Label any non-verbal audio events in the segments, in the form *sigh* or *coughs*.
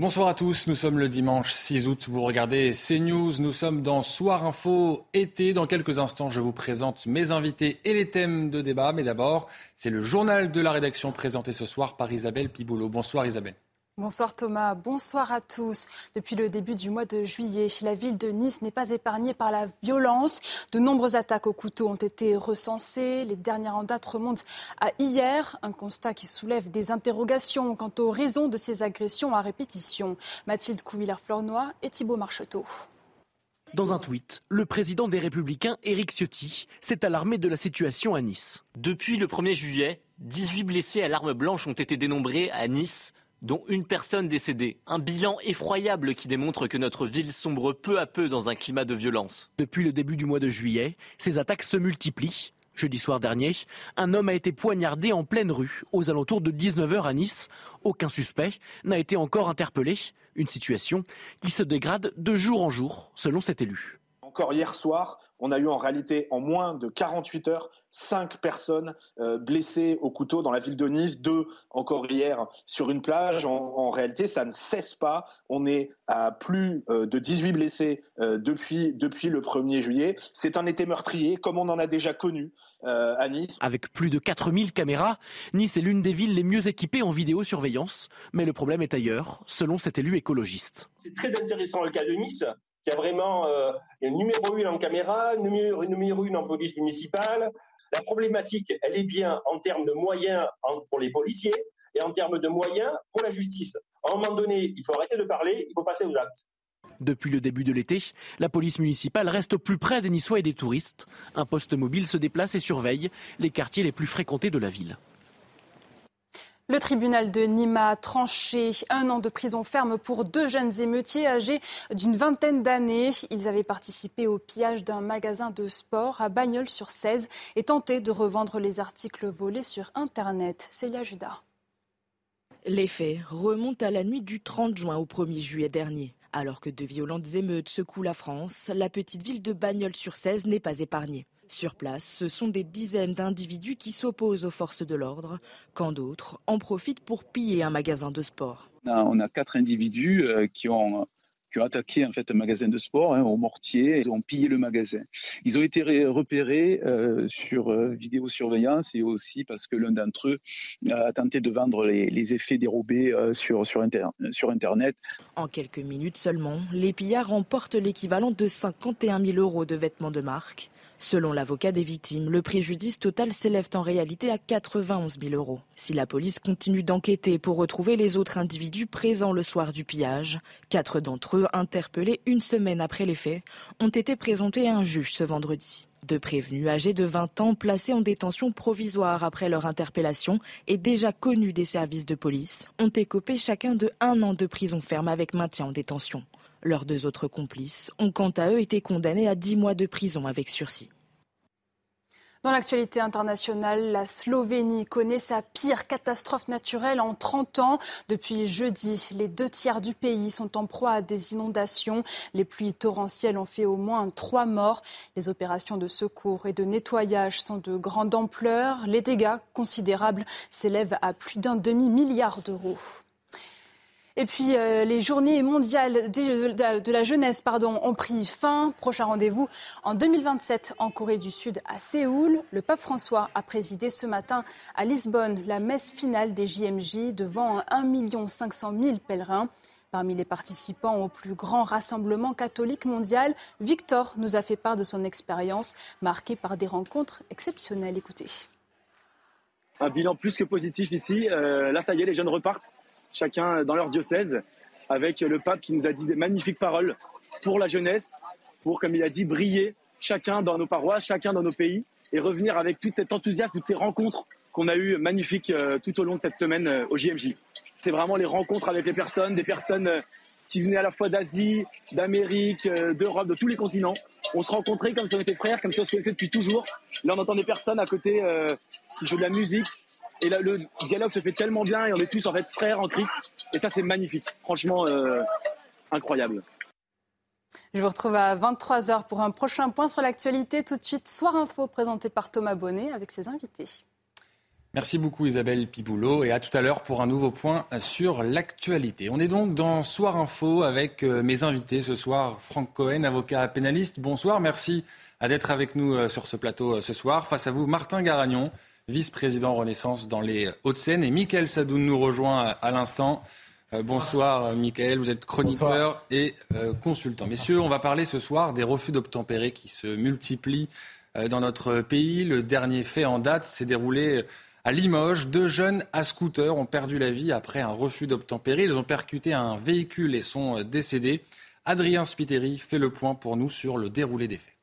Bonsoir à tous, nous sommes le dimanche 6 août, vous regardez CNews, nous sommes dans Soir Info été. Dans quelques instants, je vous présente mes invités et les thèmes de débat. Mais d'abord, c'est le journal de la rédaction présenté ce soir par Isabelle Piboulot. Bonsoir Isabelle. Bonsoir Thomas, bonsoir à tous. Depuis le début du mois de juillet, la ville de Nice n'est pas épargnée par la violence. De nombreuses attaques au couteau ont été recensées. Les dernières en date remontent à hier, un constat qui soulève des interrogations quant aux raisons de ces agressions à répétition. Mathilde Couvillère-Flornois et Thibault Marcheteau. Dans un tweet, le président des Républicains, Éric Ciotti, s'est alarmé de la situation à Nice. Depuis le 1er juillet, 18 blessés à l'arme blanche ont été dénombrés à Nice dont une personne décédée. Un bilan effroyable qui démontre que notre ville sombre peu à peu dans un climat de violence. Depuis le début du mois de juillet, ces attaques se multiplient. Jeudi soir dernier, un homme a été poignardé en pleine rue, aux alentours de 19h à Nice. Aucun suspect n'a été encore interpellé. Une situation qui se dégrade de jour en jour, selon cet élu. Encore hier soir, on a eu en réalité en moins de 48 heures cinq personnes euh, blessées au couteau dans la ville de Nice, deux encore hier sur une plage. En, réalité, ça ne cesse pas. On est à plus euh, de 18 blessés euh, depuis, depuis le 1er juillet. C'est un été meurtrier, comme on en a déjà connu à Nice. Avec plus de 4000 caméras, Nice est l'une des villes les mieux équipées en vidéosurveillance. Mais le problème est ailleurs, selon cet élu écologiste. C'est très intéressant le cas de Nice qui a vraiment euh, numéro une en caméra, numéro, numéro une en police municipale, la problématique, elle est bien en termes de moyens pour les policiers et en termes de moyens pour la justice. À un moment donné, il faut arrêter de parler, il faut passer aux actes. Depuis le début de l'été, la police municipale reste au plus près des Niçois et des touristes. Un poste mobile se déplace et surveille les quartiers les plus fréquentés de la ville. Le tribunal de Nîmes a tranché un an de prison ferme pour deux jeunes émeutiers âgés d'une vingtaine d'années. Ils avaient participé au pillage d'un magasin de sport à Bagnols-sur-Cèze et tenté de revendre les articles volés sur Internet. Célia Judas. Les faits remontent à la nuit du 30 juin au 1er juillet dernier. Alors que de violentes émeutes secouent la France, la petite ville de Bagnols-sur-Cèze n'est pas épargnée. Sur place, ce sont des dizaines d'individus qui s'opposent aux forces de l'ordre, quand d'autres en profitent pour piller un magasin de sport. On a quatre individus euh, qui ont qui ont attaqué en fait un magasin de sport hein, au mortier, ils ont pillé le magasin. Ils ont été repérés euh, sur euh, vidéosurveillance et aussi parce que l'un d'entre eux a tenté de vendre les, effets dérobés euh, sur, sur, sur Internet. En quelques minutes seulement, les pillards remportent l'équivalent de 51 000 euros de vêtements de marque. Selon l'avocat des victimes, le préjudice total s'élève en réalité à 91 000 euros. Si la police continue d'enquêter pour retrouver les autres individus présents le soir du pillage, quatre d'entre eux, interpellés une semaine après les faits, ont été présentés à un juge ce vendredi. Deux prévenus âgés de 20 ans placés en détention provisoire après leur interpellation et déjà connus des services de police ont écopé chacun de un an de prison ferme avec maintien en détention. Leurs deux autres complices ont quant à eux été condamnés à 10 mois de prison avec sursis. Dans l'actualité internationale, la Slovénie connaît sa pire catastrophe naturelle en 30 ans. Depuis jeudi, les deux tiers du pays sont en proie à des inondations. Les pluies torrentielles ont fait au moins trois morts. Les opérations de secours et de nettoyage sont de grande ampleur. Les dégâts considérables s'élèvent à plus d'un demi-milliard d'euros. Et puis euh, les journées mondiales de, la jeunesse pardon, ont pris fin. Prochain rendez-vous en 2027 en Corée du Sud à Séoul. Le pape François a présidé ce matin à Lisbonne la messe finale des JMJ devant 1 500 000 pèlerins. Parmi les participants au plus grand rassemblement catholique mondial, Victor nous a fait part de son expérience marquée par des rencontres exceptionnelles. Écoutez. Un bilan plus que positif ici. Euh, là, ça y est, les jeunes repartent chacun dans leur diocèse, avec le pape qui nous a dit des magnifiques paroles pour la jeunesse, pour, comme il a dit, briller chacun dans nos paroisses, chacun dans nos pays, et revenir avec tout cet enthousiasme, toutes ces rencontres qu'on a eu magnifiques tout au long de cette semaine au JMJ. C'est vraiment les rencontres avec les personnes, des personnes qui venaient à la fois d'Asie, d'Amérique, d'Europe, de tous les continents. On se rencontrait comme si on était frères, comme si on se connaissait depuis toujours. Là, on entend des personnes à côté qui jouent de la musique, et là, le dialogue se fait tellement bien et on est tous en fait frères en Christ. Et ça, c'est magnifique. Franchement, euh, incroyable. Je vous retrouve à 23h pour un prochain point sur l'actualité. Tout de suite, Soir Info présenté par Thomas Bonnet avec ses invités. Merci beaucoup Isabelle Piboulot et à tout à l'heure pour un nouveau point sur l'actualité. On est donc dans Soir Info avec euh, mes invités ce soir, Franck Cohen, avocat pénaliste. Bonsoir, merci d'être avec nous euh, sur ce plateau ce soir. Face à vous, Martin Garagnon, vice-président Renaissance dans les Hauts-de-Seine. Et Michael Sadoun nous rejoint à l'instant. Euh, bonsoir euh, Michael, vous êtes chroniqueur et euh, consultant. Messieurs, on va parler ce soir des refus d'obtempérer qui se multiplient dans notre pays. Le dernier fait en date s'est déroulé à Limoges. Deux jeunes à scooter ont perdu la vie après un refus d'obtempérer. Ils ont percuté un véhicule et sont décédés. Adrien Spiteri fait le point pour nous sur le déroulé des faits.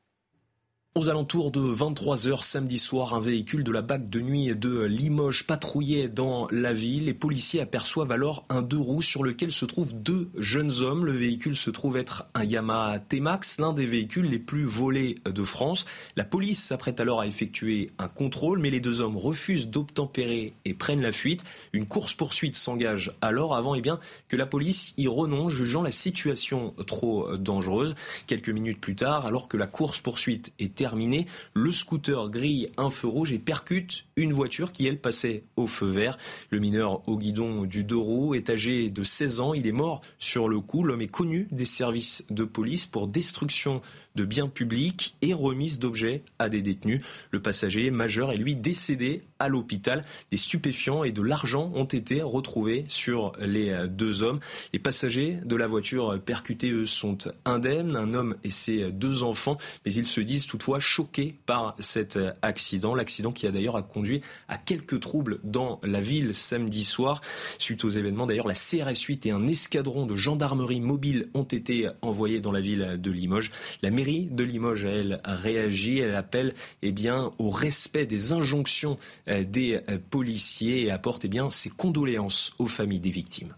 Aux alentours de 23h samedi soir, un véhicule de la BAC de nuit de Limoges patrouillait dans la ville. Les policiers aperçoivent alors un deux roues sur lequel se trouvent deux jeunes hommes. Le véhicule se trouve être un Yamaha T-Max, l'un des véhicules les plus volés de France. La police s'apprête alors à effectuer un contrôle, mais les deux hommes refusent d'obtempérer et prennent la fuite. Une course-poursuite s'engage alors avant eh bien, que la police y renonce, jugeant la situation trop dangereuse. Quelques minutes plus tard, alors que la course-poursuite est terminée, le scooter grille un feu rouge et percute une voiture qui, elle, passait au feu vert. Le mineur au guidon du roues est âgé de 16 ans. Il est mort sur le coup. L'homme est connu des services de police pour destruction de biens publics et remise d'objets à des détenus. Le passager majeur est lui décédé à l'hôpital. Des stupéfiants et de l'argent ont été retrouvés sur les deux hommes. Les passagers de la voiture percutée, eux, sont indemnes, un homme et ses deux enfants, mais ils se disent toutefois choqués par cet accident. L'accident qui a d'ailleurs conduit à quelques troubles dans la ville samedi soir. Suite aux événements, d'ailleurs, la CRS 8 et un escadron de gendarmerie mobile ont été envoyés dans la ville de Limoges. La mairie de Limoges, elle, réagit. Elle appelle eh bien, au respect des injonctions euh, des euh, policiers et apporte eh bien, ses condoléances aux familles des victimes.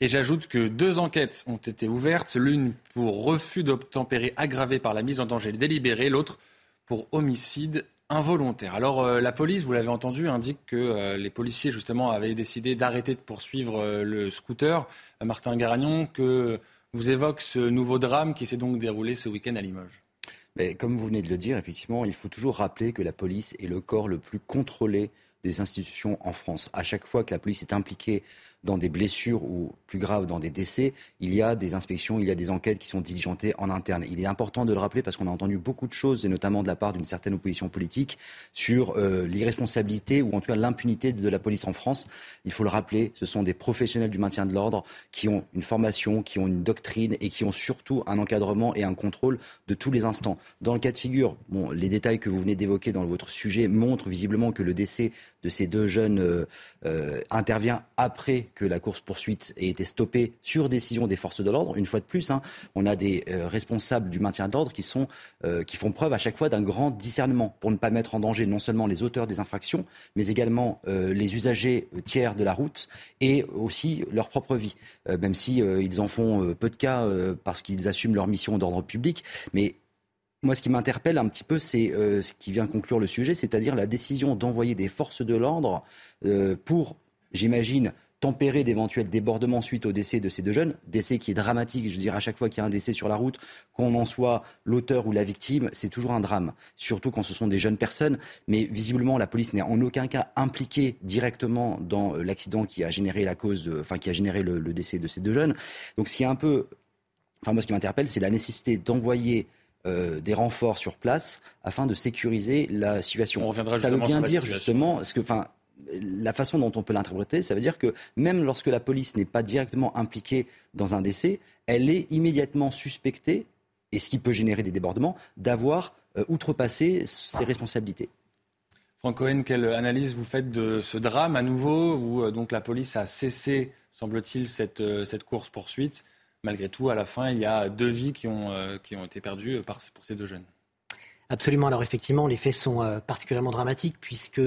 Et j'ajoute que deux enquêtes ont été ouvertes, l'une pour refus d'obtempérer aggravé par la mise en danger délibérée, l'autre pour homicide involontaire. Alors euh, la police, vous l'avez entendu, indique que les policiers justement avaient décidé d'arrêter de poursuivre le scooter. Martin Garagnon, que vous évoque ce nouveau drame qui s'est donc déroulé ce week-end à Limoges. Mais comme vous venez de le dire, effectivement, il faut toujours rappeler que la police est le corps le plus contrôlé des institutions en France. À chaque fois que la police est impliquée dans des blessures ou plus grave dans des décès, il y a des inspections, il y a des enquêtes qui sont diligentées en interne. Il est important de le rappeler parce qu'on a entendu beaucoup de choses, et notamment de la part d'une certaine opposition politique, sur euh, l'irresponsabilité ou en tout cas l'impunité de la police en France. Il faut le rappeler, ce sont des professionnels du maintien de l'ordre qui ont une formation, qui ont une doctrine et qui ont surtout un encadrement et un contrôle de tous les instants. Dans le cas de figure, les détails que vous venez d'évoquer dans votre sujet montrent visiblement que le décès de ces deux jeunes euh, euh, intervient après que la course-poursuite ait été stoppée sur décision des forces de l'ordre. Une fois de plus, hein, on a des euh, responsables du maintien d'ordre qui, qui font preuve à chaque fois d'un grand discernement pour ne pas mettre en danger non seulement les auteurs des infractions, mais également les usagers tiers de la route et aussi leur propre vie, même si ils en font peu de cas parce qu'ils assument leur mission d'ordre public. Mais moi, ce qui m'interpelle un petit peu, c'est euh, ce qui vient conclure le sujet, c'est-à-dire la décision d'envoyer des forces de l'ordre euh, pour, j'imagine, tempérer d'éventuels débordements suite au décès de ces deux jeunes. Décès qui est dramatique, je veux dire, à chaque fois qu'il y a un décès sur la route, qu'on en soit l'auteur ou la victime, c'est toujours un drame, surtout quand ce sont des jeunes personnes. Mais visiblement, la police n'est en aucun cas impliquée directement dans euh, l'accident qui a généré la cause, enfin, qui a généré le, le décès de ces deux jeunes. Donc, ce qui est un peu, enfin, moi, ce qui m'interpelle, c'est la nécessité d'envoyer euh, des renforts sur place afin de sécuriser la situation. On reviendra ça veut bien dire justement, parce que, enfin, la façon dont on peut l'interpréter, ça veut dire que même lorsque la police n'est pas directement impliquée dans un décès, elle est immédiatement suspectée, et ce qui peut générer des débordements, d'avoir euh, outrepassé ses responsabilités. Franck Cohen, quelle analyse vous faites de ce drame à nouveau, où euh, la police a cessé, semble-t-il, cette, cette course-poursuite malgré tout, à la fin, il y a deux vies qui ont, euh, qui été perdues pour ces deux jeunes. Absolument. Alors effectivement, les faits sont particulièrement dramatiques puisque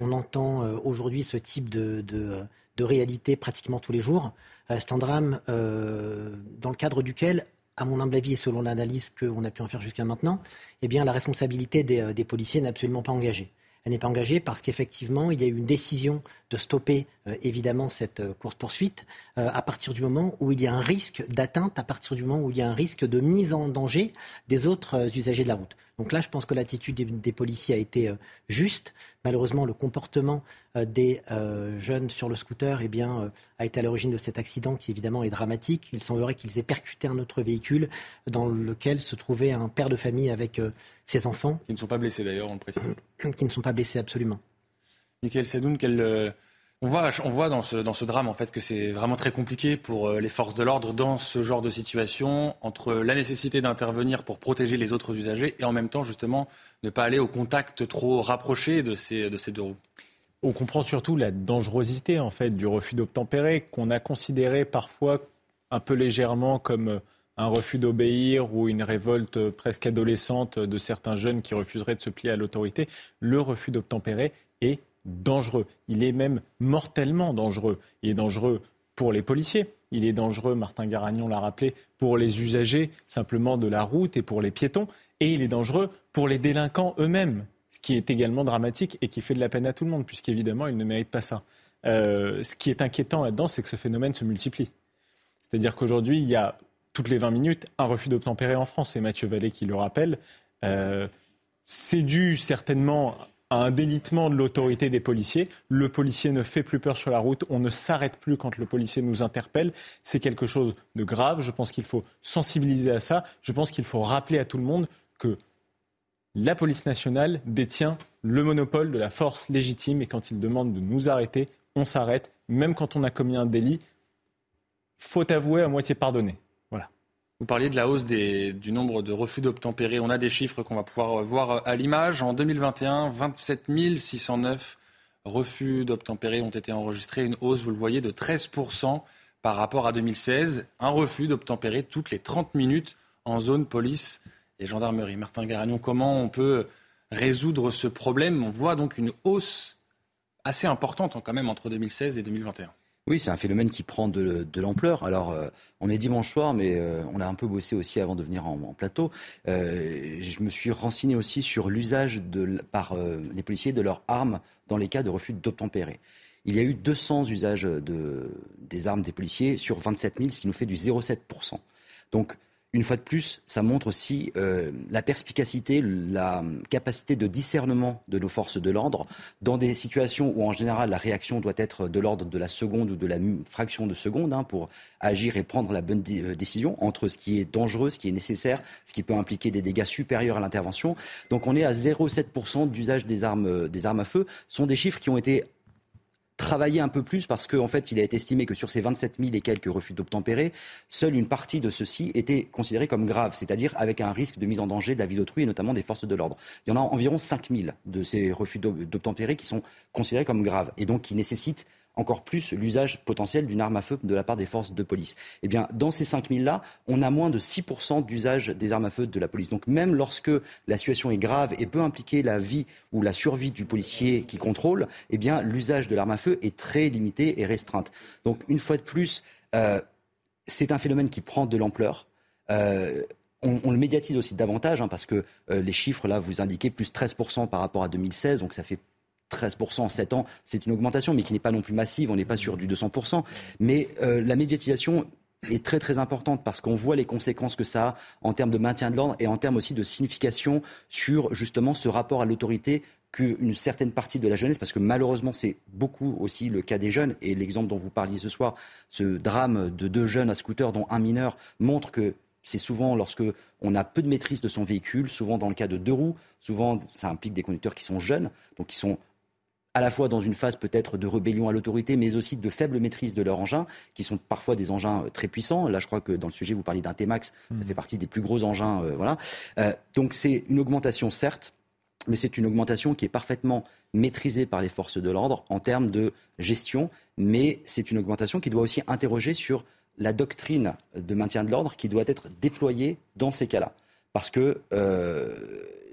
on entend aujourd'hui ce type de, réalité pratiquement tous les jours. C'est un drame dans le cadre duquel à mon humble avis et selon l'analyse qu'on a pu en faire jusqu'à maintenant, eh bien, la responsabilité des, des policiers n'est absolument pas engagée elle n'est pas engagée parce qu'effectivement, il y a eu une décision de stopper euh, évidemment cette euh, course-poursuite euh, à partir du moment où il y a un risque d'atteinte, à partir du moment où il y a un risque de mise en danger des autres usagers de la route. Donc là, je pense que l'attitude des, policiers a été juste. Malheureusement, le comportement des jeunes sur le scooter eh bien, a été à l'origine de cet accident qui évidemment est dramatique. Il semblerait qu'ils aient percuté un autre véhicule dans lequel se trouvait un père de famille avec ses enfants. Qui ne sont pas blessés d'ailleurs, on le précise. Qui ne sont pas blessés absolument. Michael Sadoun, quel, on voit, on voit dans, ce, dans ce drame en fait que c'est vraiment très compliqué pour euh, les forces de l'ordre dans ce genre de situation, entre la nécessité d'intervenir pour protéger les autres usagers et en même temps justement ne pas aller au contact trop rapproché de ces, de ces deux roues. On comprend surtout la dangerosité en fait du refus d'obtempérer qu'on a considéré parfois un peu légèrement comme un refus d'obéir ou une révolte presque adolescente de certains jeunes qui refuseraient de se plier à l'autorité. Le refus d'obtempérer est dangereux. Il est même mortellement dangereux. Il est dangereux pour les policiers. Il est dangereux, Martin Garagnon l'a rappelé, pour les usagers simplement de la route et pour les piétons. Et il est dangereux pour les délinquants eux-mêmes, ce qui est également dramatique et qui fait de la peine à tout le monde, puisqu'évidemment, ils ne méritent pas ça. Euh, ce qui est inquiétant là-dedans, c'est que ce phénomène se multiplie. C'est-à-dire qu'aujourd'hui, il y a toutes les 20 minutes un refus d'obtempérer en France. C'est Mathieu Vallée qui le rappelle. Euh, c'est dû certainement à un délitement de l'autorité des policiers. Le policier ne fait plus peur sur la route, on ne s'arrête plus quand le policier nous interpelle. C'est quelque chose de grave. Je pense qu'il faut sensibiliser à ça. Je pense qu'il faut rappeler à tout le monde que la police nationale détient le monopole de la force légitime et quand il demande de nous arrêter, on s'arrête, même quand on a commis un délit. Faut avouer à moitié pardonner. Vous parliez de la hausse du nombre de refus d'obtempérer. On a des chiffres qu'on va pouvoir voir à l'image. En 2021, 27 609 refus d'obtempérer ont été enregistrés. Une hausse, vous le voyez, de 13% par rapport à 2016. Un refus d'obtempérer toutes les 30 minutes en zone police et gendarmerie. Martin Garagnon, comment on peut résoudre ce problème? On voit donc une hausse assez importante quand même entre 2016 et 2021. Oui, c'est un phénomène qui prend de, l'ampleur. Alors, euh, on est dimanche soir, mais euh, on a un peu bossé aussi avant de venir en, plateau. Euh, je me suis renseigné aussi sur l'usage par les policiers de leurs armes dans les cas de refus d'obtempérer. Il y a eu 200 usages de, des armes des policiers sur 27 000, ce qui nous fait du 0,7%. Donc, une fois de plus, ça montre aussi euh, la perspicacité, la capacité de discernement de nos forces de l'ordre dans des situations où en général la réaction doit être de l'ordre de la seconde ou de la fraction de seconde hein, pour agir et prendre la bonne euh, décision entre ce qui est dangereux, ce qui est nécessaire, ce qui peut impliquer des dégâts supérieurs à l'intervention. Donc on est à 0,7% d'usage des armes, euh, des armes à feu. Ce sont des chiffres qui ont été travailler un peu plus parce qu'en fait, il a été estimé que sur ces 27 000 et quelques refus d'obtempérer, seule une partie de ceux-ci était considérée comme grave, c'est-à-dire avec un risque de mise en danger de d'autrui et notamment des forces de l'ordre. Il y en a environ 5 000 de ces refus d'obtempérer qui sont considérés comme graves et donc qui nécessitent encore plus l'usage potentiel d'une arme à feu de la part des forces de police. Eh bien, dans ces 5000-là, on a moins de 6% d'usage des armes à feu de la police. Donc même lorsque la situation est grave et peut impliquer la vie ou la survie du policier qui contrôle, eh bien, l'usage de l'arme à feu est très limité et restreinte. Donc une fois de plus, euh, c'est un phénomène qui prend de l'ampleur. Euh, on, le médiatise aussi davantage hein, parce que euh, les chiffres là vous indiquez plus 13% par rapport à 2016, donc ça fait 13% en 7 ans, c'est une augmentation, mais qui n'est pas non plus massive, on n'est pas sur du 200%. Mais euh, la médiatisation est très très importante parce qu'on voit les conséquences que ça a en termes de maintien de l'ordre et en termes aussi de signification sur justement ce rapport à l'autorité qu'une certaine partie de la jeunesse, parce que malheureusement c'est beaucoup aussi le cas des jeunes, et l'exemple dont vous parliez ce soir, ce drame de deux jeunes à scooter dont un mineur montre que c'est souvent lorsque on a peu de maîtrise de son véhicule, souvent dans le cas de deux roues, souvent ça implique des conducteurs qui sont jeunes, donc qui sont à la fois dans une phase peut-être de rébellion à l'autorité, mais aussi de faible maîtrise de leur engin, qui sont parfois des engins euh, très puissants. Là, je crois que dans le sujet, vous parliez d'un T-Max, ça hmm. fait partie des plus gros engins. Euh, voilà. Euh, donc c'est une augmentation, certes, mais c'est une augmentation qui est parfaitement maîtrisée par les forces de l'ordre en termes de gestion, mais c'est une augmentation qui doit aussi interroger sur la doctrine de maintien de l'ordre qui doit être déployée dans ces cas-là. Parce que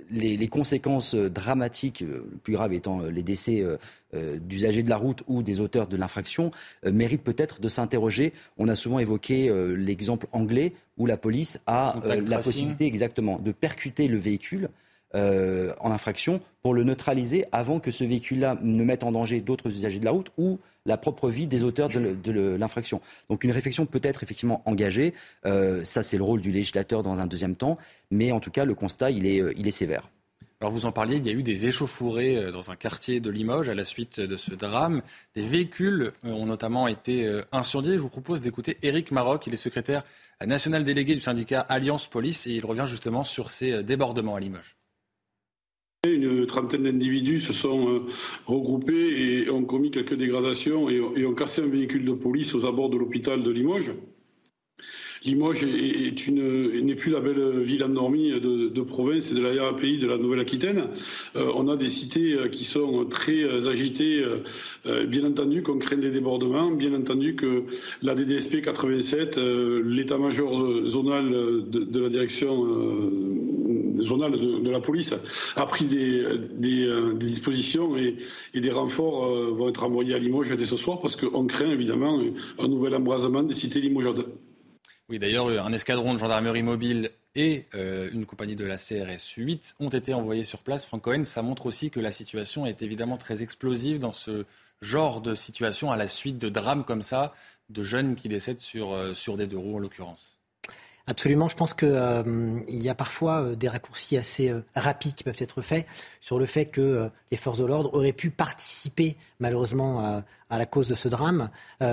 les, conséquences dramatiques, le plus grave étant les décès d'usagers de la route ou des auteurs de l'infraction, méritent peut-être de s'interroger. On a souvent évoqué l'exemple anglais où la police a la possibilité exactement de percuter le véhicule euh, en infraction pour le neutraliser avant que ce véhicule-là ne mette en danger d'autres usagers de la route ou la propre vie des auteurs de, l'infraction. Donc une réflexion peut être effectivement engagée. Euh, ça, c'est le rôle du législateur dans un deuxième temps. Mais en tout cas, le constat, il est, euh, il est sévère. Alors vous en parliez, il y a eu des échauffourées dans un quartier de Limoges à la suite de ce drame. Des véhicules ont notamment été incendiés. Je vous propose d'écouter Éric Maroc, il est secrétaire national délégué du syndicat Alliance Police et il revient justement sur ces débordements à Limoges. Une trentaine d'individus se sont euh, regroupés et ont commis quelques dégradations et ont cassé un véhicule de police aux abords de l'hôpital de Limoges. Limoges n'est plus la belle ville endormie de, province et de l'arrière-pays de la Nouvelle-Aquitaine. Euh, on a des cités euh, qui sont très agitées, bien entendu qu'on craint des débordements, bien entendu que la DDSP 87, l'état-major zonal de, la direction zonale de, la police a pris des, euh, dispositions et, des renforts euh, vont être envoyés à Limoges dès ce soir parce qu'on craint évidemment un nouvel embrasement des cités limogeaudes. Oui, d'ailleurs, un escadron de gendarmerie mobile et euh, une compagnie de la CRS 8 ont été envoyés sur place. Franck Cohen, ça montre aussi que la situation est évidemment très explosive dans ce genre de situation à la suite de drames comme ça, de jeunes qui décèdent sur, sur des deux roues en l'occurrence. Absolument. Je pense qu'il euh, y a parfois euh, des raccourcis assez euh, rapides qui peuvent être faits sur le fait que les forces de l'ordre auraient pu participer malheureusement à la cause de ce drame.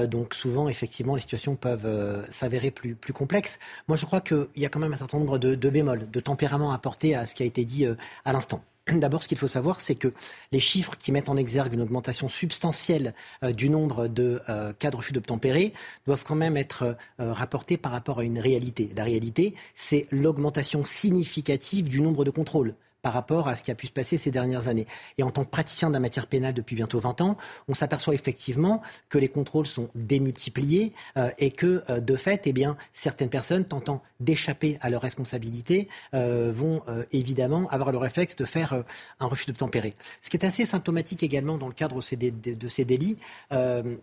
donc souvent, effectivement, les situations peuvent s'avérer plus, plus complexes. Moi, je crois qu'il y a quand même un certain nombre de, de bémols, de tempéraments apportés à ce qui a été dit à l'instant. D'abord, ce qu'il faut savoir, c'est que les chiffres qui mettent en exergue une augmentation substantielle euh, du nombre de euh, cas de refus d'obtempérer doivent quand même être euh, rapportés par rapport à une réalité. La réalité, c'est l'augmentation significative du nombre de contrôles par rapport à ce qui a pu se passer ces dernières années. Et en tant que praticien de la matière pénale depuis bientôt 20 ans, on s'aperçoit effectivement que les contrôles sont démultipliés euh, et que, euh, de fait, eh certaines personnes tentant d'échapper à leurs responsabilités euh, vont évidemment avoir le réflexe de faire un refus d'obtempérer. Ce qui est assez symptomatique également dans le cadre de ces délits,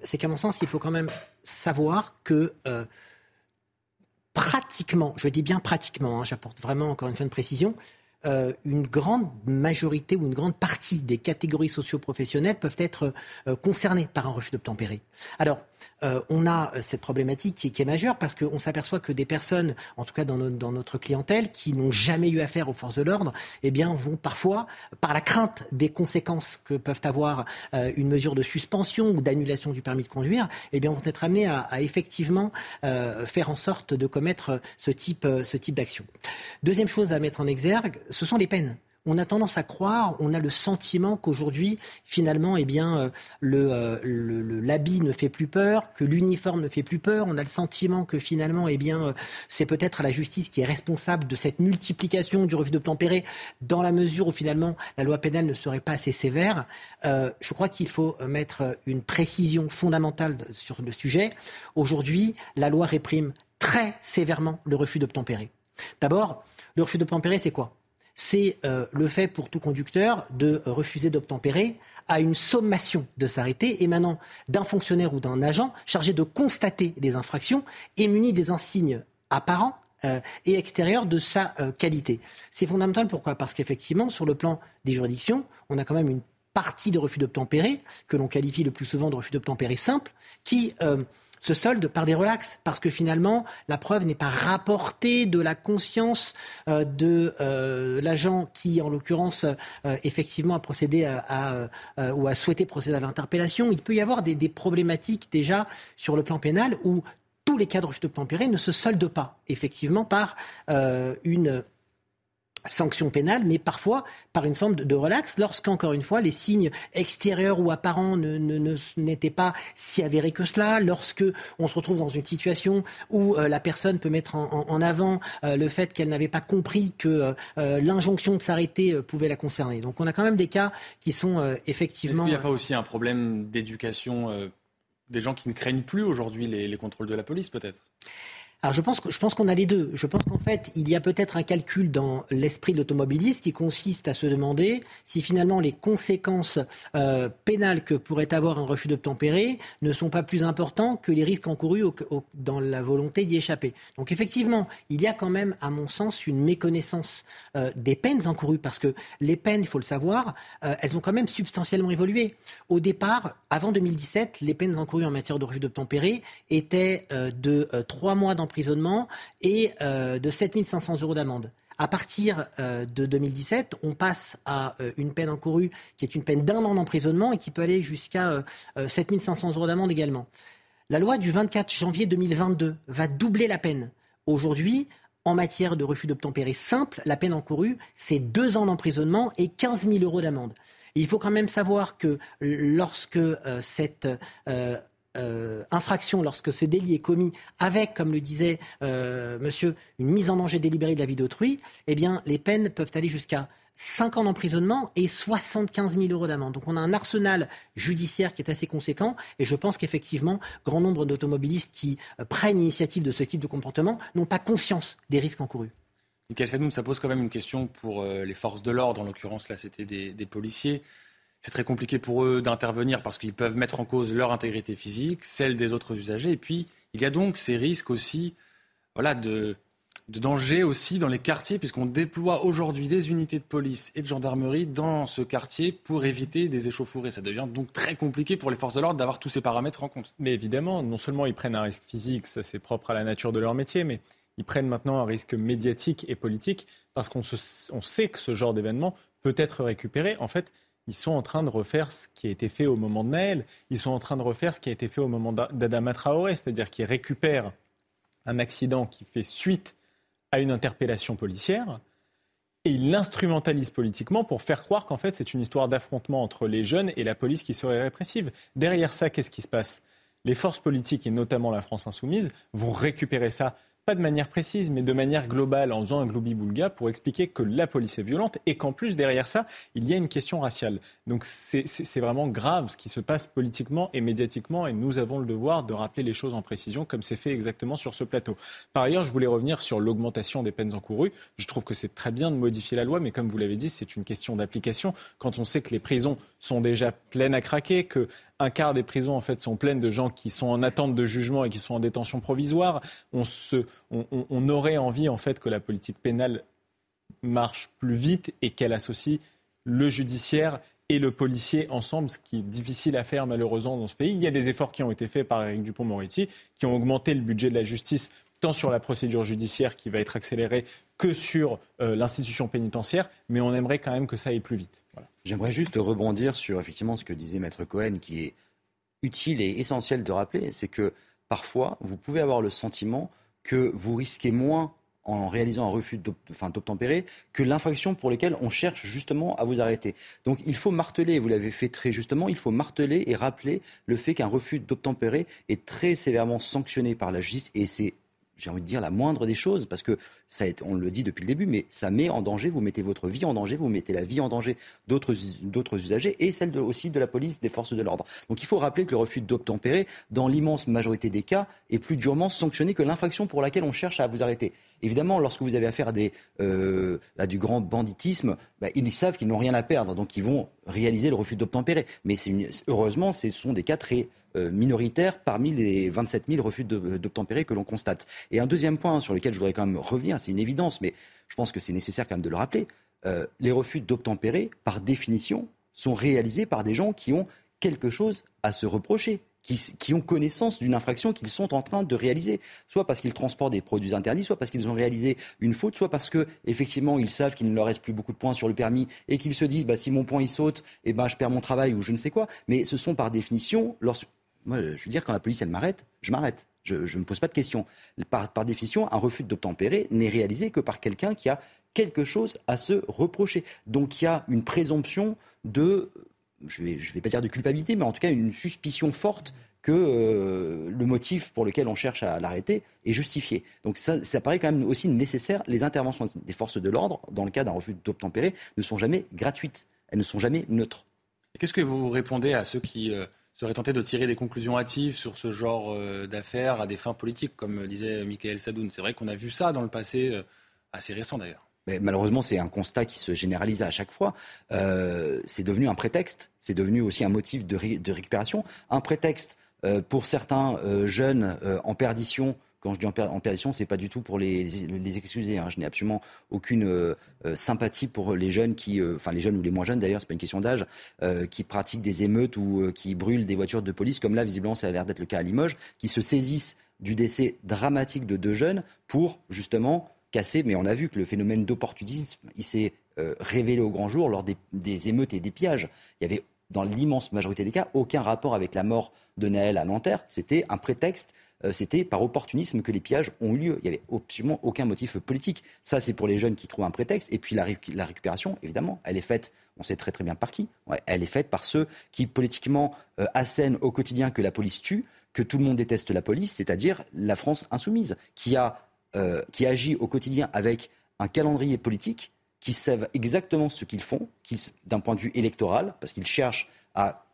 c'est qu'à mon sens, il faut quand même savoir que pratiquement, je dis bien pratiquement, hein, j'apporte vraiment encore une fois une précision, euh, une grande majorité ou une grande partie des catégories socio-professionnelles peuvent être euh, concernées par un refus d'obtempérer. Alors, euh, on a cette problématique qui, est majeure parce qu'on s'aperçoit que des personnes, en tout cas dans, notre clientèle, qui n'ont jamais eu affaire aux forces de l'ordre, eh bien, vont parfois, par la crainte des conséquences que peuvent avoir euh, une mesure de suspension ou d'annulation du permis de conduire, eh bien, vont être amenés à, effectivement euh, faire en sorte de commettre ce type d'action. Deuxième chose à mettre en exergue, ce sont les peines on a tendance à croire, on a le sentiment qu'aujourd'hui, finalement, eh bien, euh, euh, l'habit ne fait plus peur, que l'uniforme ne fait plus peur. On a le sentiment que finalement, eh euh, c'est peut-être la justice qui est responsable de cette multiplication du refus d'obtempérer, dans la mesure où finalement la loi pénale ne serait pas assez sévère. je crois qu'il faut mettre une précision fondamentale sur le sujet. Aujourd'hui, la loi réprime très sévèrement le refus d'obtempérer. D'abord, le refus d'obtempérer, c'est quoi? C'est euh, le fait pour tout conducteur de refuser d'obtempérer à une sommation de s'arrêter émanant d'un fonctionnaire ou d'un agent chargé de constater des infractions et muni des insignes apparents euh, et extérieurs de sa euh, qualité. C'est fondamental pourquoi? Parce qu'effectivement, sur le plan des juridictions, on a quand même une partie de refus d'obtempérer, que l'on qualifie le plus souvent de refus d'obtempérer simple, qui se solde par des relax, parce que finalement, la preuve n'est pas rapportée de la conscience euh, de euh, l'agent qui, en l'occurrence, euh, effectivement a procédé à, ou a souhaité procéder à l'interpellation. Il peut y avoir des, problématiques déjà sur le plan pénal où tous les cas de d'obtempérer ne se soldent pas, effectivement, par une sanction pénale, mais parfois par une forme de, relax, lorsqu'encore une fois les signes extérieurs ou apparents n'étaient pas si avérés que cela, lorsque on se retrouve dans une situation où euh, la personne peut mettre en, avant euh, le fait qu'elle n'avait pas compris que euh, l'injonction de s'arrêter pouvait la concerner. Donc on a quand même des cas qui sont effectivement. Qu'il n'y a pas aussi un problème d'éducation des gens qui ne craignent plus aujourd'hui les contrôles de la police, peut-être? Alors je pense, je pense qu'on a les deux. Je pense qu'en fait, il y a peut-être un calcul dans l'esprit de l'automobiliste qui consiste à se demander si finalement les conséquences euh, pénales que pourrait avoir un refus d'obtempérer ne sont pas plus importants que les risques encourus dans la volonté d'y échapper. Donc effectivement, il y a quand même, à mon sens, une méconnaissance euh, des peines encourues parce que les peines, il faut le savoir, euh, elles ont quand même substantiellement évolué. Au départ, avant 2017, les peines encourues en matière de refus d'obtempérer étaient de trois mois d'emprisonnement et euh, de 7500 euros d'amende. À partir euh, de 2017, on passe à euh, une peine encourue qui est une peine d'un an d'emprisonnement et qui peut aller jusqu'à 7500 euros d'amende également. La loi du 24 janvier 2022 va doubler la peine. Aujourd'hui, en matière de refus d'obtempérer simple, la peine encourue, c'est deux ans d'emprisonnement et 15 000 euros d'amende. Il faut quand même savoir que lorsque cette infraction, lorsque ce délit est commis avec, comme le disait euh, monsieur, une mise en danger délibérée de la vie d'autrui, eh bien, les peines peuvent aller jusqu'à 5 ans d'emprisonnement et 75 000 euros d'amende. Donc on a un arsenal judiciaire qui est assez conséquent et je pense qu'effectivement, grand nombre d'automobilistes qui euh, prennent l'initiative de ce type de comportement n'ont pas conscience des risques encourus. Michael Sadoun, ça pose quand même une question pour les forces de l'ordre, en l'occurrence là c'était des policiers c'est très compliqué pour eux d'intervenir parce qu'ils peuvent mettre en cause leur intégrité physique, celle des autres usagers. Et puis, il y a donc ces risques aussi voilà, de, danger aussi dans les quartiers, puisqu'on déploie aujourd'hui des unités de police et de gendarmerie dans ce quartier pour éviter des échauffourées. Ça devient donc très compliqué pour les forces de l'ordre d'avoir tous ces paramètres en compte. Mais évidemment, non seulement ils prennent un risque physique, ça c'est propre à la nature de leur métier, mais ils prennent maintenant un risque médiatique et politique parce qu'on on sait que ce genre d'événement peut être récupéré. En fait, ils sont en train de refaire ce qui a été fait au moment de Naël, ils sont en train de refaire ce qui a été fait au moment d'Adama Traoré, c'est-à-dire qu'ils récupèrent un accident qui fait suite à une interpellation policière et ils l'instrumentalisent politiquement pour faire croire qu'en fait c'est une histoire d'affrontement entre les jeunes et la police qui serait répressive. Derrière ça, qu'est-ce qui se passe? Les forces politiques et notamment la France insoumise vont récupérer ça pas de manière précise, mais de manière globale, en faisant un globi-boulga pour expliquer que la police est violente et qu'en plus, derrière ça, il y a une question raciale. Donc c'est vraiment grave ce qui se passe politiquement et médiatiquement, et nous avons le devoir de rappeler les choses en précision, comme c'est fait exactement sur ce plateau. Par ailleurs, je voulais revenir sur l'augmentation des peines encourues. Je trouve que c'est très bien de modifier la loi, mais comme vous l'avez dit, c'est une question d'application. Quand on sait que les prisons sont déjà pleines à craquer, que un quart des prisons en fait sont pleines de gens qui sont en attente de jugement et qui sont en détention provisoire. On, se, on, aurait envie en fait que la politique pénale marche plus vite et qu'elle associe le judiciaire et le policier ensemble, ce qui est difficile à faire malheureusement dans ce pays. Il y a des efforts qui ont été faits par Éric Dupont-Moretti, qui ont augmenté le budget de la justice, tant sur la procédure judiciaire qui va être accélérée que sur euh, l'institution pénitentiaire, mais on aimerait quand même que ça aille plus vite. J'aimerais juste rebondir sur effectivement ce que disait Maître Cohen, qui est utile et essentiel de rappeler, c'est que parfois, vous pouvez avoir le sentiment que vous risquez moins en réalisant un refus d'obtempérer que l'infraction pour laquelle on cherche justement à vous arrêter. Donc il faut marteler, vous l'avez fait très justement, il faut marteler et rappeler le fait qu'un refus d'obtempérer est très sévèrement sanctionné par la justice et c'est j'ai envie de dire la moindre des choses, parce que ça, on le dit depuis le début, mais ça met en danger, vous mettez votre vie en danger, vous mettez la vie en danger d'autres usagers et celle aussi de la police, des forces de l'ordre. Donc il faut rappeler que le refus d'obtempérer, dans l'immense majorité des cas, est plus durement sanctionné que l'infraction pour laquelle on cherche à vous arrêter. Évidemment, lorsque vous avez affaire à, euh, du grand banditisme, bah, ils savent qu'ils n'ont rien à perdre, donc ils vont réaliser le refus d'obtempérer. Mais heureusement, ce sont des cas très euh, minoritaire parmi les 27 000 refus d'obtempérer que l'on constate. Et un deuxième point sur lequel je voudrais quand même revenir, c'est une évidence, mais je pense que c'est nécessaire quand même de le rappeler. Euh, les refus d'obtempérer, par définition, sont réalisés par des gens qui ont quelque chose à se reprocher. Qui, ont connaissance d'une infraction qu'ils sont en train de réaliser, soit parce qu'ils transportent des produits interdits, soit parce qu'ils ont réalisé une faute, soit parce que effectivement ils savent qu'il ne leur reste plus beaucoup de points sur le permis et qu'ils se disent bah, si mon point il saute, eh ben je perds mon travail ou je ne sais quoi. Mais ce sont par définition, lorsque moi, je veux dire, quand la police, elle m'arrête, je m'arrête. Je ne me pose pas de questions. Par, définition, un refus d'obtempérer n'est réalisé que par quelqu'un qui a quelque chose à se reprocher. Donc il y a une présomption de, je ne vais, pas dire de culpabilité, mais en tout cas une suspicion forte que euh, le motif pour lequel on cherche à l'arrêter est justifié. Donc ça, paraît quand même aussi nécessaire. Les interventions des forces de l'ordre, dans le cas d'un refus d'obtempérer, ne sont jamais gratuites. Elles ne sont jamais neutres. Qu'est-ce que vous répondez à ceux qui... Euh, serait tenté de tirer des conclusions hâtives sur ce genre d'affaires à des fins politiques, comme disait Michael Sadoun? C'est vrai qu'on a vu ça dans le passé, assez récent d'ailleurs. Malheureusement, c'est un constat qui se généralise à chaque fois. c'est devenu un prétexte, c'est devenu aussi un motif de, récupération, un prétexte pour certains jeunes en perdition quand je dis en, perdition, c'est pas du tout pour les, excuser. Hein. Je n'ai absolument aucune euh, euh, sympathie pour les jeunes qui, euh, enfin les jeunes ou les moins jeunes d'ailleurs, c'est pas une question d'âge, qui pratiquent des émeutes ou qui brûlent des voitures de police, comme là visiblement ça a l'air d'être le cas à Limoges, qui se saisissent du décès dramatique de deux jeunes pour justement casser. Mais on a vu que le phénomène d'opportunisme, il s'est révélé au grand jour lors des, des émeutes et des pillages. Il y avait dans l'immense majorité des cas aucun rapport avec la mort de Naël à Nanterre. C'était un prétexte euh, c'était par opportunisme que les pillages ont eu lieu. Il n'y avait absolument aucun motif politique. Ça, c'est pour les jeunes qui trouvent un prétexte. Et puis la, récupération, évidemment, elle est faite, on sait très très bien par qui. elle est faite par ceux qui politiquement euh, assènent au quotidien que la police tue, que tout le monde déteste la police, c'est-à-dire la France insoumise, qui, a, euh, qui agit au quotidien avec un calendrier politique qui savent exactement ce qu'ils font, d'un point de vue électoral, parce qu'ils cherchent à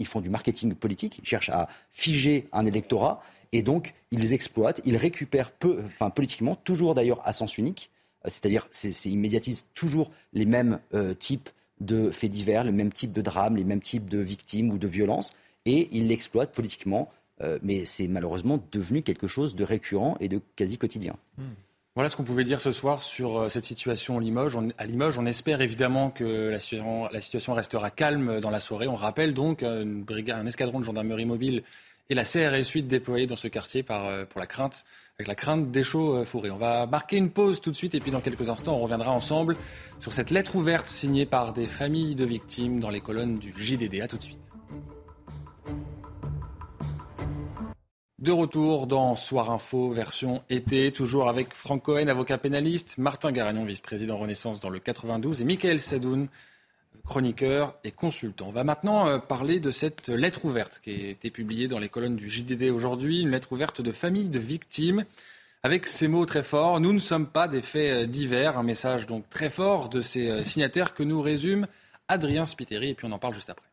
ils font du marketing politique, ils cherchent à figer un électorat et donc, ils exploitent, ils récupèrent peu, enfin, politiquement, toujours d'ailleurs à sens unique, euh, c'est-à-dire ils médiatisent toujours les mêmes euh, types de faits divers, le même type de drames, les mêmes types de victimes ou de violences, et ils l'exploitent politiquement. Euh, mais c'est malheureusement devenu quelque chose de récurrent et de quasi quotidien. Hmm. Voilà ce qu'on pouvait dire ce soir sur cette situation à Limoges. à Limoges, on espère évidemment que la situation, restera calme dans la soirée. On rappelle donc brigade, un escadron de gendarmerie mobile et la CRS 8 déployée dans ce quartier euh, pour la crainte, avec la crainte des chauds euh, fourrés. On va marquer une pause tout de suite et puis dans quelques instants, on reviendra ensemble sur cette lettre ouverte signée par des familles de victimes dans les colonnes du JDD. A tout de suite. De retour dans Soir Info, version été, toujours avec Franck Cohen, avocat pénaliste, Martin Garagnon, vice-président Renaissance dans le 92, et Michael Sadoun, chroniqueur et consultant. On va maintenant euh, parler de cette lettre ouverte qui a été publiée dans les colonnes du JDD aujourd'hui, une lettre ouverte de famille de victimes. Avec ces mots très forts, nous ne sommes pas des faits euh, divers, un message donc très fort de ces euh, signataires que nous résume Adrien Spiteri et puis on en parle juste après.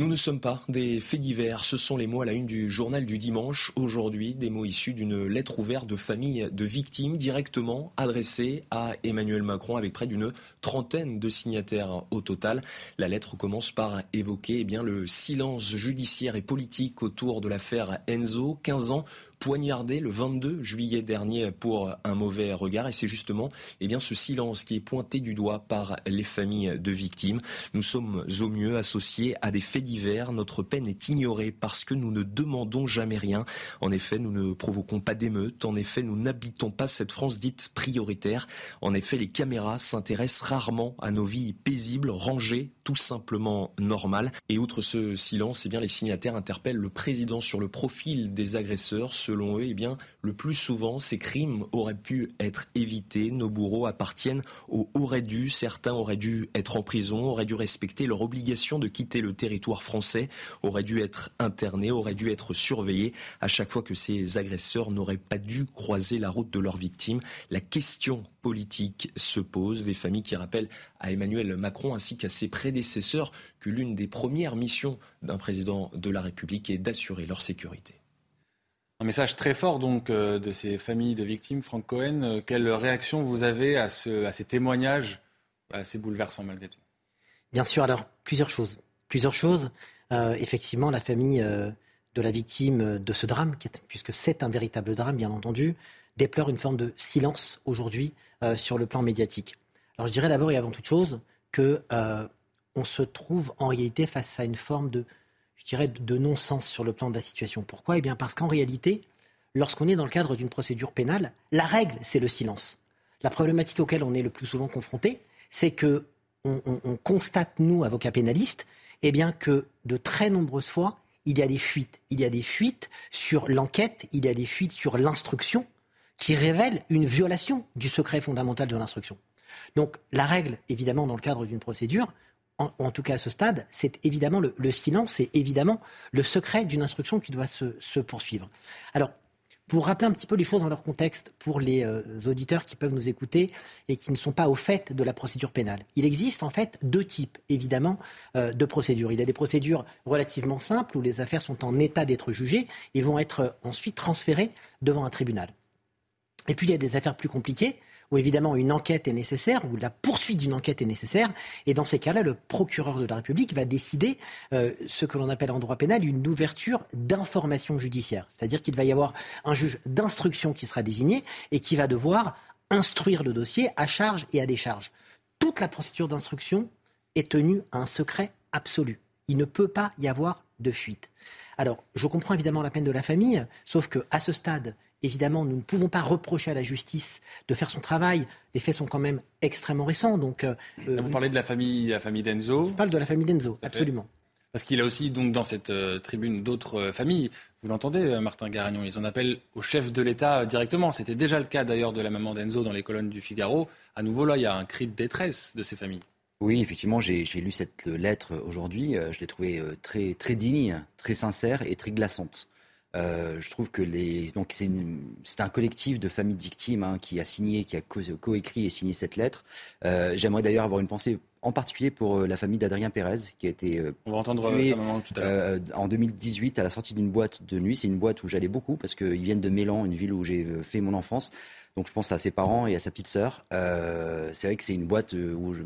Nous ne sommes pas des faits divers, ce sont les mots à la une du journal du dimanche. Aujourd'hui, des mots issus d'une lettre ouverte de famille de victimes directement adressée à Emmanuel Macron avec près d'une trentaine de signataires au total. La lettre commence par évoquer eh bien, le silence judiciaire et politique autour de l'affaire Enzo, 15 ans poignardé le 22 juillet dernier pour un mauvais regard. Et c'est justement eh bien, ce silence qui est pointé du doigt par les familles de victimes. Nous sommes au mieux associés à des faits divers. Notre peine est ignorée parce que nous ne demandons jamais rien. En effet, nous ne provoquons pas d'émeutes. En effet, nous n'habitons pas cette France dite prioritaire. En effet, les caméras s'intéressent rarement à nos vies paisibles, rangées, tout simplement normales. Et outre ce silence, eh bien, les signataires interpellent le président sur le profil des agresseurs selon eux, eh bien, le plus souvent, ces crimes auraient pu être évités. Nos bourreaux appartiennent au aurait dû. Certains auraient dû être en prison, auraient dû respecter leur obligation de quitter le territoire français, auraient dû être internés, auraient dû être surveillés. À chaque fois que ces agresseurs n'auraient pas dû croiser la route de leurs victimes, la question politique se pose. Des familles qui rappellent à Emmanuel Macron ainsi qu'à ses prédécesseurs que l'une des premières missions d'un président de la République est d'assurer leur sécurité. Un message très fort donc euh, de ces familles de victimes. Franck Cohen, euh, quelle réaction vous avez à, ces témoignages assez bouleversants malgré tout? Bien sûr, alors plusieurs choses. Plusieurs choses. Euh, effectivement, la famille de la victime de ce drame, puisque c'est un véritable drame, bien entendu, déplore une forme de silence aujourd'hui sur le plan médiatique. Alors je dirais d'abord et avant toute chose que on se trouve en réalité face à une forme de je dirais, de non-sens sur le plan de la situation. Pourquoi? Eh bien parce qu'en réalité, lorsqu'on est dans le cadre d'une procédure pénale, la règle, c'est le silence. La problématique auquel on est le plus souvent confronté, c'est que on, constate, nous, avocats pénalistes, eh bien que de très nombreuses fois, il y a des fuites. Il y a des fuites sur l'enquête, il y a des fuites sur l'instruction qui révèlent une violation du secret fondamental de l'instruction. Donc la règle, évidemment, dans le cadre d'une procédure, en, tout cas à ce stade, c'est évidemment le, silence, c'est évidemment le secret d'une instruction qui doit se, poursuivre. Alors, Pour rappeler un petit peu les choses dans leur contexte pour les euh, auditeurs qui peuvent nous écouter et qui ne sont pas au fait de la procédure pénale. Il existe en fait deux types, évidemment, euh, de procédures. Il y a des procédures relativement simples où les affaires sont en état d'être jugées et vont être ensuite transférées devant un tribunal. Et puis il y a des affaires plus compliquées où évidemment une enquête est nécessaire, où la poursuite d'une enquête est nécessaire. Et dans ces cas-là, le procureur de la République va décider euh, ce que l'on appelle en droit pénal une ouverture d'information judiciaire. C'est-à-dire qu'il va y avoir un juge d'instruction qui sera désigné et qui va devoir instruire le dossier à charge et à décharge. Toute la procédure d'instruction est tenue à un secret absolu. Il ne peut pas y avoir de fuite. Alors, je comprends évidemment la peine de la famille, sauf qu'à ce stade, Évidemment, nous ne pouvons pas reprocher à la justice de faire son travail. Les faits sont quand même extrêmement récents. Donc, euh, Vous parlez de la famille, la famille d'Enzo. Je parle de la famille d'Enzo, absolument. Parce qu'il a aussi donc dans cette euh, tribune d'autres euh, familles. Vous l'entendez, Martin Garagnon, ils en appellent au chef de l'État directement. C'était déjà le cas d'ailleurs de la maman d'Enzo dans les colonnes du Figaro. À nouveau, là, il y a un cri de détresse de ces familles. Oui, effectivement, j'ai lu cette lettre aujourd'hui. Je l'ai trouvée très, très digne, très sincère et très glaçante. Euh, je trouve que les donc c'est un collectif de familles de victimes hein, qui a signé, qui a coécrit et signé cette lettre. Euh, J'aimerais d'ailleurs avoir une pensée en particulier pour euh, la famille d'Adrien Pérez qui a été euh, On va entendre tué, tout à euh, en 2018 à la sortie d'une boîte de nuit. C'est une boîte où j'allais beaucoup parce qu'ils viennent de Mélan, une ville où j'ai fait mon enfance. Donc je pense à ses parents et à sa petite sœur. Euh, c'est vrai que c'est une boîte où je,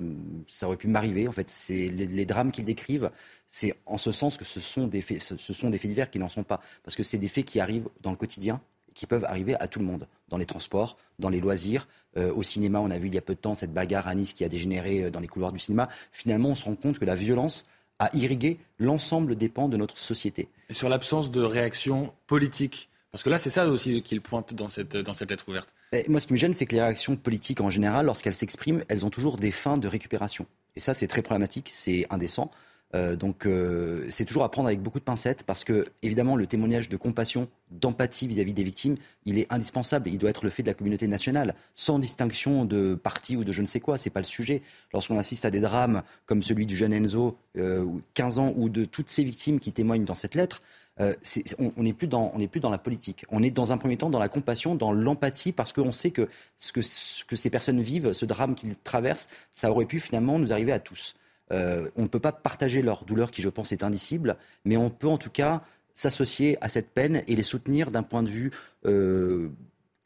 ça aurait pu m'arriver. En fait, c'est les, drames qu'ils décrivent, c'est en ce sens que ce sont des faits, ce sont des faits divers qui n'en sont pas, parce que c'est des faits qui arrivent dans le quotidien, qui peuvent arriver à tout le monde, dans les transports, dans les loisirs, euh, au cinéma. On a vu il y a peu de temps cette bagarre à Nice qui a dégénéré euh, dans les couloirs du cinéma. Finalement, on se rend compte que la violence a irrigué l'ensemble des pans de notre société. Sur l'absence de réaction politique parce que là, c'est ça aussi qu'il pointe dans cette, dans cette lettre ouverte. Et moi, ce qui me gêne, c'est que les réactions politiques, en général, lorsqu'elles s'expriment, elles ont toujours des fins de récupération. Et ça, c'est très problématique, c'est indécent. Euh, donc euh, c'est toujours à prendre avec beaucoup de pincettes parce que évidemment le témoignage de compassion, d'empathie vis-à-vis des victimes, il est indispensable. Il doit être le fait de la communauté nationale, sans distinction de parti ou de je ne sais quoi. C'est pas le sujet. Lorsqu'on assiste à des drames comme celui du jeune Enzo, euh, 15 ans, ou de toutes ces victimes qui témoignent dans cette lettre, euh, on n'est plus, dans, la politique. On est dans un premier temps dans la compassion, dans l'empathie, parce qu'on sait que que ce que ces personnes vivent, ce drame qu'ils traversent, ça aurait pu finalement nous arriver à tous. Euh, on ne peut pas partager leur douleur qui, je pense, est indicible, mais on peut en tout cas s'associer à cette peine et les soutenir d'un point de vue euh,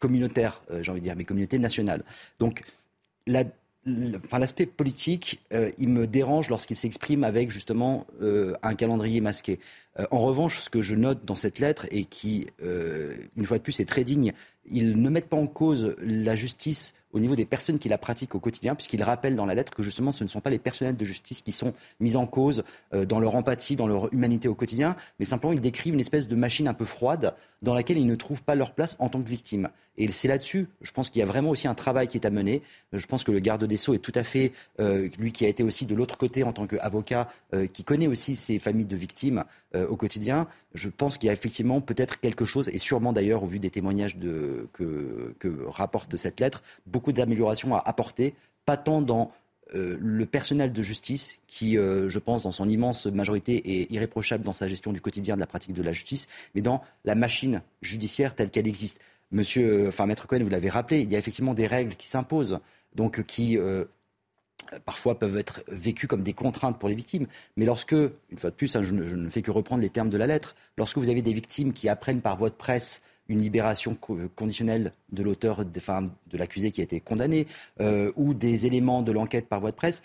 communautaire, euh, j'ai envie de dire, mais communauté nationale. Donc, l'aspect politique, il me dérange lorsqu'il s'exprime avec justement un calendrier masqué. en revanche, ce que je note dans cette lettre et qui, une fois de plus, est très digne, ils ne mettent pas en cause la justice au niveau des personnes qui la pratiquent au quotidien, puisqu'il rappelle dans la lettre que justement ce ne sont pas les personnels de justice qui sont mis en cause euh, dans leur empathie, dans leur humanité au quotidien, mais simplement ils décrivent une espèce de machine un peu froide dans laquelle ils ne trouvent pas leur place en tant que victimes. Et c'est là-dessus, je pense qu'il y a vraiment aussi un travail qui est à mener. Je pense que le garde des Sceaux est tout à fait, euh, lui qui a été aussi de l'autre côté en tant qu'avocat, euh, qui connaît aussi ces familles de victimes au quotidien, je pense qu'il y a effectivement peut-être quelque chose, et sûrement d'ailleurs au vu des témoignages que, que rapporte cette lettre, d'améliorations à apporter, pas tant dans euh, le personnel de justice, qui, euh, je pense, dans son immense majorité, est irréprochable dans sa gestion du quotidien de la pratique de la justice, mais dans la machine judiciaire telle qu'elle existe. Monsieur, enfin, Maître Cohen, vous l'avez rappelé, il y a effectivement des règles qui s'imposent, donc qui euh, parfois peuvent être vécues comme des contraintes pour les victimes. Mais lorsque, une fois de plus, hein, je, ne, je, ne, fais que reprendre les termes de la lettre, lorsque vous avez des victimes qui apprennent par voie de presse une libération conditionnelle de l'auteur, enfin, de l'accusé qui a été condamné, euh, ou des éléments de l'enquête par voie de presse,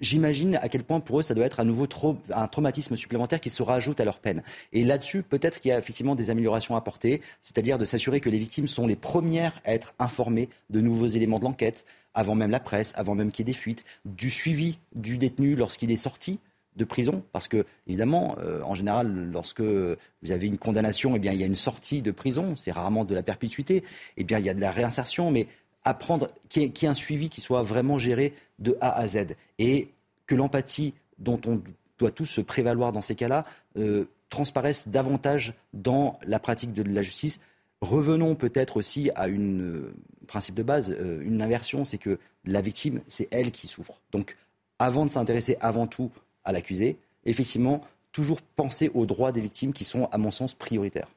j'imagine à quel point pour eux ça doit être à nouveau un traumatisme supplémentaire qui se rajoute à leur peine. Et là-dessus, peut-être qu'il y a effectivement des améliorations à apporter, c'est-à-dire de s'assurer que les victimes sont les premières à être informées de nouveaux éléments de l'enquête, avant même la presse, avant même qu'il y ait des fuites, du suivi du détenu lorsqu'il est sorti de prison, parce que évidemment, euh, en général, lorsque vous avez une condamnation, eh bien, il y a une sortie de prison, c'est rarement de la perpétuité, eh bien, il y a de la réinsertion, mais apprendre qu'il y, ait un suivi qui soit vraiment géré de A à Z, et que l'empathie dont on doit tous se prévaloir dans ces cas-là euh, transparaisse davantage dans la pratique de la justice. Revenons peut-être aussi à une euh, principe de base, euh, une inversion, c'est que la victime, c'est elle qui souffre. Donc, avant de s'intéresser avant tout à l'accusé, effectivement, toujours penser aux droits des victimes qui sont, à mon sens, prioritaires.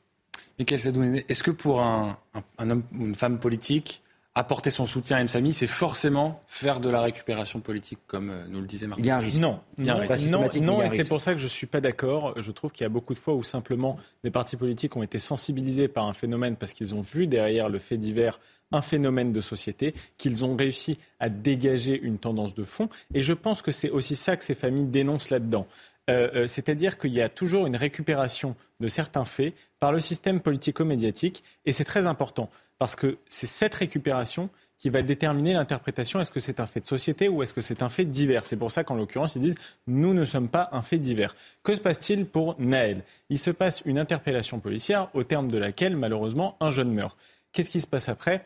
Michael Sadoun, est-ce que pour un, homme ou une femme politique, apporter son soutien à une famille, c'est forcément faire de la récupération politique, comme euh, nous le disait Marc. Il y a un risque. Non, non, et c'est pour ça que je ne suis pas d'accord. Je trouve qu'il y a beaucoup de fois où simplement des partis politiques ont été sensibilisés par un phénomène parce qu'ils ont vu derrière le fait divers un phénomène de société, qu'ils ont réussi à dégager une tendance de fond. Et je pense que c'est aussi ça que ces familles dénoncent là-dedans. Euh, euh, c'est-à-dire qu'il y a toujours une récupération de certains faits par le système politico-médiatique, et c'est très important, parce que c'est cette récupération qui va déterminer l'interprétation. Est-ce que c'est un fait de société ou est-ce que c'est un fait divers? C'est pour ça qu'en l'occurrence, ils disent nous ne sommes pas un fait divers. Que se passe-t-il pour Naël? Il se passe une interpellation policière au terme de laquelle, malheureusement, un jeune meurt. Qu'est-ce qui se passe après?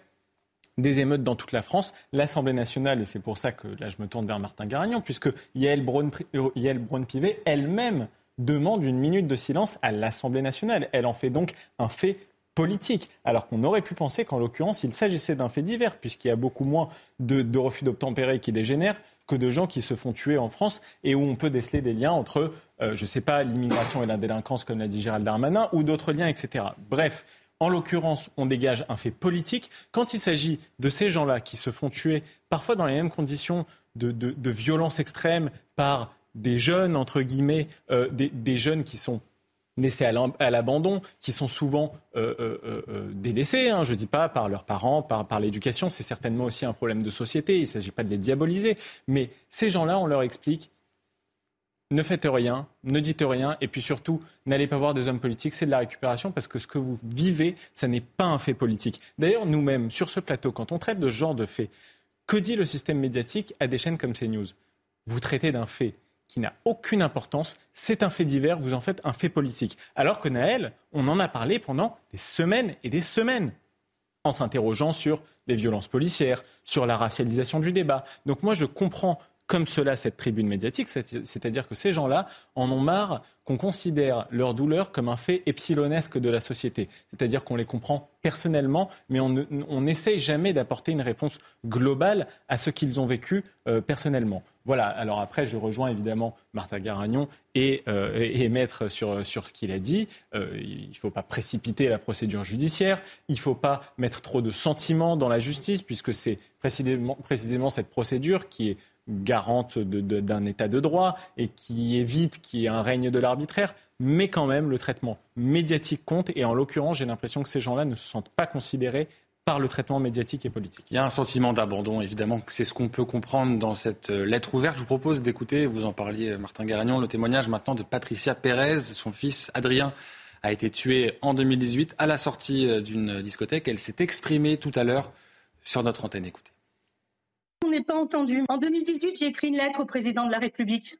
Des émeutes dans toute la France. L'Assemblée nationale, et c'est pour ça que là je me tourne vers Martin Garagnon, puisque Yael Braun-Pivet elle-même demande une minute de silence à l'Assemblée nationale. Elle en fait donc un fait politique, alors qu'on aurait pu penser qu'en l'occurrence il s'agissait d'un fait divers, puisqu'il y a beaucoup moins de, refus d'obtempérer qui dégénèrent que de gens qui se font tuer en France et où on peut déceler des liens entre, euh, je ne sais pas, l'immigration et la délinquance, comme l'a dit Gérald Darmanin, ou d'autres liens, etc. Bref, en l'occurrence, on dégage un fait politique. Quand il s'agit de ces gens-là qui se font tuer, parfois dans les mêmes conditions de, violence extrême par des jeunes, entre guillemets, euh, des, jeunes qui sont laissés à l'abandon, qui sont souvent euh, euh, délaissés, hein, je ne dis pas par leurs parents, par, par l'éducation, c'est certainement aussi un problème de société, il ne s'agit pas de les diaboliser, mais ces gens-là, on leur explique ne faites rien, ne dites rien, et puis surtout, n'allez pas voir des hommes politiques, c'est de la récupération, parce que ce que vous vivez, ça n'est pas un fait politique. D'ailleurs, nous-mêmes, sur ce plateau, quand on traite de genre de fait, que dit le système médiatique à des chaînes comme CNews? Vous traitez d'un fait qui n'a aucune importance, c'est un fait divers, vous en faites un fait politique. Alors que Naël, on en a parlé pendant des semaines et des semaines, en s'interrogeant sur des violences policières, sur la racialisation du débat. Donc moi, je comprends comme cela cette tribune médiatique, c'est-à-dire que ces gens-là en ont marre qu'on considère leur douleur comme un fait epsilonesque de la société, c'est-à-dire qu'on les comprend personnellement, mais on n'essaye jamais d'apporter une réponse globale à ce qu'ils ont vécu euh, personnellement. Voilà, alors après, je rejoins évidemment Martha Garagnon et, euh, Maître sur, sur ce qu'il a dit. Euh, il ne faut pas précipiter la procédure judiciaire, il ne faut pas mettre trop de sentiments dans la justice, puisque c'est précisément, précisément cette procédure qui est garante d'un état de droit et qui évite qu'il y ait un règne de l'arbitraire, mais quand même le traitement médiatique compte et en l'occurrence j'ai l'impression que ces gens-là ne se sentent pas considérés par le traitement médiatique et politique. Il y a un sentiment d'abandon, évidemment, c'est ce qu'on peut comprendre dans cette euh, lettre ouverte. Je vous propose d'écouter, vous en parliez, Martin Garagnon, le témoignage maintenant de Patricia Pérez. Son fils Adrien a été tué en 2018 à la sortie euh, d'une discothèque. Elle s'est exprimée tout à l'heure sur notre antenne. Écoutez. On n'est pas entendu. En 2018, j'ai écrit une lettre au président de la République,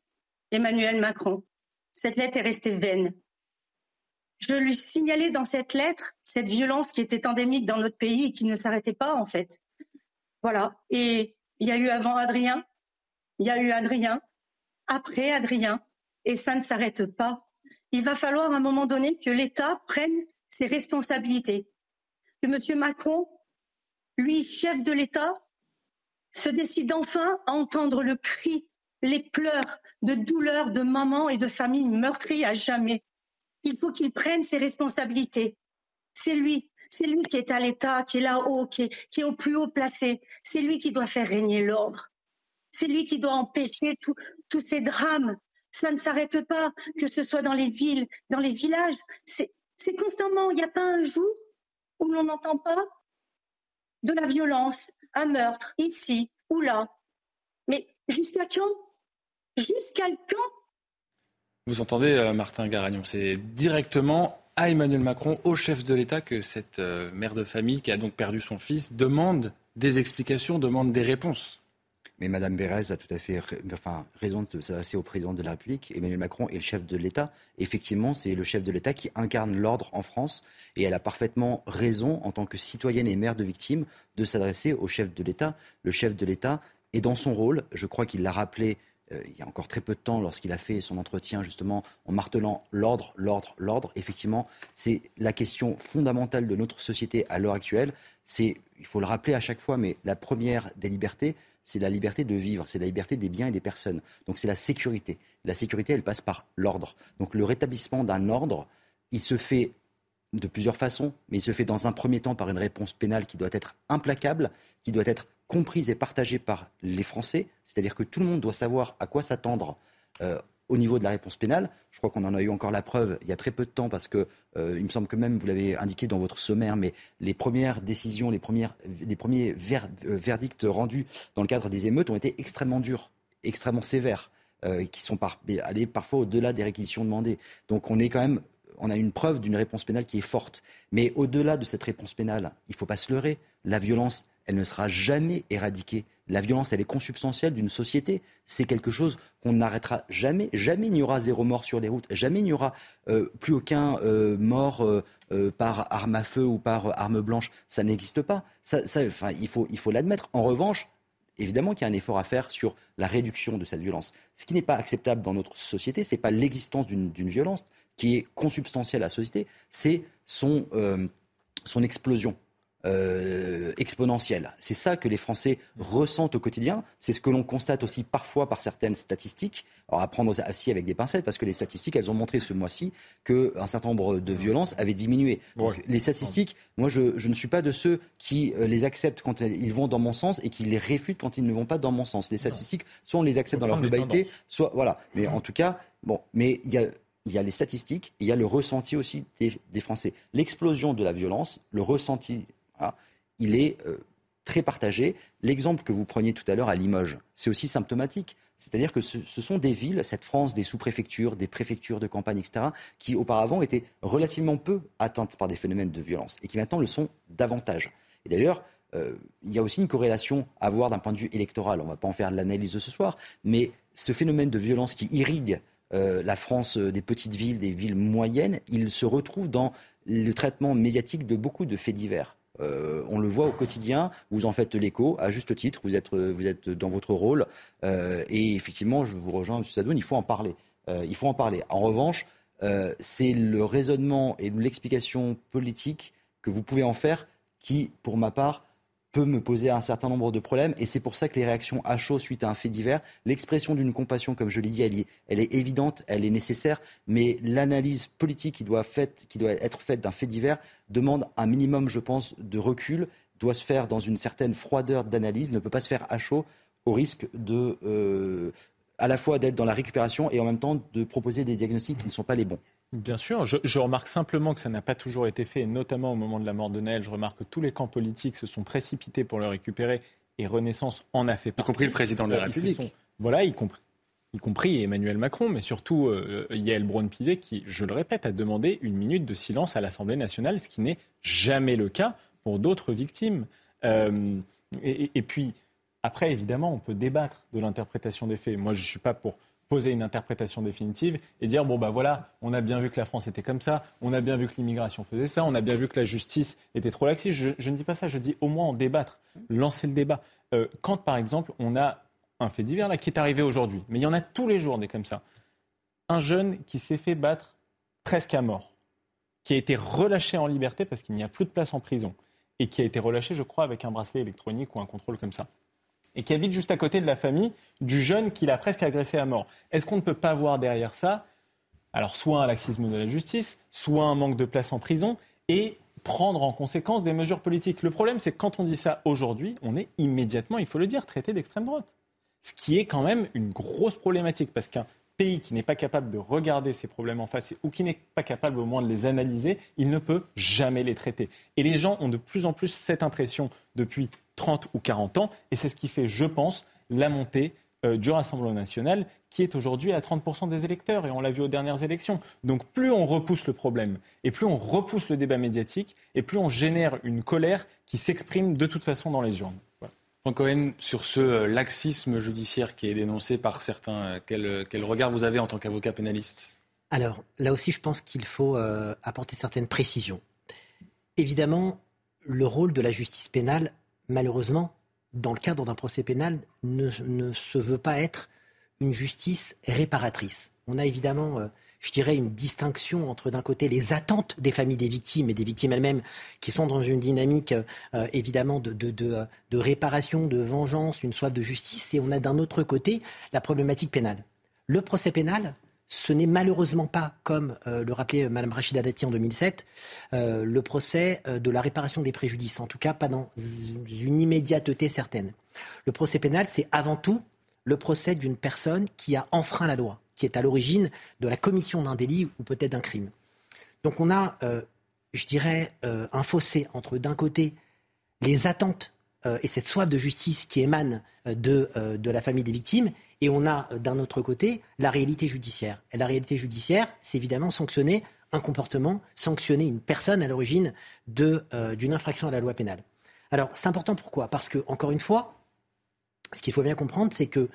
Emmanuel Macron. Cette lettre est restée vaine. Je lui signalais dans cette lettre cette violence qui était endémique dans notre pays et qui ne s'arrêtait pas, en fait. Voilà. Et il y a eu avant Adrien, il y a eu Adrien, après Adrien, et ça ne s'arrête pas. Il va falloir à un moment donné que l'État prenne ses responsabilités. Que M. Macron, lui, chef de l'État, se décide enfin à entendre le cri, les pleurs de douleur de maman et de famille meurtries à jamais. Il faut qu'il prenne ses responsabilités. C'est lui, c'est lui qui est à l'État, qui est là-haut, qui est, au plus haut placé. C'est lui qui doit faire régner l'ordre. C'est lui qui doit empêcher tous ces drames. Ça ne s'arrête pas, que ce soit dans les villes, dans les villages. C'est constamment. Il n'y a pas un jour où l'on n'entend pas de la violence, un meurtre, ici ou là. Mais jusqu'à quand? Jusqu'à quand? Vous entendez, euh, Martin Garagnon, c'est directement à Emmanuel Macron, au chef de l'État, que cette euh, mère de famille qui a donc perdu son fils demande des explications, demande des réponses. Mais Mme Bérez a tout à fait enfin, raison de s'adresser au président de la République. Emmanuel Macron est le chef de l'État. Effectivement, c'est le chef de l'État qui incarne l'ordre en France. Et elle a parfaitement raison, en tant que citoyenne et mère de victime, de s'adresser au chef de l'État. Le chef de l'État est dans son rôle. Je crois qu'il l'a rappelé euh, il y a encore très peu de temps lorsqu'il a fait son entretien justement en martelant l'ordre, l'ordre, l'ordre. Effectivement, c'est la question fondamentale de notre société à l'heure actuelle. C'est, il faut le rappeler à chaque fois, mais la première des libertés, c'est la liberté de vivre, c'est la liberté des biens et des personnes. Donc c'est la sécurité. La sécurité, elle passe par l'ordre. Donc le rétablissement d'un ordre, il se fait de plusieurs façons, mais il se fait dans un premier temps par une réponse pénale qui doit être implacable, qui doit être comprise et partagée par les Français, c'est-à-dire que tout le monde doit savoir à quoi s'attendre euh, au niveau de la réponse pénale. Je crois qu'on en a eu encore la preuve il y a très peu de temps parce que euh, il me semble que même vous l'avez indiqué dans votre sommaire, mais les premières décisions, les, les premiers euh, verdicts rendus dans le cadre des émeutes ont été extrêmement durs, extrêmement sévères, qui sont allés parfois au-delà des réquisitions demandées. Donc on est quand même on a une preuve d'une réponse pénale qui est forte. Mais au-delà de cette réponse pénale, il ne faut pas se leurrer. La violence, elle ne sera jamais éradiquée. La violence, elle est consubstantielle d'une société. C'est quelque chose qu'on n'arrêtera jamais. Jamais il n'y aura zéro mort sur les routes. Jamais il n'y aura euh, plus aucun euh, mort euh, par arme à feu ou par arme blanche. Ça n'existe pas. Ça, il faut, il faut l'admettre. En revanche, évidemment qu'il y a un effort à faire sur la réduction de cette violence. Ce qui n'est pas acceptable dans notre société, ce n'est pas l'existence d'une violence qui est consubstantielle à la société, c'est son, son explosion. Euh, exponentielle. C'est ça que les Français ressentent au quotidien. C'est ce que l'on constate aussi parfois par certaines statistiques. Alors à prendre aussi avec des pincettes, parce que les statistiques, elles ont montré ce mois-ci qu'un certain nombre de violences avaient diminué. Donc, les statistiques, moi, je, ne suis pas de ceux qui euh, les acceptent quand ils vont dans mon sens et qui les réfutent quand ils ne vont pas dans mon sens. Les statistiques, soit on les accepte dans leur globalité, soit voilà. Mais en tout cas, bon, mais il y a il y a les statistiques, il y a le ressenti aussi des, des Français. L'explosion de la violence, le ressenti il est euh, très partagé. L'exemple que vous preniez tout à l'heure à Limoges, c'est aussi symptomatique. C'est-à-dire que ce, sont des villes, cette France des sous-préfectures, des préfectures de campagne, etc., qui auparavant étaient relativement peu atteintes par des phénomènes de violence et qui maintenant le sont davantage. Et d'ailleurs, euh, il y a aussi une corrélation à voir d'un point de vue électoral. On ne va pas en faire l'analyse de ce soir, mais ce phénomène de violence qui irrigue euh, la France des petites villes, des villes moyennes, il se retrouve dans le traitement médiatique de beaucoup de faits divers. Euh, on le voit au quotidien, vous en faites l'écho, à juste titre, vous êtes, vous êtes dans votre rôle. Euh, et effectivement, je vous rejoins, M. Sadoun, il faut en parler. Euh, il faut en parler. En revanche, c'est le raisonnement et l'explication politique que vous pouvez en faire qui, pour ma part, peut me poser un certain nombre de problèmes. Et c'est pour ça que les réactions à chaud suite à un fait divers, l'expression d'une compassion, comme je l'ai dit, elle est, évidente, elle est nécessaire. Mais l'analyse politique qui doit, qui doit être faite d'un fait divers demande un minimum, je pense, de recul, doit se faire dans une certaine froideur d'analyse, ne peut pas se faire à chaud au risque de, euh, à la fois d'être dans la récupération et en même temps de proposer des diagnostics qui ne sont pas les bons. Bien sûr, je, remarque simplement que ça n'a pas toujours été fait, et notamment au moment de la mort de Naël. Je remarque que tous les camps politiques se sont précipités pour le récupérer, et Renaissance en a fait partie. Y compris le président de la République. voilà, y compris, y compris Emmanuel Macron, mais surtout euh, Yael Braun-Pivet, qui, je le répète, a demandé une minute de silence à l'Assemblée nationale, ce qui n'est jamais le cas pour d'autres victimes. Euh, et, et puis, après, évidemment, on peut débattre de l'interprétation des faits. Moi, je ne suis pas pour poser une interprétation définitive et dire bon bah voilà, on a bien vu que la France était comme ça, on a bien vu que l'immigration faisait ça, on a bien vu que la justice était trop laxiste. Je, ne dis pas ça, je dis au moins en débattre, lancer le débat. Euh, quand par exemple on a un fait divers là qui est arrivé aujourd'hui, mais il y en a tous les jours des comme ça. Un jeune qui s'est fait battre presque à mort, qui a été relâché en liberté parce qu'il n'y a plus de place en prison et qui a été relâché, je crois, avec un bracelet électronique ou un contrôle comme ça et qui habite juste à côté de la famille du jeune qu'il a presque agressé à mort. Est-ce qu'on ne peut pas voir derrière ça, alors soit un laxisme de la justice, soit un manque de place en prison, et prendre en conséquence des mesures politiques? Le problème, c'est que quand on dit ça aujourd'hui, on est immédiatement, il faut le dire, traité d'extrême droite. Ce qui est quand même une grosse problématique, parce qu'un pays qui n'est pas capable de regarder ces problèmes en face ou qui n'est pas capable au moins de les analyser, il ne peut jamais les traiter. Et les gens ont de plus en plus cette impression depuis 30 ou 40 ans. Et c'est ce qui fait, je pense, la montée euh, du Rassemblement national, qui est aujourd'hui à 30% des électeurs, et on l'a vu aux dernières élections. Donc plus on repousse le problème, et plus on repousse le débat médiatique, et plus on génère une colère qui s'exprime de toute façon dans les urnes. Franck Cohen, sur ce euh, laxisme judiciaire qui est dénoncé par certains, euh, quel, regard vous avez en tant qu'avocat pénaliste? Alors, là aussi, je pense qu'il faut apporter certaines précisions. Évidemment, le rôle de la justice pénale malheureusement, dans le cadre d'un procès pénal, ne, se veut pas être une justice réparatrice. On a évidemment, euh, je dirais, une distinction entre d'un côté les attentes des familles des victimes et des victimes elles-mêmes, qui sont dans une dynamique euh, évidemment de, de, réparation, de vengeance, une soif de justice, et on a d'un autre côté la problématique pénale. Le procès pénal, ce n'est malheureusement pas, comme euh, le rappelait Mme Rachida Dati en 2007, euh, le procès euh, de la réparation des préjudices, en tout cas pas dans une immédiateté certaine. Le procès pénal, c'est avant tout le procès d'une personne qui a enfreint la loi, qui est à l'origine de la commission d'un délit ou peut-être d'un crime. Donc on a, je dirais, un fossé entre d'un côté les attentes et cette soif de justice qui émane de, de la famille des victimes et on a d'un autre côté la réalité judiciaire. Et la réalité judiciaire, c'est évidemment sanctionner un comportement, sanctionner une personne à l'origine euh, d'une infraction à la loi pénale. Alors c'est important pourquoi? Parce que, encore une fois, ce qu'il faut bien comprendre, c'est que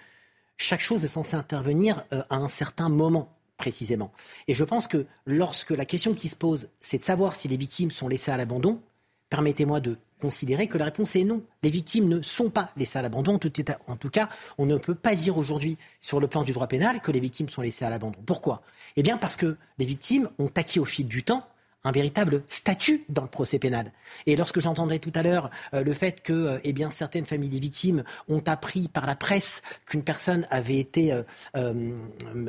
chaque chose est censée intervenir euh, à un certain moment précisément. Et je pense que lorsque la question qui se pose, c'est de savoir si les victimes sont laissées à l'abandon, permettez-moi de considérer que la réponse est non. Les victimes ne sont pas laissées à l'abandon. En tout cas, on ne peut pas dire aujourd'hui, sur le plan du droit pénal, que les victimes sont laissées à l'abandon. Pourquoi? Eh bien parce que les victimes ont acquis au fil du temps un véritable statut dans le procès pénal. Et lorsque j'entendais tout à l'heure euh, le fait que euh, eh certaines familles des victimes ont appris par la presse qu'une personne avait été euh,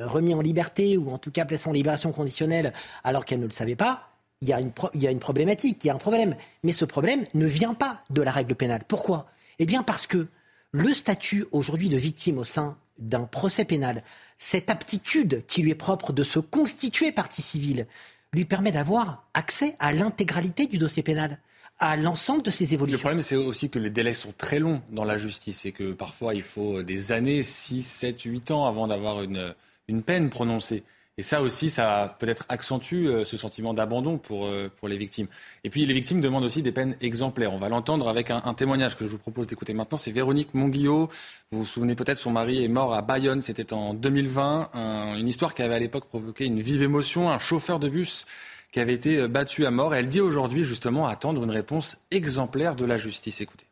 remise en liberté ou en tout cas placée en libération conditionnelle alors qu'elle ne le savait pas, il y, a une il y a une problématique, il y a un problème. Mais ce problème ne vient pas de la règle pénale. Pourquoi? Eh bien parce que le statut aujourd'hui de victime au sein d'un procès pénal, cette aptitude qui lui est propre de se constituer partie civile, lui permet d'avoir accès à l'intégralité du dossier pénal à l'ensemble de ces évolutions. Le problème, c'est aussi que les délais sont très longs dans la justice et que parfois il faut des années, 6, 7, 8 ans avant d'avoir une, une peine prononcée. Et ça aussi, ça peut-être accentue euh, ce sentiment d'abandon pour, euh, pour les victimes. Et puis les victimes demandent aussi des peines exemplaires. On va l'entendre avec un, témoignage que je vous propose d'écouter maintenant. C'est Véronique Monguillot. Vous vous souvenez peut-être, son mari est mort à Bayonne. C'était en 2020. une histoire qui avait à l'époque provoqué une vive émotion. Un chauffeur de bus qui avait été euh, battu à mort. Et elle dit aujourd'hui justement attendre une réponse exemplaire de la justice. Écoutez.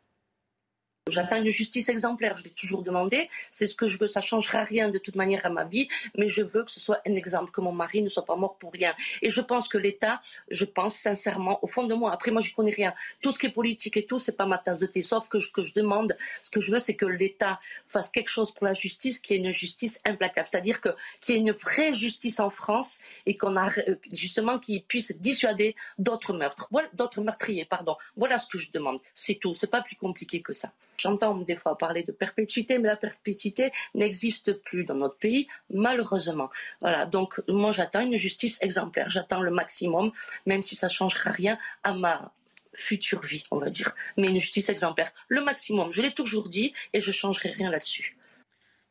J'attends une justice exemplaire, je l'ai toujours demandé. C'est ce que je veux, ça ne changera rien de toute manière à ma vie, mais je veux que ce soit un exemple, que mon mari ne soit pas mort pour rien. Et je pense que l'État, je pense sincèrement, au fond de moi, après moi je connais rien, tout ce qui est politique et tout, c'est pas ma tasse de thé, sauf que je, que je demande, ce que je veux, c'est que l'État fasse quelque chose pour la justice, qui est une justice implacable, c'est-à-dire qu'il y ait une vraie justice en France et qu'on a euh, justement qui puisse dissuader d'autres meurtres, d'autres meurtriers, pardon. Voilà ce que je demande, c'est tout, c'est pas plus compliqué que ça. J'entends des fois parler de perpétuité, mais la perpétuité n'existe plus dans notre pays, malheureusement. Voilà, donc moi j'attends une justice exemplaire, j'attends le maximum, même si ça ne changera rien à ma future vie, on va dire. Mais une justice exemplaire, le maximum, je l'ai toujours dit et je ne changerai rien là-dessus.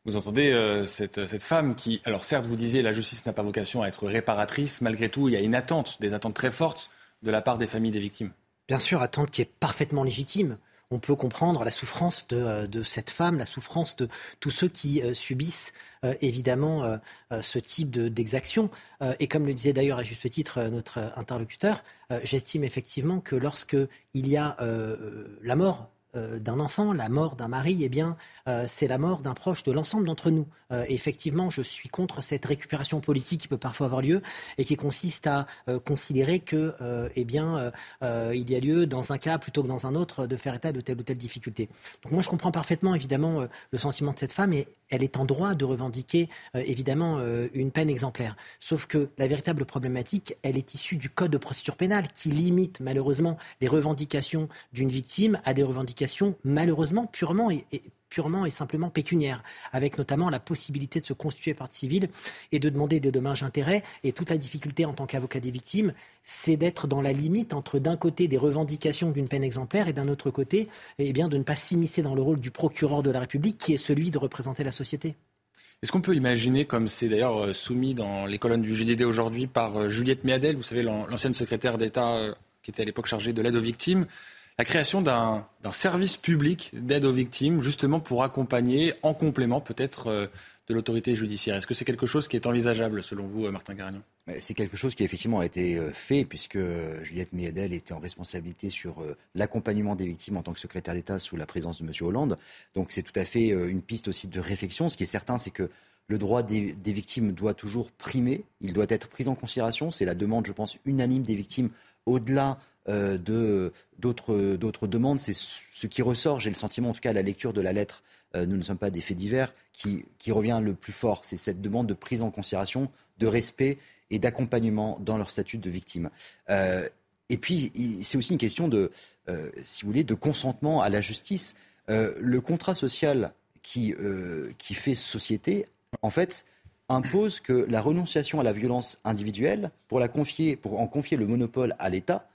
Vous entendez euh, cette, cette, femme qui, alors certes, vous disiez la justice n'a pas vocation à être réparatrice, malgré tout, il y a une attente, des attentes très fortes de la part des familles des victimes. Bien sûr, attente qui est parfaitement légitime on peut comprendre la souffrance de, euh, cette femme, la souffrance de tous ceux qui euh, subissent euh, évidemment ce type d'exaction. et comme le disait d'ailleurs à juste titre notre interlocuteur, j'estime effectivement que lorsque il y a la mort d'un enfant, la mort d'un mari, eh bien, euh, c'est la mort d'un proche de l'ensemble d'entre nous. Euh, effectivement, je suis contre cette récupération politique qui peut parfois avoir lieu et qui consiste à considérer que, eh il y a lieu dans un cas plutôt que dans un autre de faire état de telle ou telle difficulté. Donc moi, je comprends parfaitement, évidemment, le sentiment de cette femme et elle est en droit de revendiquer, évidemment, une peine exemplaire. Sauf que la véritable problématique, elle est issue du code de procédure pénale qui limite malheureusement les revendications d'une victime à des revendications malheureusement purement et, purement et simplement pécuniaire, avec notamment la possibilité de se constituer partie civile et de demander des dommages-intérêts. Et toute la difficulté en tant qu'avocat des victimes, c'est d'être dans la limite entre d'un côté des revendications d'une peine exemplaire et d'un autre côté, eh bien, de ne pas s'immiscer dans le rôle du procureur de la République, qui est celui de représenter la société. Est-ce qu'on peut imaginer, comme c'est d'ailleurs euh, soumis dans les colonnes du JDD aujourd'hui par euh, Juliette Méadel, vous savez, l'ancienne secrétaire d'État euh, qui était à l'époque chargée de l'aide aux victimes, la création d'un service public d'aide aux victimes, justement pour accompagner, en complément peut-être euh, de l'autorité judiciaire. Est-ce que c'est quelque chose qui est envisageable selon vous, euh, Martin Garagnon c'est quelque chose qui effectivement a été euh, fait puisque Juliette Miedel était en responsabilité sur l'accompagnement des victimes en tant que secrétaire d'État sous la présence de M. Hollande. Donc c'est tout à fait une piste aussi de réflexion. Ce qui est certain, c'est que le droit des, victimes doit toujours primer, il doit être pris en considération. C'est la demande, je pense, unanime des victimes au-delà de d'autres, d'autres demandes. C'est ce qui ressort, j'ai le sentiment, en tout cas, à la lecture de la lettre nous ne sommes pas des faits divers, qui, qui revient le plus fort. C'est cette demande de prise en considération, de respect et d'accompagnement dans leur statut de victime. et puis, c'est aussi une question de, si vous voulez, de consentement à la justice. le contrat social qui, qui fait société, en fait, impose que la renonciation à la violence individuelle, pour, la confier, pour en confier le monopole à l'État,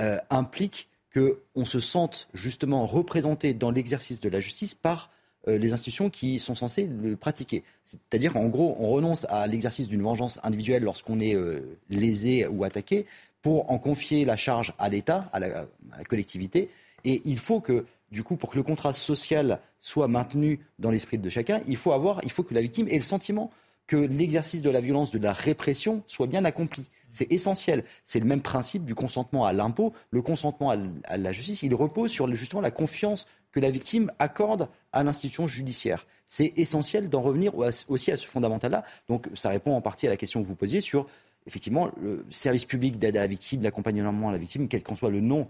euh, implique qu'on se sente justement représenté dans l'exercice de la justice par euh, les institutions qui sont censées le pratiquer. C'est-à-dire, en gros, on renonce à l'exercice d'une vengeance individuelle lorsqu'on est euh, lésé ou attaqué pour en confier la charge à l'État, à, à la, collectivité. Et il faut que, du coup, pour que le contrat social soit maintenu dans l'esprit de chacun, il faut avoir, il faut que la victime ait le sentiment que l'exercice de la violence, de la répression soit bien accompli. C'est essentiel. C'est le même principe du consentement à l'impôt. Le consentement à la justice, il repose sur justement la confiance que la victime accorde à l'institution judiciaire. C'est essentiel d'en revenir aussi à ce fondamental-là. Donc ça répond en partie à la question que vous posiez sur effectivement le service public d'aide à la victime, d'accompagnement à la victime, quel qu'en soit le nom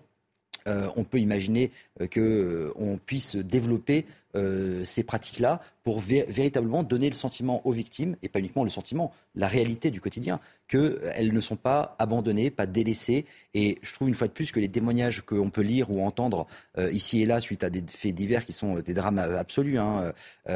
euh, on peut imaginer euh, qu'on euh, puisse développer ces pratiques-là pour véritablement donner le sentiment aux victimes, et pas uniquement le sentiment, la réalité du quotidien, qu'elles ne sont pas abandonnées, pas délaissées. Et je trouve une fois de plus que les témoignages qu'on peut lire ou entendre ici et là suite à des faits divers qui sont des drames absolus, hein,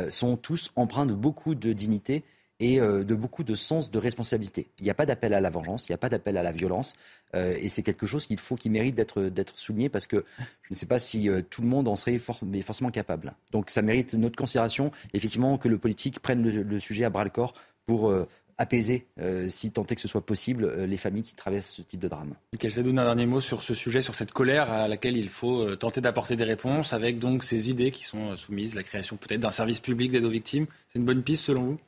sont tous empreints de beaucoup de dignité et euh, de beaucoup de sens de responsabilité. Il n'y a pas d'appel à la vengeance, il n'y a pas d'appel à la violence, euh, et c'est quelque chose qu'il faut, qui mérite d'être souligné parce que je ne sais pas si euh, tout le monde en serait forcément capable. Donc ça mérite notre considération, effectivement, que le politique prenne le, sujet à bras le corps pour apaiser, si tant est que ce soit possible, les familles qui traversent ce type de drame. Michael Sadoun, un dernier mot sur ce sujet, sur cette colère à laquelle il faut tenter d'apporter des réponses avec donc ces idées qui sont soumises, la création peut-être d'un service public d'aide aux victimes. C'est une bonne piste selon vous?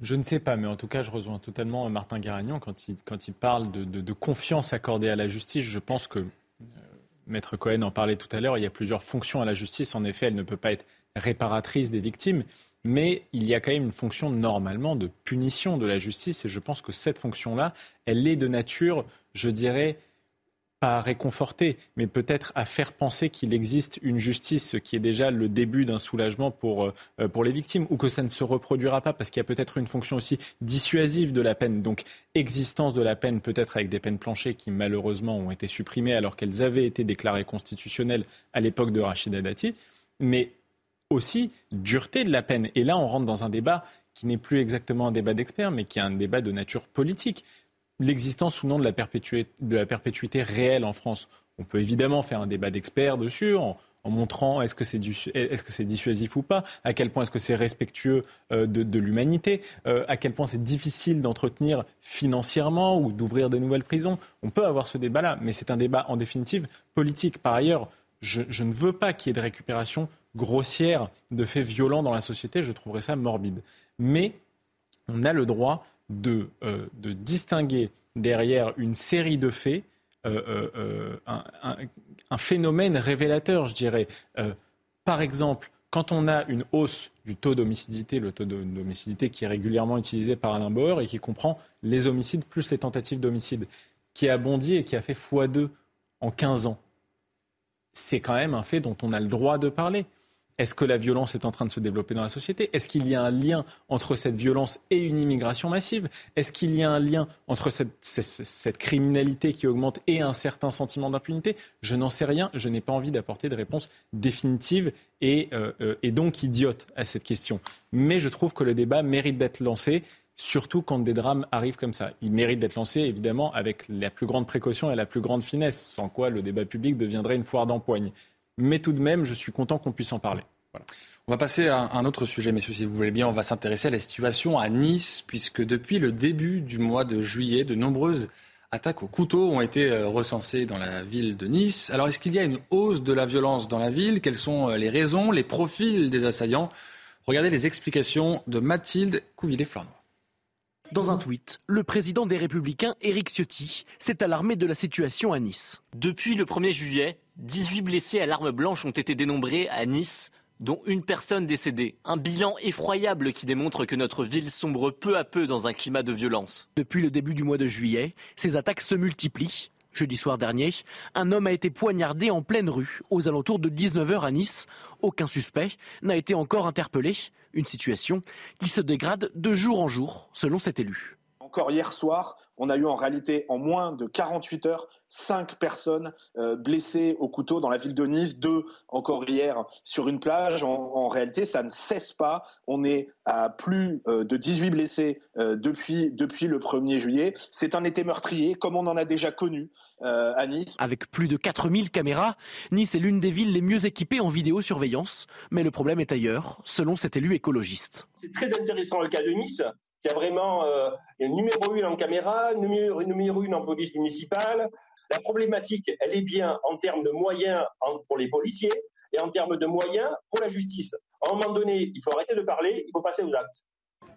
Je ne sais pas, mais en tout cas, je rejoins totalement Martin Garagnon quand il, quand il parle de, confiance accordée à la justice. Je pense que, euh, Maître Cohen en parlait tout à l'heure, il y a plusieurs fonctions à la justice. En effet, elle ne peut pas être réparatrice des victimes, mais il y a quand même une fonction normalement de punition de la justice. Et je pense que cette fonction-là, elle est de nature, je dirais, pas à réconforter, mais peut-être à faire penser qu'il existe une justice, ce qui est déjà le début d'un soulagement pour, euh, euh, pour les victimes, ou que ça ne se reproduira pas, parce qu'il y a peut-être une fonction aussi dissuasive de la peine. Donc, existence de la peine, peut-être avec des peines planchées qui malheureusement ont été supprimées alors qu'elles avaient été déclarées constitutionnelles à l'époque de Rachida Dati, mais aussi dureté de la peine. Et là, on rentre dans un débat qui n'est plus exactement un débat d'experts, mais qui est un débat de nature politique l'existence ou non de la, perpétuité, réelle en France. On peut évidemment faire un débat d'experts dessus en, montrant est-ce que c'est est dissuasif ou pas, à quel point est-ce que c'est respectueux euh, de, l'humanité, euh, à quel point c'est difficile d'entretenir financièrement ou d'ouvrir des nouvelles prisons. On peut avoir ce débat-là, mais c'est un débat en définitive politique. Par ailleurs, je, je ne veux pas qu'il y ait de récupération grossière de faits violents dans la société, je trouverais ça morbide. Mais on a le droit de, euh, de distinguer derrière une série de faits euh, euh, un, phénomène révélateur, je dirais. par exemple, quand on a une hausse du taux d'homicidité, le taux d'homicidité qui est régulièrement utilisé par Alain Bauer et qui comprend les homicides plus les tentatives d'homicide, qui a bondi et qui a fait x2 en 15 ans, c'est quand même un fait dont on a le droit de parler. Est-ce que la violence est en train de se développer dans la société? Est-ce qu'il y a un lien entre cette violence et une immigration massive? Est-ce qu'il y a un lien entre cette, criminalité qui augmente et un certain sentiment d'impunité? Je n'en sais rien. Je n'ai pas envie d'apporter de réponse définitive et, euh, euh, et donc idiote à cette question. Mais je trouve que le débat mérite d'être lancé surtout quand des drames arrivent comme ça. Il mérite d'être lancé, évidemment, avec la plus grande précaution et la plus grande finesse, sans quoi le débat public deviendrait une foire d'empoigne mais tout de même, je suis content qu'on puisse en parler. On va passer à un autre sujet, messieurs, si vous voulez bien. On va s'intéresser à la situation à Nice, puisque depuis le début du mois de juillet, de nombreuses attaques au couteau ont été euh, recensées dans la ville de Nice. Alors, est-ce qu'il y a une hausse de la violence dans la ville? Quelles sont euh, les raisons, les profils des assaillants? Regardez les explications de Mathilde Couvillé-Flanon. Dans un tweet, le président des Républicains, Éric Ciotti, s'est alarmé de la situation à Nice. Depuis le 1er juillet, 18 blessés à l'arme blanche ont été dénombrés à Nice, dont une personne décédée. Un bilan effroyable qui démontre que notre ville sombre peu à peu dans un climat de violence. Depuis le début du mois de juillet, ces attaques se multiplient. Jeudi soir dernier, un homme a été poignardé en pleine rue, aux alentours de 19h à Nice. Aucun suspect n'a été encore interpellé. Une situation qui se dégrade de jour en jour, selon cet élu. Encore hier soir, on a eu en réalité en moins de 48 heures cinq personnes euh, blessées au couteau dans la ville de Nice, deux encore hier sur une plage. En, réalité, ça ne cesse pas. On est à plus euh, de 18 blessés euh, depuis, depuis le 1er juillet. C'est un été meurtrier, comme on en a déjà connu à Nice. Avec plus de 4000 caméras, Nice est l'une des villes les mieux équipées en vidéosurveillance. Mais le problème est ailleurs, selon cet élu écologiste. C'est très intéressant le cas de Nice il y a vraiment euh, numéro une en caméra, numéro, numéro une en police municipale. La problématique, elle est bien en termes de moyens pour les policiers et en termes de moyens pour la justice. À un moment donné, il faut arrêter de parler, il faut passer aux actes.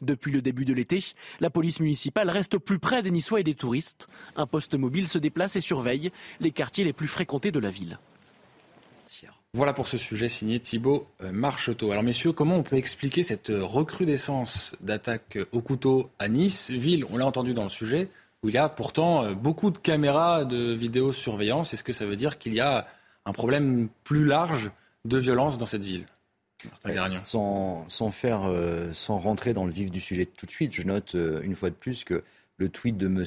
Depuis le début de l'été, la police municipale reste au plus près des Niçois et des touristes. Un poste mobile se déplace et surveille les quartiers les plus fréquentés de la ville. Voilà pour ce sujet signé Thibault euh, Marcheteau. Alors messieurs, comment on peut expliquer cette recrudescence d'attaques au couteau à Nice, ville, on l'a entendu dans le sujet, où il y a pourtant euh, beaucoup de caméras de vidéosurveillance? Est-ce que ça veut dire qu'il y a un problème plus large de violence dans cette ville? Sans, sans, faire, euh, sans rentrer dans le vif du sujet tout de suite, je note une fois de plus que le tweet de M.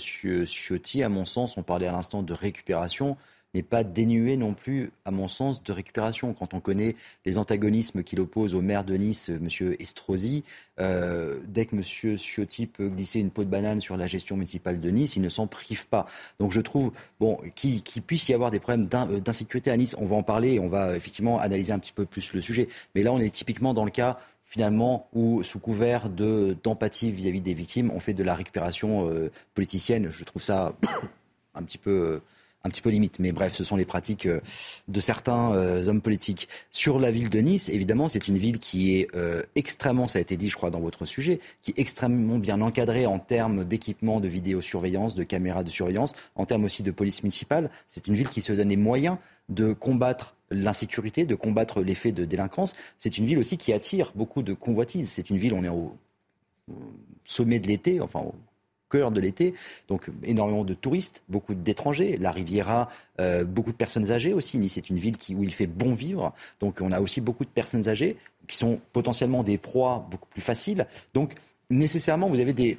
Ciotti, à mon sens, on parlait à l'instant de récupération n'est pas dénué non plus, à mon sens, de récupération. Quand on connaît les antagonismes qu'il oppose au maire de Nice, M. Estrosi, euh, dès que M. Ciotti peut glisser une peau de banane sur la gestion municipale de Nice, il ne s'en prive pas. Donc je trouve, bon, qu'il puisse y avoir des problèmes euh, d'insécurité à Nice, on va en parler on va effectivement analyser un petit peu plus le sujet. Mais là, on est typiquement dans le cas finalement, où sous couvert d'empathie vis-à-vis des victimes, on fait de la récupération euh, politicienne. Je trouve ça *coughs* un petit peu un petit peu limite. Mais bref, ce sont les pratiques euh, de certains euh, hommes politiques. Sur la ville de Nice, évidemment, c'est une ville qui est euh, extrêmement, ça a été dit, je crois, dans votre sujet, qui est extrêmement bien encadrée en termes d'équipement de vidéosurveillance, de caméras de surveillance, en termes aussi de police municipale. C'est une ville qui se donne les moyens de combattre l'insécurité, de combattre l'effet de délinquance. C'est une ville aussi qui attire beaucoup de convoitises. C'est une ville, on est au sommet de l'été, enfin cœur de l'été. Donc énormément de touristes, beaucoup d'étrangers. La Riviera, euh, beaucoup de personnes âgées aussi. Nice est une ville qui, où il fait bon vivre. Donc on a aussi beaucoup de personnes âgées qui sont potentiellement des proies beaucoup plus faciles. Donc nécessairement, vous avez des,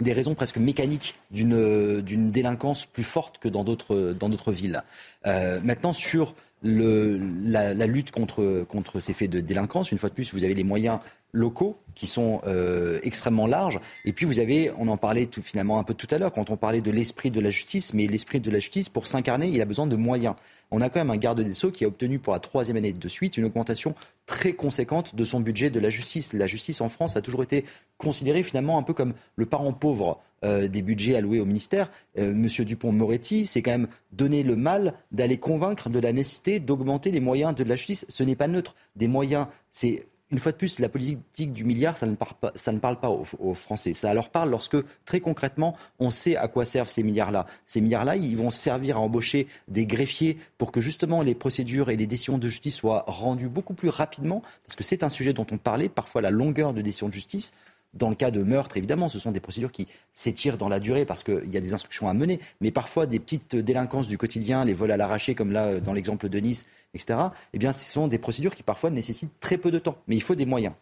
des raisons presque mécaniques d'une, délinquance plus forte que dans d'autres, dans d'autres villes. Euh, maintenant, sur le, la, la, lutte contre, contre ces faits de délinquance, une fois de plus, vous avez les moyens locaux qui sont euh, extrêmement larges. Et puis vous avez, on en parlait tout, finalement un peu tout à l'heure, quand on parlait de l'esprit de la justice, mais l'esprit de la justice, pour s'incarner, il a besoin de moyens. On a quand même un garde des Sceaux qui a obtenu pour la troisième année de suite une augmentation très conséquente de son budget de la justice. La justice en France a toujours été considérée finalement un peu comme le parent pauvre euh, des budgets alloués au ministère. Euh, Monsieur Dupont-Moretti s'est quand même donné le mal d'aller convaincre de la nécessité d'augmenter les moyens de la justice. Ce n'est pas neutre. Des moyens, c'est une fois de plus, la politique du milliard, ça ne parle pas, ça aux, Français. Ça leur parle lorsque, très concrètement, on sait à quoi servent ces milliards-là. Ces milliards-là, ils vont servir à embaucher des greffiers pour que justement les procédures et les décisions de justice soient rendues beaucoup plus rapidement, parce que c'est un sujet dont on parlait, parfois la longueur de décision de justice. Dans le cas de meurtre, évidemment, ce sont des procédures qui s'étirent dans la durée parce qu'il y a des instructions à mener, mais parfois des petites délinquances du quotidien, les vols à l'arraché, comme là dans l'exemple de Nice, etc., eh bien, ce sont des procédures qui parfois nécessitent très peu de temps, mais il faut des moyens.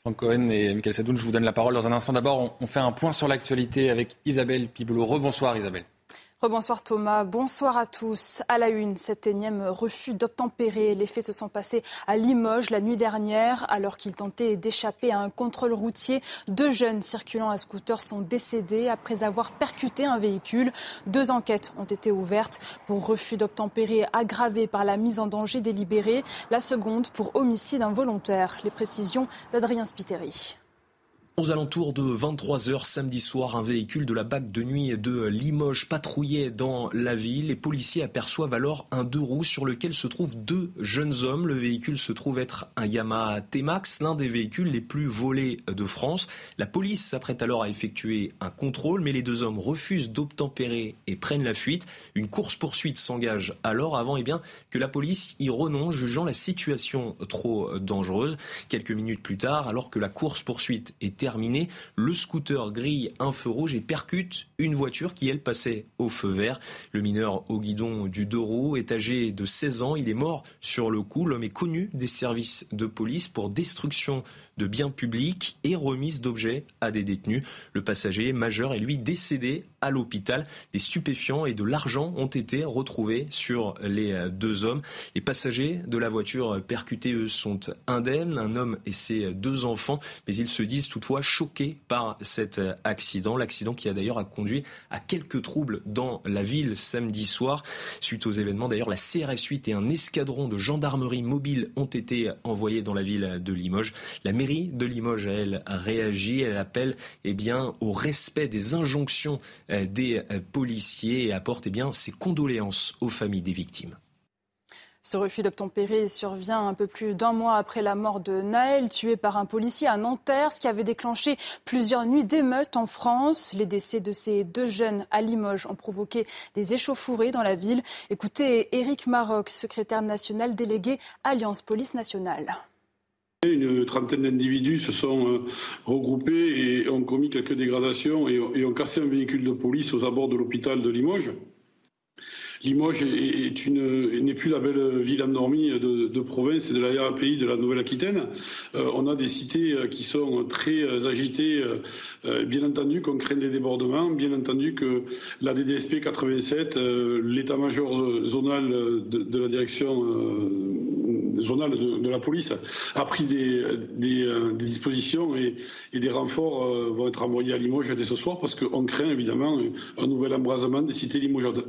Franck Cohen et Michael Sadoun, je vous donne la parole dans un instant. D'abord, on fait un point sur l'actualité avec Isabelle Piboulot. Rebonsoir Isabelle. Bonsoir Thomas, bonsoir à tous. À la une, cet énième refus d'obtempérer. Les faits se sont passés à Limoges la nuit dernière, alors qu'ils tentaient d'échapper à un contrôle routier. Deux jeunes circulant à scooter sont décédés après avoir percuté un véhicule. Deux enquêtes ont été ouvertes pour refus d'obtempérer aggravé par la mise en danger délibérée. La seconde pour homicide involontaire. Les précisions d'Adrien Spiteri. Aux alentours de 23h samedi soir, un véhicule de la BAC de nuit de Limoges patrouillait dans la ville. Les policiers aperçoivent alors un deux roues sur lequel se trouvent deux jeunes hommes. Le véhicule se trouve être un Yamaha T-Max, l'un des véhicules les plus volés de France. La police s'apprête alors à effectuer un contrôle, mais les deux hommes refusent d'obtempérer et prennent la fuite. Une course-poursuite s'engage alors avant eh bien, que la police y renonce, jugeant la situation trop dangereuse. Quelques minutes plus tard, alors que la course-poursuite est Le scooter grille un feu rouge et percute une voiture qui, elle, passait au feu vert. Le mineur au guidon du roues est âgé de 16 ans. Il est mort sur le coup. L'homme est connu des services de police pour destruction de biens publics et remise d'objets à des détenus. Le passager majeur est lui décédé à l'hôpital. Des stupéfiants et de l'argent ont été retrouvés sur les deux hommes. Les passagers de la voiture percutée, eux, sont indemnes, un homme et ses deux enfants, mais ils se disent toutefois choqués par cet accident. L'accident qui a d'ailleurs conduit à quelques troubles dans la ville samedi soir. Suite aux événements, d'ailleurs, la CRS 8 et un escadron de gendarmerie mobile ont été envoyés dans la ville de Limoges. La mairie de Limoges, elle, réagit. Elle appelle eh bien, au respect des injonctions euh, des euh, policiers et apporte eh bien, ses condoléances aux familles des victimes. Ce refus d'obtempérer survient un peu plus d'un mois après la mort de Naël, tué par un policier à Nanterre, ce qui avait déclenché plusieurs nuits d'émeutes en France. Les décès de ces deux jeunes à Limoges ont provoqué des échauffourées dans la ville. Écoutez Éric Maroc, secrétaire national délégué Alliance Police Nationale. Une trentaine d'individus se sont euh, regroupés et ont commis quelques dégradations et ont cassé un véhicule de police aux abords de l'hôpital de Limoges. Limoges n'est plus la belle ville endormie de, province et de l'arrière-pays de la Nouvelle-Aquitaine. Euh, on a des cités euh, qui sont très agitées, bien entendu qu'on craint des débordements, bien entendu que la DDSP 87, l'état-major zonal de, la direction zonale de, la police, a pris des, des, dispositions et, des renforts vont être envoyés à Limoges dès ce soir parce qu'on craint évidemment un nouvel embrasement des cités limogeoises.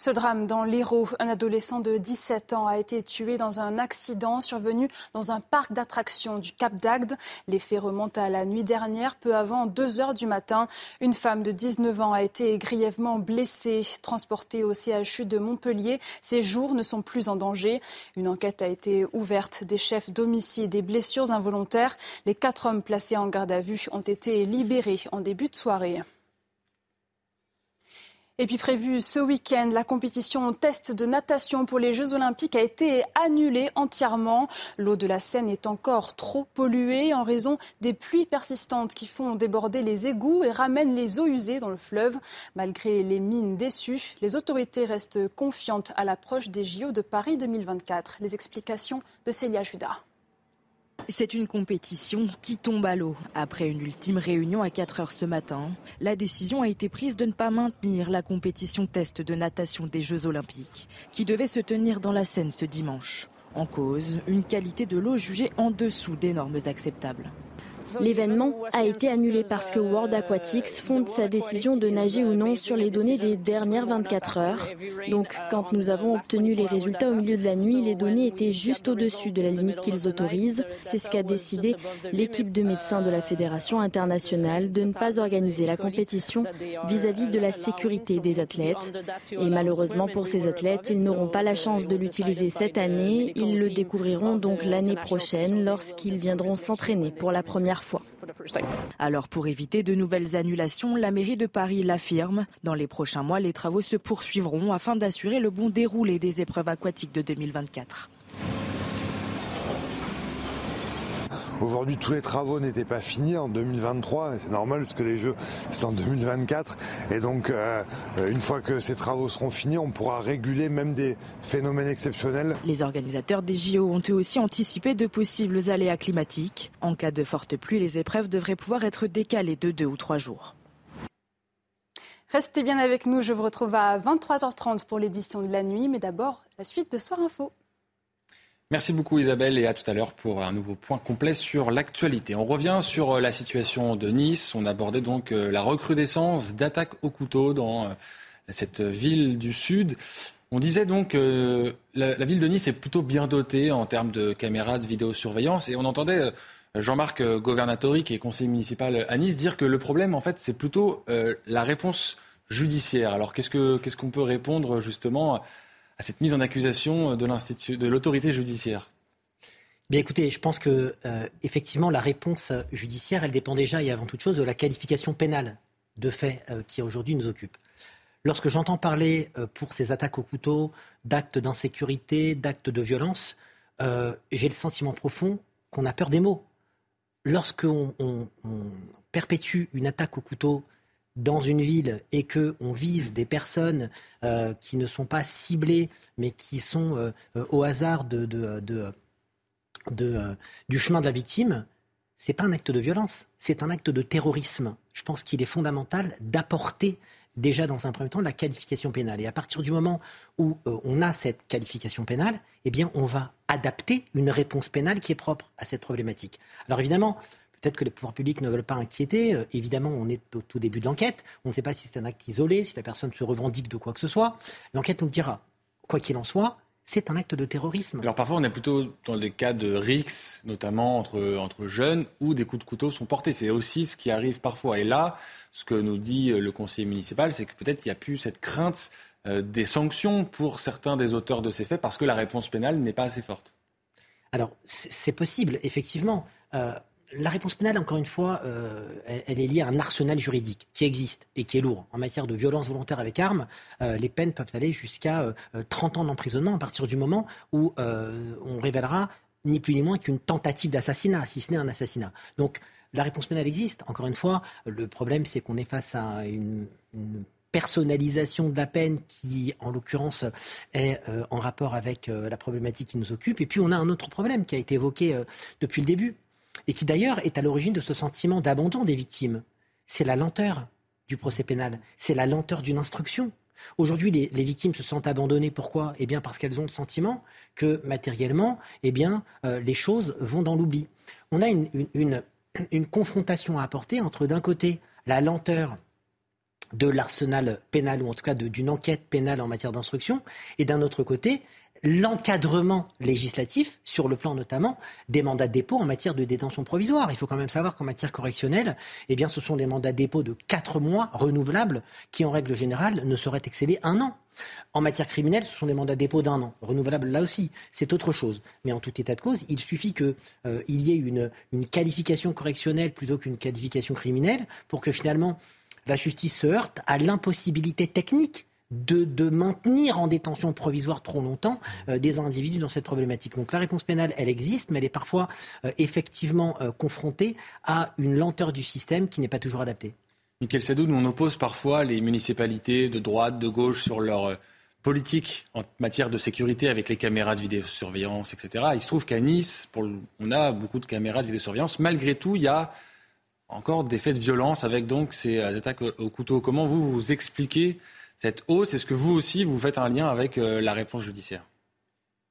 Ce drame dans l'Hérault, un adolescent de 17 ans a été tué dans un accident survenu dans un parc d'attractions du Cap d'Agde. Les faits remontent à la nuit dernière, peu avant 2 heures du matin. Une femme de 19 ans a été grièvement blessée, transportée au CHU de Montpellier. Ses jours ne sont plus en danger. Une enquête a été ouverte des chefs d'homicide et blessures involontaires. Les quatre hommes placés en garde à vue ont été libérés en début de soirée. Et puis prévu ce week-end, la compétition test de natation pour les Jeux Olympiques a été annulée entièrement. L'eau de la Seine est encore trop polluée en raison des pluies persistantes qui font déborder les égouts et ramènent les eaux usées dans le fleuve. Malgré les mines déçues, les autorités restent confiantes à l'approche des JO de Paris 2024. Les explications de Célia Judas. C'est une compétition qui tombe à l'eau. Après une ultime réunion à 4 heures ce matin, la décision a été prise de ne pas maintenir la compétition test de natation des Jeux Olympiques, qui devait se tenir dans la Seine ce dimanche. En cause, une qualité de l'eau jugée en dessous des normes acceptables. L'événement a été annulé parce que World Aquatics fonde sa décision de nager ou non sur les données des dernières 24 heures. Donc, quand nous avons obtenu les résultats au milieu de la nuit, les données étaient juste au-dessus de la limite qu'ils autorisent. C'est ce qu'a décidé l'équipe de médecins de la Fédération internationale de ne pas organiser la compétition vis-à-vis de la sécurité des athlètes. Et malheureusement pour ces athlètes, ils n'auront pas la chance de l'utiliser cette année. Ils le découvriront donc l'année prochaine lorsqu'ils viendront s'entraîner pour la première fois. Alors pour éviter de nouvelles annulations, la mairie de Paris l'affirme. Dans les prochains mois, les travaux se poursuivront afin d'assurer le bon déroulé des épreuves aquatiques de 2024. Aujourd'hui, tous les travaux n'étaient pas finis en 2023. C'est normal parce que les Jeux, c'est en 2024. Et donc, euh, une fois que ces travaux seront finis, on pourra réguler même des phénomènes exceptionnels. Les organisateurs des JO ont eux aussi anticipé de possibles aléas climatiques. En cas de forte pluie, les épreuves devraient pouvoir être décalées de deux ou trois jours. Restez bien avec nous, je vous retrouve à 23h30 pour l'édition de la nuit, mais d'abord la suite de Soir Info. Merci beaucoup Isabelle et à tout à l'heure pour un nouveau point complet sur l'actualité. On revient sur euh, la situation de Nice. On abordait donc euh, la recrudescence d'attaques au couteau dans euh, cette ville du Sud. On disait donc que la, ville de Nice est plutôt bien dotée en termes de caméras de vidéosurveillance et on entendait Jean-Marc Governatori, qui est conseiller municipal à Nice, dire que le problème en fait c'est plutôt la réponse judiciaire. Alors qu'est-ce qu'on peut répondre justement à cette mise en accusation de de l'autorité judiciaire Bien écoutez, je pense que euh, effectivement la réponse judiciaire, elle dépend déjà et avant toute chose de la qualification pénale de fait euh, qui aujourd'hui nous occupe. Lorsque j'entends parler euh, pour ces attaques au couteau d'actes d'insécurité, d'actes de violence, j'ai le sentiment profond qu'on a peur des mots. lorsqu'on on, perpétue une attaque au couteau dans une ville et que on vise des personnes euh, qui ne sont pas ciblées, mais qui sont euh, euh, au hasard du chemin de la victime, c'est pas un acte de violence, c'est un acte de terrorisme. Je pense qu'il est fondamental d'apporter déjà dans un premier temps la qualification pénale. Et à partir du moment où on a cette qualification pénale, eh bien, on va adapter une réponse pénale qui est propre à cette problématique. Alors évidemment, Peut-être que les pouvoirs publics ne veulent pas inquiéter. Euh, évidemment, on est au tout début de l'enquête. On ne sait pas si c'est un acte isolé, si la personne se revendique de quoi que ce soit. L'enquête nous le dira. Quoi qu'il en soit, c'est un acte de terrorisme. Alors parfois, on est plutôt dans des cas de rixes, notamment entre, entre jeunes, où des coups de couteau sont portés. C'est aussi ce qui arrive parfois. Et là, ce que nous dit euh, le conseiller municipal, c'est que peut-être il n'y a plus cette crainte euh, des sanctions pour certains des auteurs de ces faits parce que la réponse pénale n'est pas assez forte. Alors, c'est possible, effectivement la réponse pénale, encore une fois, euh, elle, est liée à un arsenal juridique qui existe et qui est lourd. En matière de violence volontaire avec armes, euh, les peines peuvent aller jusqu'à 30 euh, ans d'emprisonnement à partir du moment où on révélera ni plus ni moins qu'une tentative d'assassinat, si ce n'est un assassinat. Donc la réponse pénale existe. Encore une fois, le problème, c'est qu'on est face à une, personnalisation de la peine qui, en l'occurrence, est en rapport avec la problématique qui nous occupe. Et puis, on a un autre problème qui a été évoqué depuis le début, et qui d'ailleurs est à l'origine de ce sentiment d'abandon des victimes. C'est la lenteur du procès pénal, c'est la lenteur d'une instruction. Aujourd'hui, les, victimes se sentent abandonnées. Pourquoi? Eh bien, parce qu'elles ont le sentiment que matériellement, eh bien, euh, les choses vont dans l'oubli. On a une, une confrontation à apporter entre, d'un côté, la lenteur de l'arsenal pénal, ou en tout cas d'une enquête pénale en matière d'instruction, et d'un autre côté, l'encadrement législatif, sur le plan notamment des mandats de dépôt en matière de détention provisoire. Il faut quand même savoir qu'en matière correctionnelle, eh bien, ce sont des mandats de dépôt de quatre mois renouvelables qui, en règle générale, ne sauraient excéder un an. En matière criminelle, ce sont des mandats de dépôt d'un an, renouvelables là aussi. C'est autre chose. Mais en tout état de cause, il suffit qu'il euh, y ait une, une qualification correctionnelle plutôt qu'une qualification criminelle pour que finalement la justice se heurte à l'impossibilité technique de, maintenir en détention provisoire trop longtemps euh, des individus dans cette problématique. Donc la réponse pénale, elle existe, mais elle est parfois euh, effectivement euh, confrontée à une lenteur du système qui n'est pas toujours adaptée. Michael Sadoun, on oppose parfois les municipalités de droite, de gauche sur leur politique en matière de sécurité avec les caméras de vidéosurveillance, etc. Il se trouve qu'à Nice, on a beaucoup de caméras de vidéosurveillance. Malgré tout, il y a encore des faits de violence avec donc ces attaques au couteau. Comment vous, vous expliquez cette hausse. Est-ce que vous aussi, vous faites un lien avec euh, la réponse judiciaire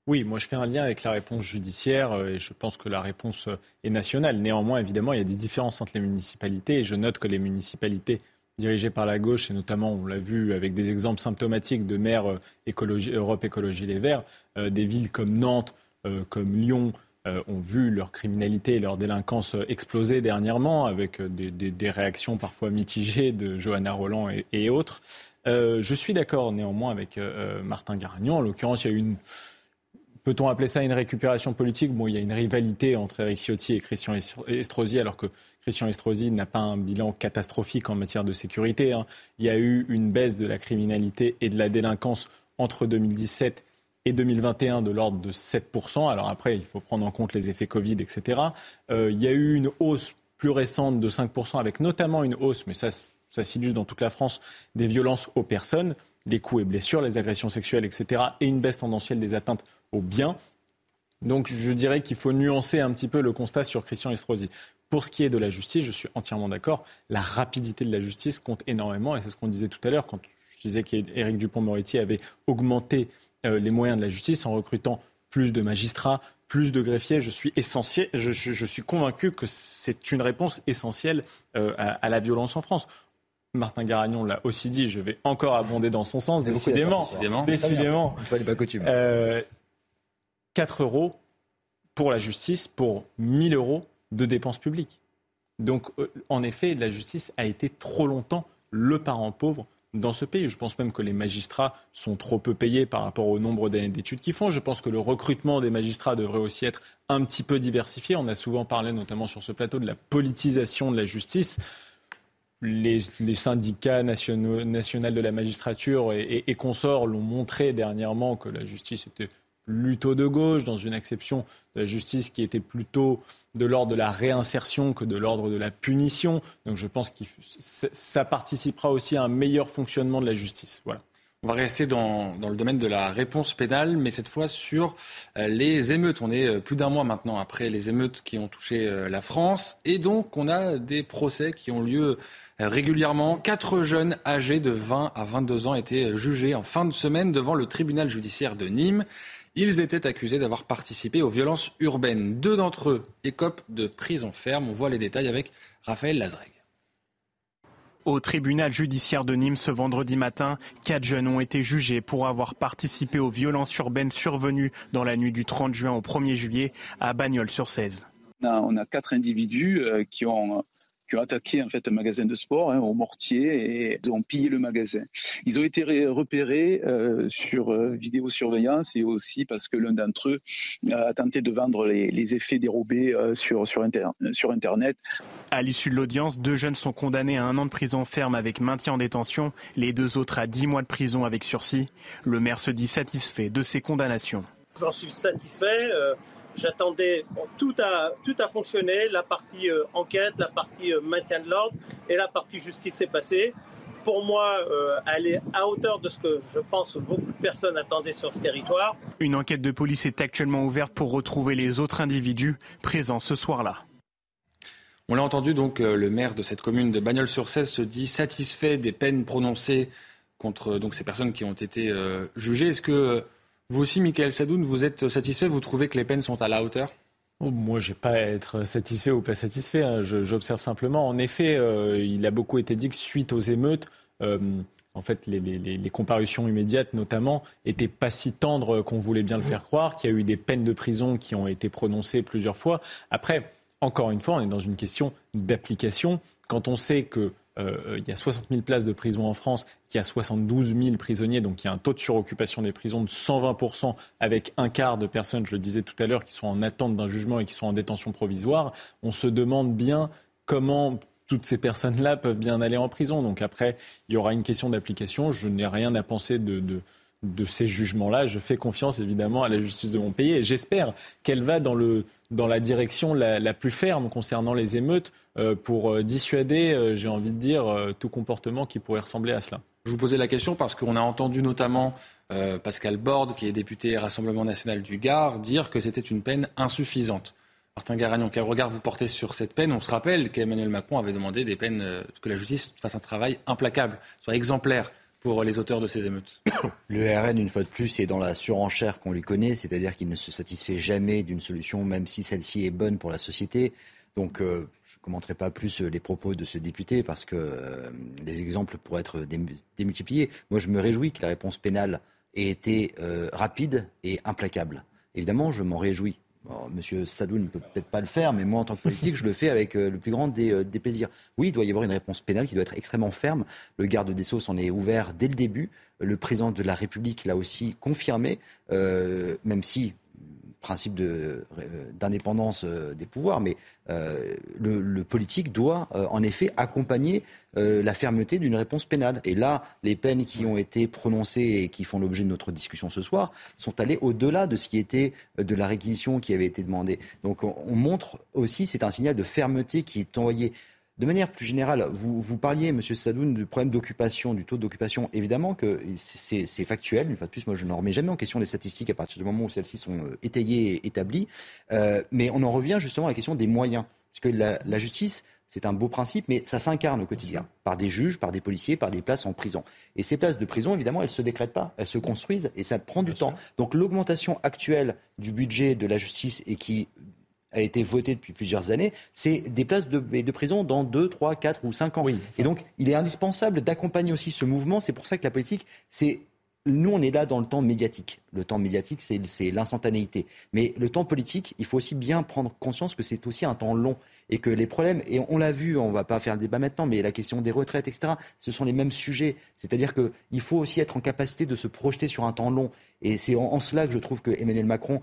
oui, moi je fais un lien avec la réponse judiciaire euh, et je pense que la réponse euh, est nationale. Néanmoins, évidemment, il y a des différences entre les municipalités et je note que les municipalités dirigées par la gauche, et notamment, on l'a vu avec des exemples symptomatiques de maires écologie, Europe Écologie Les Verts, des villes comme Nantes, comme Lyon, ont vu leur criminalité et leur délinquance exploser dernièrement avec des, réactions parfois mitigées de Johanna Roland et autres. Euh, je suis d'accord néanmoins avec euh, euh, Martin Garagnon. En l'occurrence, il y a une. Peut-on appeler ça une récupération politique? Bon, il y a une rivalité entre Eric Ciotti et Christian Estrosi, alors que Christian Estrosi n'a pas un bilan catastrophique en matière de sécurité. Hein. Il y a eu une baisse de la criminalité et de la délinquance entre 2017 et 2021 de l'ordre de 7%. Alors après, il faut prendre en compte les effets Covid, etc. il y a eu une hausse plus récente de 5%, avec notamment une hausse, mais ça ça dans toute la France, des violences aux personnes, les coups et blessures, les agressions sexuelles, etc., et une baisse tendancielle des atteintes aux biens. Donc je dirais qu'il faut nuancer un petit peu le constat sur Christian Estrosi. Pour ce qui est de la justice, je suis entièrement d'accord. La rapidité de la justice compte énormément, et c'est ce qu'on disait tout à l'heure quand je disais qu'Éric Dupont-Moretti avait augmenté euh, les moyens de la justice en recrutant plus de magistrats, plus de greffiers. Je suis essentiel, je, suis convaincu que c'est une réponse essentielle euh, à, la violence en France. Martin Garagnon l'a aussi dit, je vais encore abonder dans son sens, décidément. Décidément. décidément. Euh, 4 euros pour la justice pour 1000 euros de dépenses publiques. Donc, euh, en effet, la justice a été trop longtemps le parent pauvre dans ce pays. Je pense même que les magistrats sont trop peu payés par rapport au nombre d'années d'études qu'ils font. Je pense que le recrutement des magistrats devrait aussi être un petit peu diversifié. On a souvent parlé, notamment sur ce plateau, de la politisation de la justice les, syndicats nationaux, nationaux de la magistrature et, consorts l'ont montré dernièrement que la justice était plutôt de gauche, dans une acception de la justice qui était plutôt de l'ordre de la réinsertion que de l'ordre de la punition. Donc je pense que ça participera aussi à un meilleur fonctionnement de la justice. Voilà. On va rester dans, le domaine de la réponse pénale, mais cette fois sur euh, les émeutes. On est euh, plus d'un mois maintenant après les émeutes qui ont touché euh, la France. Et donc, on a des procès qui ont lieu régulièrement. Quatre jeunes âgés de 20 à 22 ans étaient jugés en fin de semaine devant le tribunal judiciaire de Nîmes. Ils étaient accusés d'avoir participé aux violences urbaines. Deux d'entre eux écopent de prison ferme. On voit les détails avec Raphaël Lazreg. Au tribunal judiciaire de Nîmes ce vendredi matin, quatre jeunes ont été jugés pour avoir participé aux violences urbaines survenues dans la nuit du 30 juin au 1er juillet à Bagnols-sur-Cèze. On a quatre individus euh, qui ont qui ont attaqué en fait un magasin de sport hein, au mortier et ils ont pillé le magasin. Ils ont été repérés euh, sur euh, vidéosurveillance et aussi parce que l'un d'entre eux a tenté de vendre les, effets dérobés euh, sur, sur, sur Internet. À l'issue de l'audience, deux jeunes sont condamnés à un an de prison ferme avec maintien en détention, les deux autres à dix mois de prison avec sursis. Le maire se dit satisfait de ces condamnations. J'en suis satisfait. J'attendais, tout, a, tout a fonctionné, la partie euh, enquête, la partie euh, maintien de l'ordre et la partie justice s'est passée. Pour moi, euh, elle est à hauteur de ce que je pense beaucoup de personnes attendaient sur ce territoire. Une enquête de police est actuellement ouverte pour retrouver les autres individus présents ce soir-là. On l'a entendu, donc le maire de cette commune de Bagnols-sur-Cèze se dit satisfait des peines prononcées contre donc, ces personnes qui ont été jugées. Est-ce que vous aussi, Michael Sadoun, vous êtes satisfait? Vous trouvez que les peines sont à la hauteur? Oh, moi, je n'ai pas à être satisfait ou pas satisfait. Hein. J'observe simplement. En effet, euh, il a beaucoup été dit que suite aux émeutes, euh, en fait, les, comparutions immédiates, notamment, étaient pas si tendres qu'on voulait bien le faire croire. Qu'il y a eu des peines de prison qui ont été prononcées plusieurs fois. Après, encore une fois, on est dans une question d'application. Quand on sait que il y a 60 000 places de prison en France, qui a 72 000 prisonniers, donc il y a un taux de suroccupation des prisons de 120% avec un quart de personnes, je le disais tout à l'heure, qui sont en attente d'un jugement et qui sont en détention provisoire. On se demande bien comment toutes ces personnes-là peuvent bien aller en prison. Donc après, il y aura une question d'application. Je n'ai rien à penser de, de ces jugements-là. Je fais confiance évidemment à la justice de mon pays et j'espère qu'elle va dans, le, dans la direction la, plus ferme concernant les émeutes euh, pour euh, dissuader, euh, j'ai envie de dire, tout comportement qui pourrait ressembler à cela. Je vous posais la question parce qu'on a entendu notamment Pascal Borde, qui est député Rassemblement national du Gard, dire que c'était une peine insuffisante. Martin Garagnon, quel regard vous portez sur cette peine? On se rappelle qu'Emmanuel Macron avait demandé des peines, que la justice fasse un travail implacable, soit exemplaire les auteurs de ces émeutes. *coughs* Le RN, une fois de plus, est dans la surenchère qu'on lui connaît, c'est-à-dire qu'il ne se satisfait jamais d'une solution, même si celle-ci est bonne pour la société. Donc, euh, je ne commenterai pas plus les propos de ce député parce que euh, les exemples pourraient être démultipliés. Moi, je me réjouis que la réponse pénale ait été euh, rapide et implacable. Évidemment, je m'en réjouis. Monsieur Sadou ne peut peut-être pas le faire, mais moi, en tant que politique, je le fais avec euh, le plus grand euh, des, plaisirs. Oui, il doit y avoir une réponse pénale qui doit être extrêmement ferme. Le garde des Sceaux s'en est ouvert dès le début. Le président de la République l'a aussi confirmé, euh, même si principe euh, d'indépendance euh, des pouvoirs, mais euh, le, politique doit en effet accompagner la fermeté d'une réponse pénale. Et là, les peines qui ont été prononcées et qui font l'objet de notre discussion ce soir sont allées au-delà de ce qui était de la réquisition qui avait été demandée. Donc on, on montre aussi, c'est un signal de fermeté qui est envoyé. De manière plus générale, vous, vous parliez, Monsieur Sadoun, du problème d'occupation, du taux d'occupation. Évidemment que c'est factuel. Une fois de plus, moi, je ne remets jamais en question les statistiques à partir du moment où celles-ci sont euh, étayées et établies. Euh, mais on en revient justement à la question des moyens. Parce que la, la justice, c'est un beau principe, mais ça s'incarne au quotidien par des juges, par des policiers, par des places en prison. Et ces places de prison, évidemment, elles ne se décrètent pas, elles se construisent et ça prend du temps. Donc l'augmentation actuelle du budget de la justice et qui a été voté depuis plusieurs années, c'est des places de, de, prison dans 2, 3, 4 ou 5 ans. Et donc, il est indispensable d'accompagner aussi ce mouvement. C'est pour ça que la politique, c'est nous, on est là dans le temps médiatique. Le temps médiatique, c'est l'instantanéité. Mais le temps politique, il faut aussi bien prendre conscience que c'est aussi un temps long et que les problèmes, et on l'a vu, on ne va pas faire le débat maintenant, mais la question des retraites, etc., ce sont les mêmes sujets. C'est-à-dire qu'il faut aussi être en capacité de se projeter sur un temps long. Et c'est en, en, cela que je trouve que Emmanuel Macron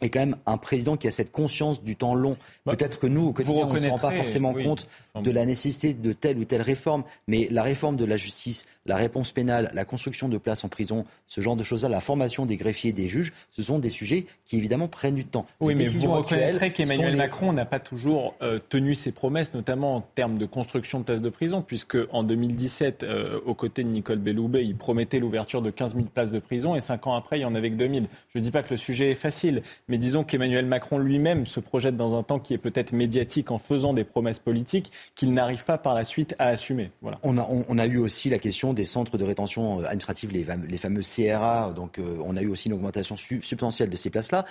est quand même un président qui a cette conscience du temps long. Bah, Peut-être que nous, au quotidien, on ne se rend pas forcément compte de la nécessité de telle ou telle réforme, mais la réforme de la justice la réponse pénale, la construction de places en prison, ce genre de choses-là, la formation des greffiers, des juges, ce sont des sujets qui évidemment prennent du temps. Oui, mais vous reconnaîtrez qu'Emmanuel Macron n'a pas toujours euh, tenu ses promesses, notamment en termes de construction de places de prison, puisque en 2017, euh, aux côtés de Nicole Belloubet, il promettait l'ouverture de 15 000 places de prison et cinq ans après, il y en avait que 2 000. Je ne dis pas que le sujet est facile, mais disons qu'Emmanuel Macron lui-même se projette dans un temps qui est peut-être médiatique en faisant des promesses politiques qu'il n'arrive pas par la suite à assumer. Voilà. On, a, on, a eu aussi la question des centres de rétention administrative, les, les fameux CRA. Donc, euh, on a eu aussi une augmentation substantielle de ces places-là.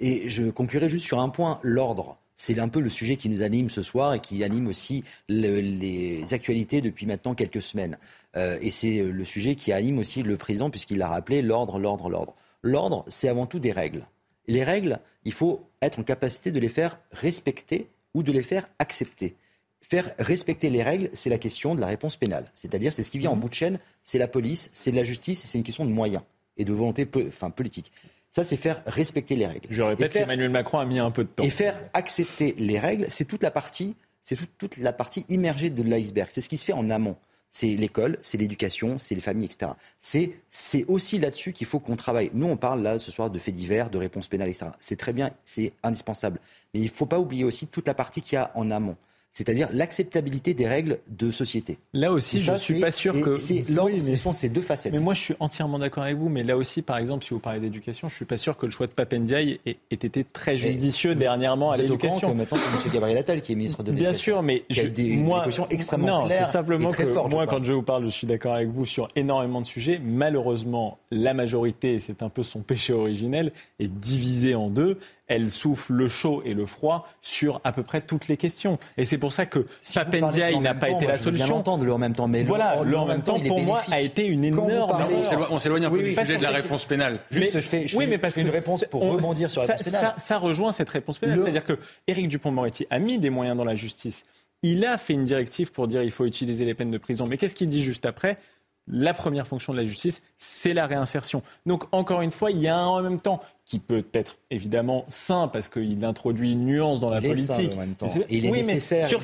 Et je conclurai juste sur un point, l'ordre. C'est un peu le sujet qui nous anime ce soir et qui anime aussi les actualités depuis maintenant quelques semaines. Euh, et c'est le sujet qui anime aussi le président puisqu'il l'a rappelé, l'ordre, l'ordre, l'ordre. L'ordre, c'est avant tout des règles. Les règles, il faut être en capacité de les faire respecter ou de les faire accepter. Faire respecter les règles, c'est la question de la réponse pénale. C'est-à-dire, c'est ce qui vient en mmh. bout de chaîne, c'est la police, c'est de la justice, c'est une question de moyens et de volonté enfin, politique. Ça, c'est faire respecter les règles. Je répète qu'Emmanuel Macron a mis un peu de temps. Et faire accepter les règles, c'est toute la partie, c'est toute, la partie immergée de l'iceberg. C'est ce qui se fait en amont. C'est l'école, c'est l'éducation, c'est les familles, etc. C'est aussi là-dessus qu'il faut qu'on travaille. Nous, on parle là ce soir de faits divers, de réponses pénales, etc. C'est très bien, c'est indispensable. Mais il ne faut pas oublier aussi toute la partie qu'il y a en amont c'est-à-dire l'acceptabilité des règles de société. Là aussi, je ne suis pas sûr que. C'est oui, ce sont ces deux facettes. Mais moi, je suis entièrement d'accord avec vous. Mais là aussi, par exemple, si vous parlez d'éducation, je ne suis pas sûr que le choix de Papendiaï ait, été très judicieux dernièrement à l'éducation. Maintenant, c'est M. Gabriel Attal qui est ministre de l'Éducation. Bien sûr, mais je, a des, moi, extrêmement non, c'est simplement que moi, quand je vous parle, je suis d'accord avec vous sur énormément de sujets. Malheureusement, la majorité, c'est un peu son péché originel, est divisée en deux elle souffle le chaud et le froid sur à peu près toutes les questions. Et c'est pour ça que si Papendia, n'a pas été la solution. Bien entendre le en même temps, mais voilà, le, en même temps, pour moi, a été une énorme. on s'éloigne un peu du sujet de la réponse pénale. Juste, je fais, oui, mais parce une réponse pour rebondir sur la réponse pénale. Ça, rejoint cette réponse pénale, c'est-à-dire que Éric Dupond-Moretti a mis des moyens dans la justice. Il a fait une directive pour dire qu'il faut utiliser les peines de prison. Mais qu'est-ce qu'il dit juste après? La première fonction de la justice, c'est la réinsertion. Donc, encore une fois, il y a un en même temps qui peut être évidemment sain parce qu'il introduit une nuance dans la politique. en même temps. il est nécessaire. sur,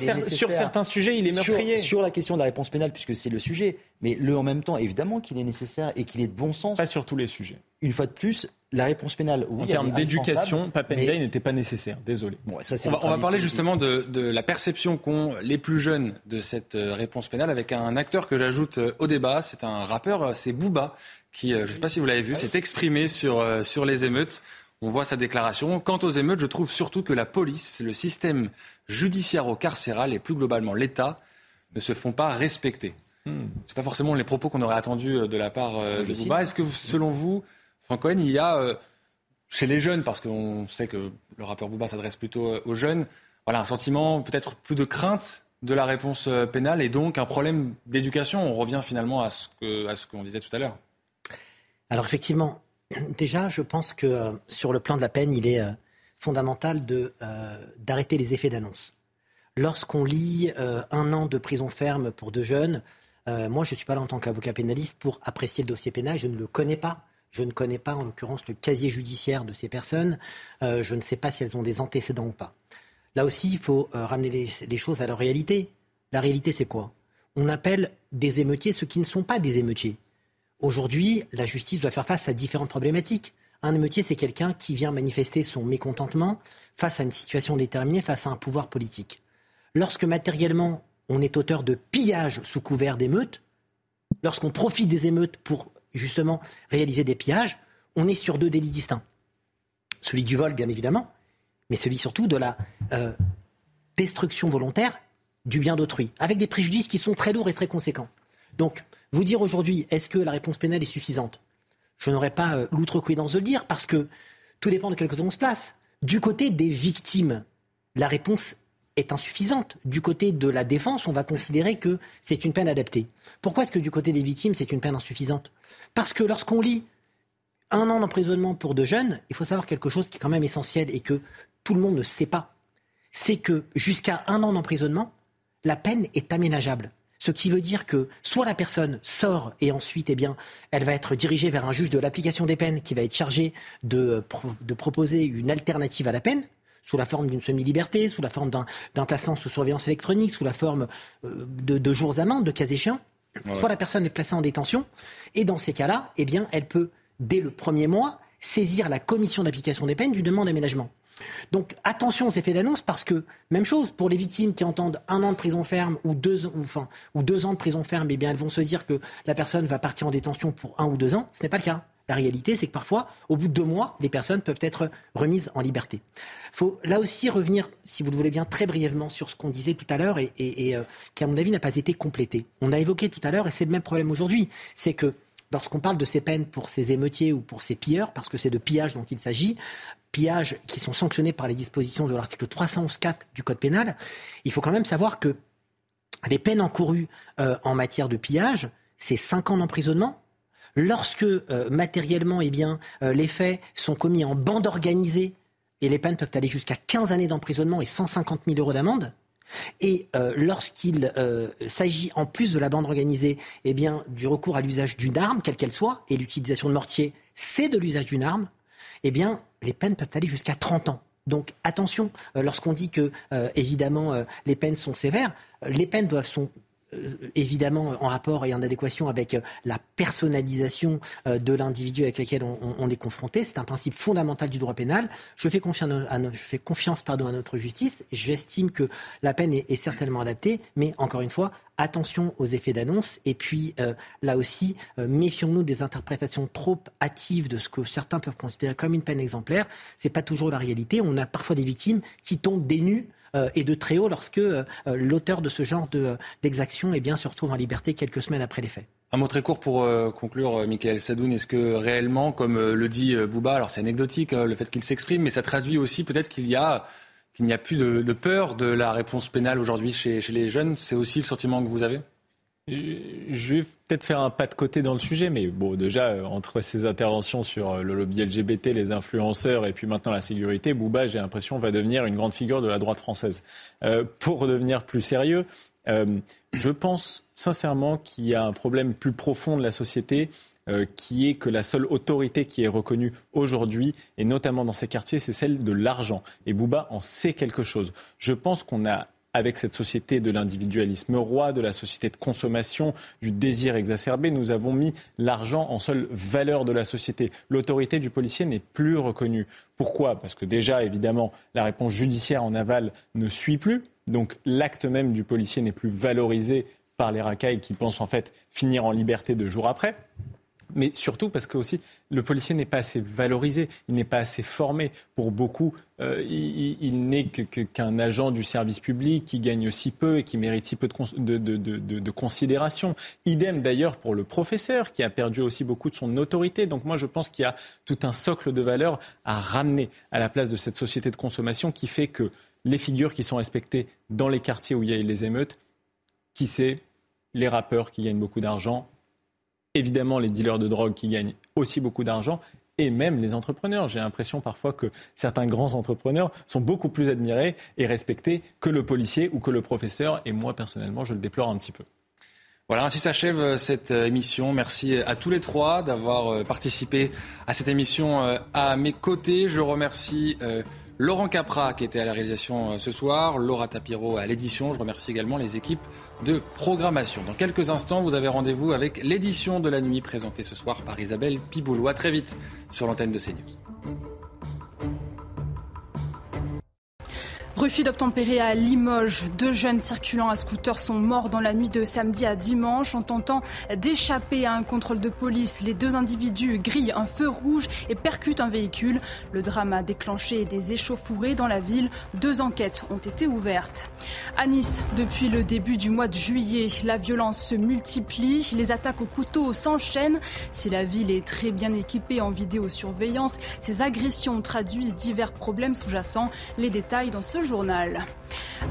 certains sujets, il est meurtrier. Sur, la question de la réponse pénale, puisque c'est le sujet, mais le en même temps, évidemment qu'il est nécessaire et qu'il est de bon sens. Pas sur tous les sujets. Une fois de plus, la réponse pénale, oui. En termes d'éducation, Papendia n'était pas nécessaire. Désolé. ça, on, va, on, va, parler justement de, de la perception qu'ont les plus jeunes de cette euh, réponse pénale avec un acteur que j'ajoute euh, au débat. C'est un rappeur, euh, c'est Booba, qui, je ne sais pas si vous l'avez vu, s'est exprimé sur, sur les émeutes. On voit sa déclaration. Quant aux émeutes, je trouve surtout que la police, le système judiciaire-carcéral et plus globalement l'État ne se font pas respecter. Hmm. Ce pas forcément les propos qu'on aurait attendus de la part de Bouba. Est-ce que, selon vous, Franck Cohen, il y a euh, chez les jeunes, parce qu'on sait que le rappeur Bouba s'adresse plutôt euh, aux jeunes, voilà, un sentiment peut-être plus de crainte de la réponse euh, pénale et donc un problème d'éducation. On revient finalement à ce qu'on disait tout à l'heure. Alors effectivement, déjà, je pense que sur le plan de la peine, il est fondamental d'arrêter les effets d'annonce. Lorsqu'on lit un an de prison ferme pour deux jeunes, moi je ne suis pas là en tant qu'avocat pénaliste pour apprécier le dossier pénal, je ne le connais pas. Je ne connais pas, en l'occurrence, le casier judiciaire de ces personnes. Euh, je ne sais pas si elles ont des antécédents ou pas. Là aussi, il faut euh, ramener les, choses à leur réalité. La réalité, c'est quoi? On appelle des émeutiers ceux qui ne sont pas des émeutiers. Aujourd'hui, la justice doit faire face à différentes problématiques. Un émeutier, c'est quelqu'un qui vient manifester son mécontentement face à une situation déterminée, face à un pouvoir politique. Lorsque matériellement, on est auteur de pillage sous couvert d'émeutes, lorsqu'on profite des émeutes pour justement réaliser des pillages, on est sur deux délits distincts. Celui du vol, bien évidemment, mais celui surtout de la euh, destruction volontaire du bien d'autrui, avec des préjudices qui sont très lourds et très conséquents. Donc, vous dire aujourd'hui, est-ce que la réponse pénale est suffisante? Je n'aurais pas euh, l'outrecuidance de le dire, parce que tout dépend de quel côté on se place. Du côté des victimes, la réponse est insuffisante. Du côté de la défense, on va considérer que c'est une peine adaptée. Pourquoi est-ce que du côté des victimes, c'est une peine insuffisante? Parce que lorsqu'on lit un an d'emprisonnement pour deux jeunes, il faut savoir quelque chose qui est quand même essentiel et que tout le monde ne sait pas. C'est que jusqu'à un an d'emprisonnement, la peine est aménageable. Ce qui veut dire que soit la personne sort et ensuite, eh bien, elle va être dirigée vers un juge de l'application des peines qui va être chargé de, de proposer une alternative à la peine, sous la forme d'une semi-liberté, sous la forme d'un placement sous surveillance électronique, sous la forme euh, de, jours jours d'amende, de cas échéants. Soit la personne est placée en détention, et dans ces cas-là, eh bien, elle peut, dès le premier mois, saisir la commission d'application des peines d'une demande d'aménagement. Donc attention aux effets d'annonce parce que même chose pour les victimes qui entendent un an de prison ferme ou deux, ou, enfin, ou deux ans de prison ferme, eh bien elles vont se dire que la personne va partir en détention pour un ou deux ans. Ce n'est pas le cas. La réalité, c'est que parfois, au bout de deux mois, les personnes peuvent être remises en liberté. Il faut là aussi revenir, si vous le voulez bien, très brièvement sur ce qu'on disait tout à l'heure et, euh, qui, à mon avis, n'a pas été complété. On a évoqué tout à l'heure, et c'est le même problème aujourd'hui, c'est que lorsqu'on parle de ces peines pour ces émeutiers ou pour ces pilleurs, parce que c'est de pillage dont il s'agit, pillages qui sont sanctionnés par les dispositions de l'article 311.4 du Code pénal, il faut quand même savoir que les peines encourues euh, en matière de pillage, c'est 5 ans d'emprisonnement. Lorsque euh, matériellement, eh bien, euh, les faits sont commis en bande organisée, et les peines peuvent aller jusqu'à 15 années d'emprisonnement et 150 000 euros d'amende. Et lorsqu'il s'agit, en plus de la bande organisée, eh bien, du recours à l'usage d'une arme, quelle qu'elle soit, et l'utilisation de mortier, c'est de l'usage d'une arme, eh bien, les peines peuvent aller jusqu'à 30 ans. Donc attention, euh, lorsqu'on dit que, euh, évidemment, euh, les peines sont sévères, les peines doivent, sont évidemment en rapport et en adéquation avec la personnalisation de l'individu avec lequel on, est confronté. C'est un principe fondamental du droit pénal. Je fais confiance à notre justice. J'estime que la peine est, certainement adaptée, mais encore une fois, attention aux effets d'annonce. Et puis là aussi, méfions-nous des interprétations trop hâtives de ce que certains peuvent considérer comme une peine exemplaire. C'est pas toujours la réalité. On a parfois des victimes qui tombent des nues euh, et de très haut lorsque euh, l'auteur de ce genre d'exaction eh bien, se retrouve en liberté quelques semaines après les faits. Un mot très court pour euh, conclure, Michael Sadoun. Est-ce que réellement, comme le dit Bouba, alors c'est anecdotique le fait qu'il s'exprime, mais ça traduit aussi peut-être qu'il y a qu'il n'y a plus de, peur de la réponse pénale aujourd'hui chez, les jeunes. C'est aussi le sentiment que vous avez? Je vais peut-être faire un pas de côté dans le sujet, mais bon, déjà, euh, entre ces interventions sur euh, le lobby LGBT, les influenceurs et puis maintenant la sécurité, Bouba, j'ai l'impression, va devenir une grande figure de la droite française. Euh, pour devenir plus sérieux, je pense sincèrement qu'il y a un problème plus profond de la société qui est que la seule autorité qui est reconnue aujourd'hui, et notamment dans ces quartiers, c'est celle de l'argent. Et Bouba en sait quelque chose. Je pense qu'on a avec cette société de l'individualisme roi, de la société de consommation, du désir exacerbé, nous avons mis l'argent en seule valeur de la société. L'autorité du policier n'est plus reconnue. Pourquoi? Parce que déjà, évidemment, la réponse judiciaire en aval ne suit plus. Donc l'acte même du policier n'est plus valorisé par les racailles qui pensent en fait finir en liberté deux jours après mais surtout parce que aussi le policier n'est pas assez valorisé, il n'est pas assez formé. Pour beaucoup, euh, il, n'est qu'un agent du service public qui gagne si peu et qui mérite si peu de, de considération. Idem d'ailleurs pour le professeur qui a perdu aussi beaucoup de son autorité. Donc moi je pense qu'il y a tout un socle de valeurs à ramener à la place de cette société de consommation qui fait que les figures qui sont respectées dans les quartiers où il y a les émeutes, qui c'est les rappeurs qui gagnent beaucoup d'argent, évidemment les dealers de drogue qui gagnent aussi beaucoup d'argent et même les entrepreneurs. J'ai l'impression parfois que certains grands entrepreneurs sont beaucoup plus admirés et respectés que le policier ou que le professeur. Et moi, personnellement, je le déplore un petit peu. Voilà, ainsi s'achève euh, cette euh, émission. Merci à tous les trois d'avoir euh, participé à cette émission à mes côtés. Je remercie Laurent Capra qui était à la réalisation ce soir, Laura Tapiro à l'édition. Je remercie également les équipes de programmation. Dans quelques instants, vous avez rendez-vous avec l'édition de la nuit présentée ce soir par Isabelle Piboulot. À très vite sur l'antenne de CNews. Refus d'obtempérer à Limoges. Deux jeunes circulant à scooter sont morts dans la nuit de samedi à dimanche en tentant d'échapper à un contrôle de police. Les deux individus grillent un feu rouge et percutent un véhicule. Le drame a déclenché des échauffourées dans la ville. Deux enquêtes ont été ouvertes. À Nice, depuis le début du mois de juillet, la violence se multiplie. Les attaques au couteau s'enchaînent. Si la ville est très bien équipée en vidéosurveillance, ces agressions traduisent divers problèmes sous-jacents. Les détails dans ce journal.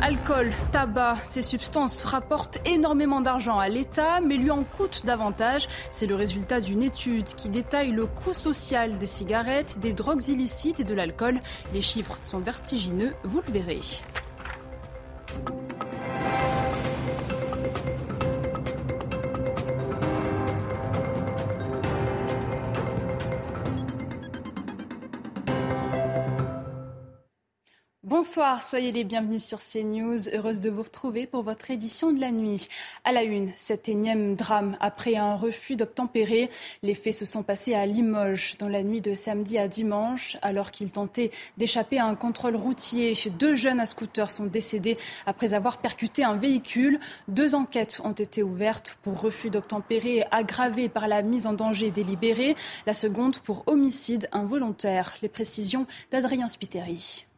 Alcool, tabac, ces substances rapportent énormément d'argent à l'État, mais lui en coûtent davantage. C'est le résultat d'une étude qui détaille le coût social des cigarettes, des drogues illicites et de l'alcool. Les chiffres sont vertigineux, vous le verrez. Bonsoir, soyez les bienvenus sur CNews. Heureuse de vous retrouver pour votre édition de la nuit. À la une, cet énième drame après un refus d'obtempérer. Les faits se sont passés à Limoges dans la nuit de samedi à dimanche. Alors qu'ils tentaient d'échapper à un contrôle routier, deux jeunes à scooter sont décédés après avoir percuté un véhicule. Deux enquêtes ont été ouvertes pour refus d'obtempérer aggravé par la mise en danger délibérée. La seconde pour homicide involontaire. Les précisions d'Adrien Spiteri.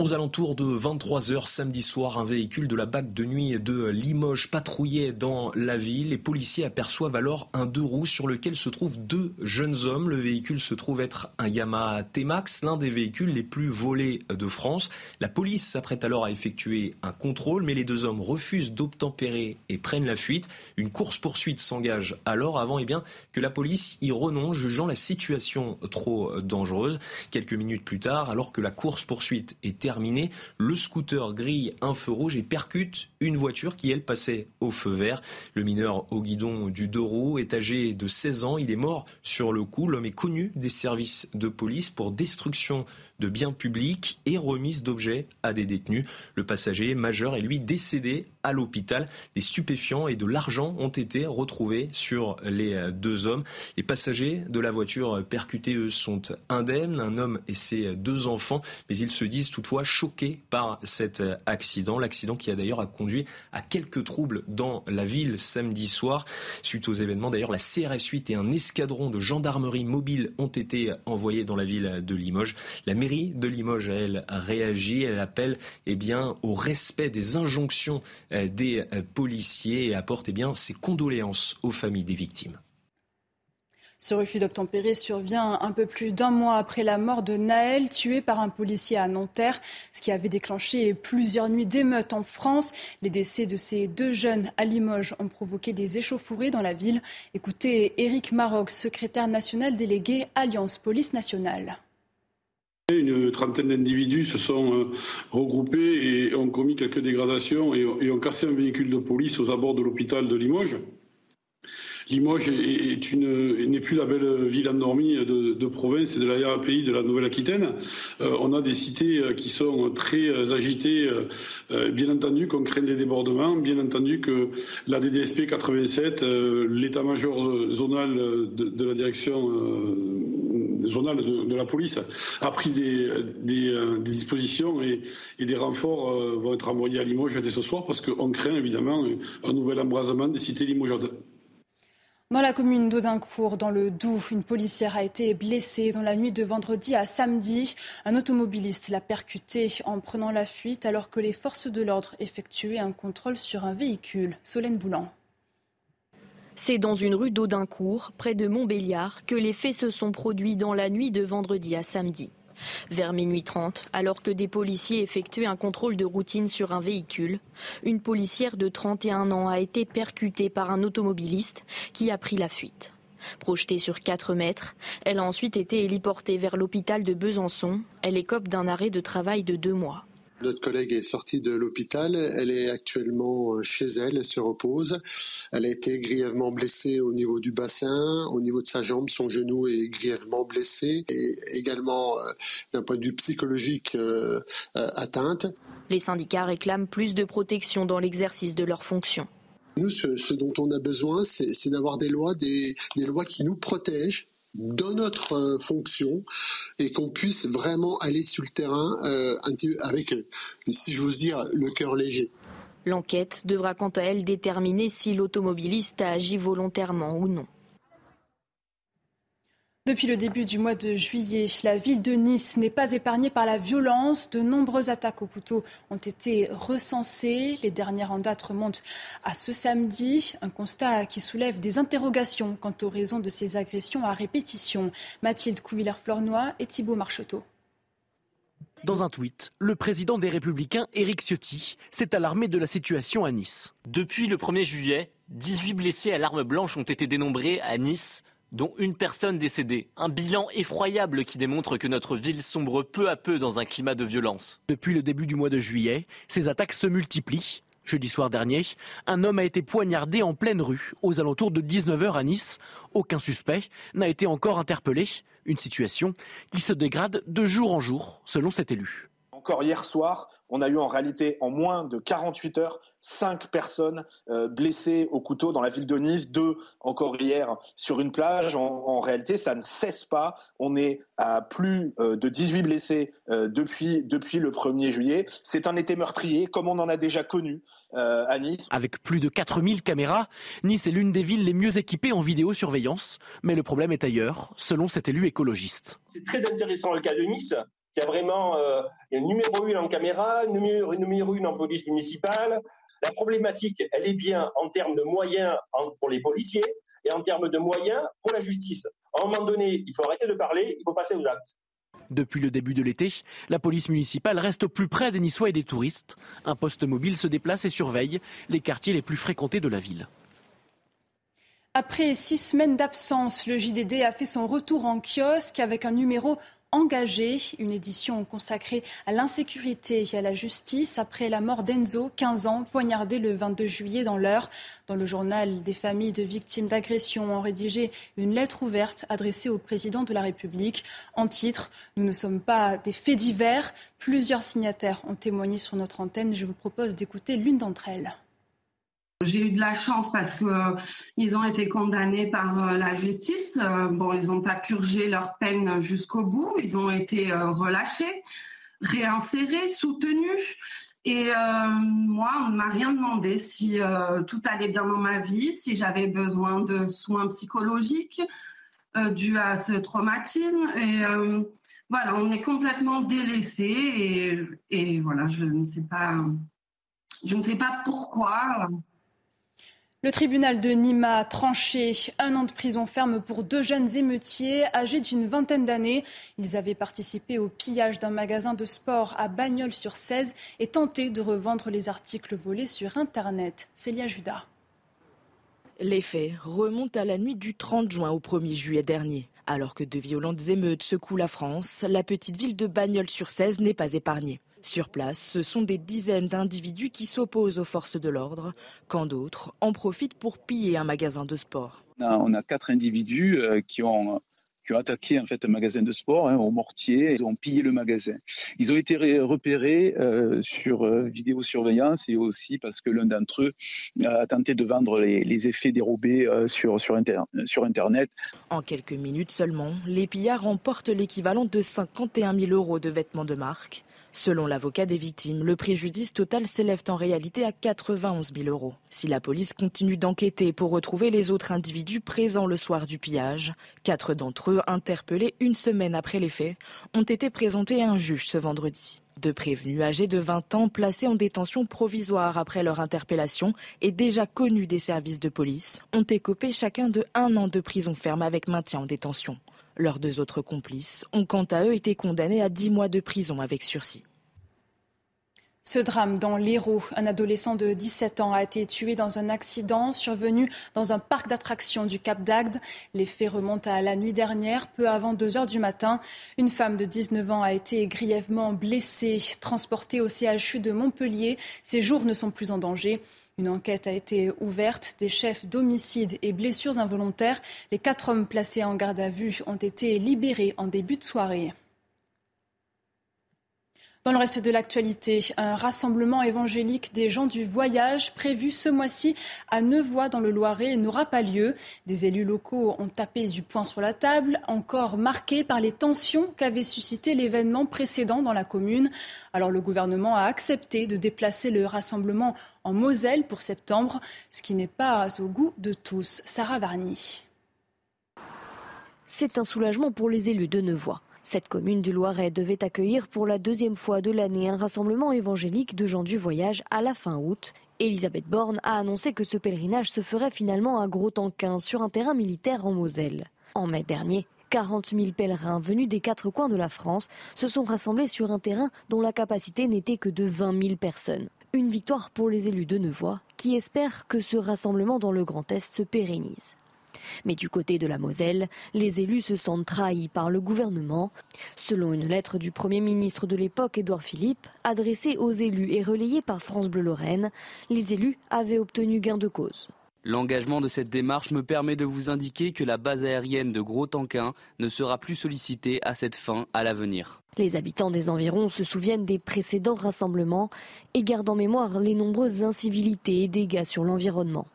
Aux alentours de 23h samedi soir, un véhicule de la BAC de nuit de Limoges patrouillait dans la ville. Les policiers aperçoivent alors un deux roues sur lequel se trouvent deux jeunes hommes. Le véhicule se trouve être un Yamaha T-Max, l'un des véhicules les plus volés de France. La police s'apprête alors à effectuer un contrôle, mais les deux hommes refusent d'obtempérer et prennent la fuite. Une course-poursuite s'engage alors avant eh bien, que la police y renonce, jugeant la situation trop dangereuse. Quelques minutes plus tard, alors que la course-poursuite est le scooter grille un feu rouge et percute une voiture qui, elle, passait au feu vert. Le mineur au guidon du roues est âgé de 16 ans. Il est mort sur le coup. L'homme est connu des services de police pour destruction de biens publics et remise d'objets à des détenus. Le passager majeur est lui décédé à l'hôpital. Des stupéfiants et de l'argent ont été retrouvés sur les deux hommes. Les passagers de la voiture percutée, eux, sont indemnes, un homme et ses deux enfants, mais ils se disent toutefois choqués par cet accident. L'accident qui a d'ailleurs conduit à quelques troubles dans la ville samedi soir. Suite aux événements, d'ailleurs, la CRS 8 et un escadron de gendarmerie mobile ont été envoyés dans la ville de Limoges. La mairie de Limoges, elle, réagit. Elle appelle eh bien, au respect des injonctions euh, des euh, policiers et apporte eh bien, ses condoléances aux familles des victimes. Ce refus d'obtempérer survient un peu plus d'un mois après la mort de Naël, tué par un policier à Nanterre, ce qui avait déclenché plusieurs nuits d'émeutes en France. Les décès de ces deux jeunes à Limoges ont provoqué des échauffourées dans la ville. Écoutez Éric Maroc, secrétaire national délégué Alliance Police Nationale. Une trentaine d'individus se sont euh, regroupés et ont commis quelques dégradations et ont cassé un véhicule de police aux abords de l'hôpital de Limoges. Limoges n'est plus la belle ville endormie de, de province et de l'arrière-pays de la Nouvelle-Aquitaine. Euh, on a des cités euh, qui sont très euh, agitées, bien entendu qu'on craint des débordements, bien entendu que la DDSP 87, l'état-major zonal de, la direction zonale de, la police, a pris des, dispositions et, et, des renforts vont être envoyés à Limoges dès ce soir parce qu'on craint évidemment un nouvel embrasement des cités limogeoises. Dans la commune d'Audincourt, dans le Doubs, une policière a été blessée dans la nuit de vendredi à samedi. Un automobiliste l'a percuté en prenant la fuite alors que les forces de l'ordre effectuaient un contrôle sur un véhicule. Solène Boulan. C'est dans une rue d'Audincourt, près de Montbéliard, que les faits se sont produits dans la nuit de vendredi à samedi. Vers minuit 30, alors que des policiers effectuaient un contrôle de routine sur un véhicule, une policière de 31 ans a été percutée par un automobiliste qui a pris la fuite. Projetée sur 4 mètres, elle a ensuite été héliportée vers l'hôpital de Besançon. Elle écope d'un arrêt de travail de deux mois. Notre collègue est sortie de l'hôpital. Elle est actuellement euh, chez elle, elle se repose. Elle a été grièvement blessée au niveau du bassin, au niveau de sa jambe, son genou est grièvement blessé et également euh, d'un point de vue psychologique euh, atteinte. Les syndicats réclament plus de protection dans l'exercice de leurs fonctions. Nous, ce, dont on a besoin, c'est d'avoir des lois, des lois qui nous protègent dans notre euh, fonction et qu'on puisse vraiment aller sur le terrain euh, avec, euh, si je vous dire, le cœur léger. L'enquête devra quant à elle déterminer si l'automobiliste a agi volontairement ou non. Depuis le début du mois de juillet, la ville de Nice n'est pas épargnée par la violence. De nombreuses attaques au couteau ont été recensées. Les dernières en date remontent à ce samedi. Un constat qui soulève des interrogations quant aux raisons de ces agressions à répétition. Mathilde Couvillère-Flornois et Thibault Marcheteau. Dans un tweet, le président des Républicains, Éric Ciotti, s'est alarmé de la situation à Nice. Depuis le 1er juillet, 18 blessés à l'arme blanche ont été dénombrés à Nice dont une personne décédée. Un bilan effroyable qui démontre que notre ville sombre peu à peu dans un climat de violence. Depuis le début du mois de juillet, ces attaques se multiplient. Jeudi soir dernier, un homme a été poignardé en pleine rue, aux alentours de 19h à Nice. Aucun suspect n'a été encore interpellé. Une situation qui se dégrade de jour en jour, selon cet élu Encore hier soir, on a eu en réalité en moins de 48 heures cinq personnes euh, blessées au couteau dans la ville de Nice, deux encore hier sur une plage. En, réalité, ça ne cesse pas. On est à plus euh, de 18 blessés euh, depuis, depuis le 1er juillet. C'est un été meurtrier, comme on en a déjà connu à Nice. Avec plus de 4000 caméras, Nice est l'une des villes les mieux équipées en vidéosurveillance. Mais le problème est ailleurs, selon cet élu écologiste. C'est très intéressant le cas de Nice qui a vraiment euh, numéro une en caméra, numéro, numéro une en police municipale. La problématique, elle est bien en termes de moyens pour les policiers et en termes de moyens pour la justice. À un moment donné, il faut arrêter de parler, il faut passer aux actes. Depuis le début de l'été, la police municipale reste au plus près des Niçois et des touristes. Un poste mobile se déplace et surveille les quartiers les plus fréquentés de la ville. Après six semaines d'absence, le JDD a fait son retour en kiosque avec un numéro engagé, une édition consacrée à l'insécurité et à la justice après la mort d'Enzo, 15 ans, poignardé le 22 juillet dans l'heure. Dans le journal, des familles de victimes d'agression ont rédigé une lettre ouverte adressée au président de la République. En titre, Nous ne sommes pas des faits divers. Plusieurs signataires ont témoigné sur notre antenne. Je vous propose d'écouter l'une d'entre elles. J'ai eu de la chance parce qu'ils euh, ont été condamnés par euh, la justice. Euh, bon, ils n'ont pas purgé leur peine jusqu'au bout. Ils ont été relâchés, réinsérés, soutenus. Et moi, on ne m'a rien demandé si tout allait bien dans ma vie, si j'avais besoin de soins psychologiques dus à ce traumatisme. Et voilà, on est complètement délaissé. Et, et voilà, je ne sais pas, je ne sais pas pourquoi. Le tribunal de Nîmes a tranché un an de prison ferme pour deux jeunes émeutiers âgés d'une vingtaine d'années. Ils avaient participé au pillage d'un magasin de sport à Bagnols-sur-Cèze et tenté de revendre les articles volés sur Internet. Célia Judas. Les faits remontent à la nuit du 30 juin au 1er juillet dernier. Alors que de violentes émeutes secouent la France, la petite ville de Bagnols-sur-Cèze n'est pas épargnée. Sur place, ce sont des dizaines d'individus qui s'opposent aux forces de l'ordre, quand d'autres en profitent pour piller un magasin de sport. On a quatre individus euh, qui ont qui ont attaqué en fait un magasin de sport hein, au mortier. Ils ont pillé le magasin. Ils ont été repérés euh, sur euh, vidéosurveillance et aussi parce que l'un d'entre eux a tenté de vendre les, effets dérobés sur, sur, sur, Internet. En quelques minutes seulement, les pillards remportent l'équivalent de 51 000 euros de vêtements de marque. Selon l'avocat des victimes, le préjudice total s'élève en réalité à 91 000 euros. Si la police continue d'enquêter pour retrouver les autres individus présents le soir du pillage, quatre d'entre eux, interpellés une semaine après les faits, ont été présentés à un juge ce vendredi. Deux prévenus âgés de 20 ans placés en détention provisoire après leur interpellation et déjà connus des services de police ont écopé chacun de un an de prison ferme avec maintien en détention. Leurs deux autres complices ont quant à eux été condamnés à 10 mois de prison avec sursis. Ce drame dans l'Hérault, un adolescent de 17 ans a été tué dans un accident survenu dans un parc d'attractions du Cap d'Agde. Les faits remontent à la nuit dernière, peu avant 2 heures du matin. Une femme de 19 ans a été grièvement blessée, transportée au CHU de Montpellier. Ses jours ne sont plus en danger. Une enquête a été ouverte. Des chefs d'homicide et blessures involontaires, les quatre hommes placés en garde à vue ont été libérés en début de soirée. Dans le reste de l'actualité, un rassemblement évangélique des gens du voyage prévu ce mois-ci à Nevoix dans le Loiret n'aura pas lieu. Des élus locaux ont tapé du poing sur la table, encore marqués par les tensions qu'avait suscité l'événement précédent dans la commune. Alors le gouvernement a accepté de déplacer le rassemblement en Moselle pour septembre, ce qui n'est pas au goût de tous. Sarah Varny. C'est un soulagement pour les élus de Nevoix. Cette commune du Loiret devait accueillir pour la deuxième fois de l'année un rassemblement évangélique de gens du voyage à la fin août. Elisabeth Borne a annoncé que ce pèlerinage se ferait finalement à Gros-Tanquin sur un terrain militaire en Moselle. En mai dernier, 40 000 pèlerins venus des quatre coins de la France se sont rassemblés sur un terrain dont la capacité n'était que de 20 000 personnes. Une victoire pour les élus de Nevoix qui espèrent que ce rassemblement dans le Grand Est se pérennise. Mais du côté de la Moselle, les élus se sentent trahis par le gouvernement. Selon une lettre du Premier ministre de l'époque, Édouard Philippe, adressée aux élus et relayée par France Bleu Lorraine, les élus avaient obtenu gain de cause. L'engagement de cette démarche me permet de vous indiquer que la base aérienne de Gros-Tanquin ne sera plus sollicitée à cette fin à l'avenir. Les habitants des environs se souviennent des précédents rassemblements et gardent en mémoire les nombreuses incivilités et dégâts sur l'environnement.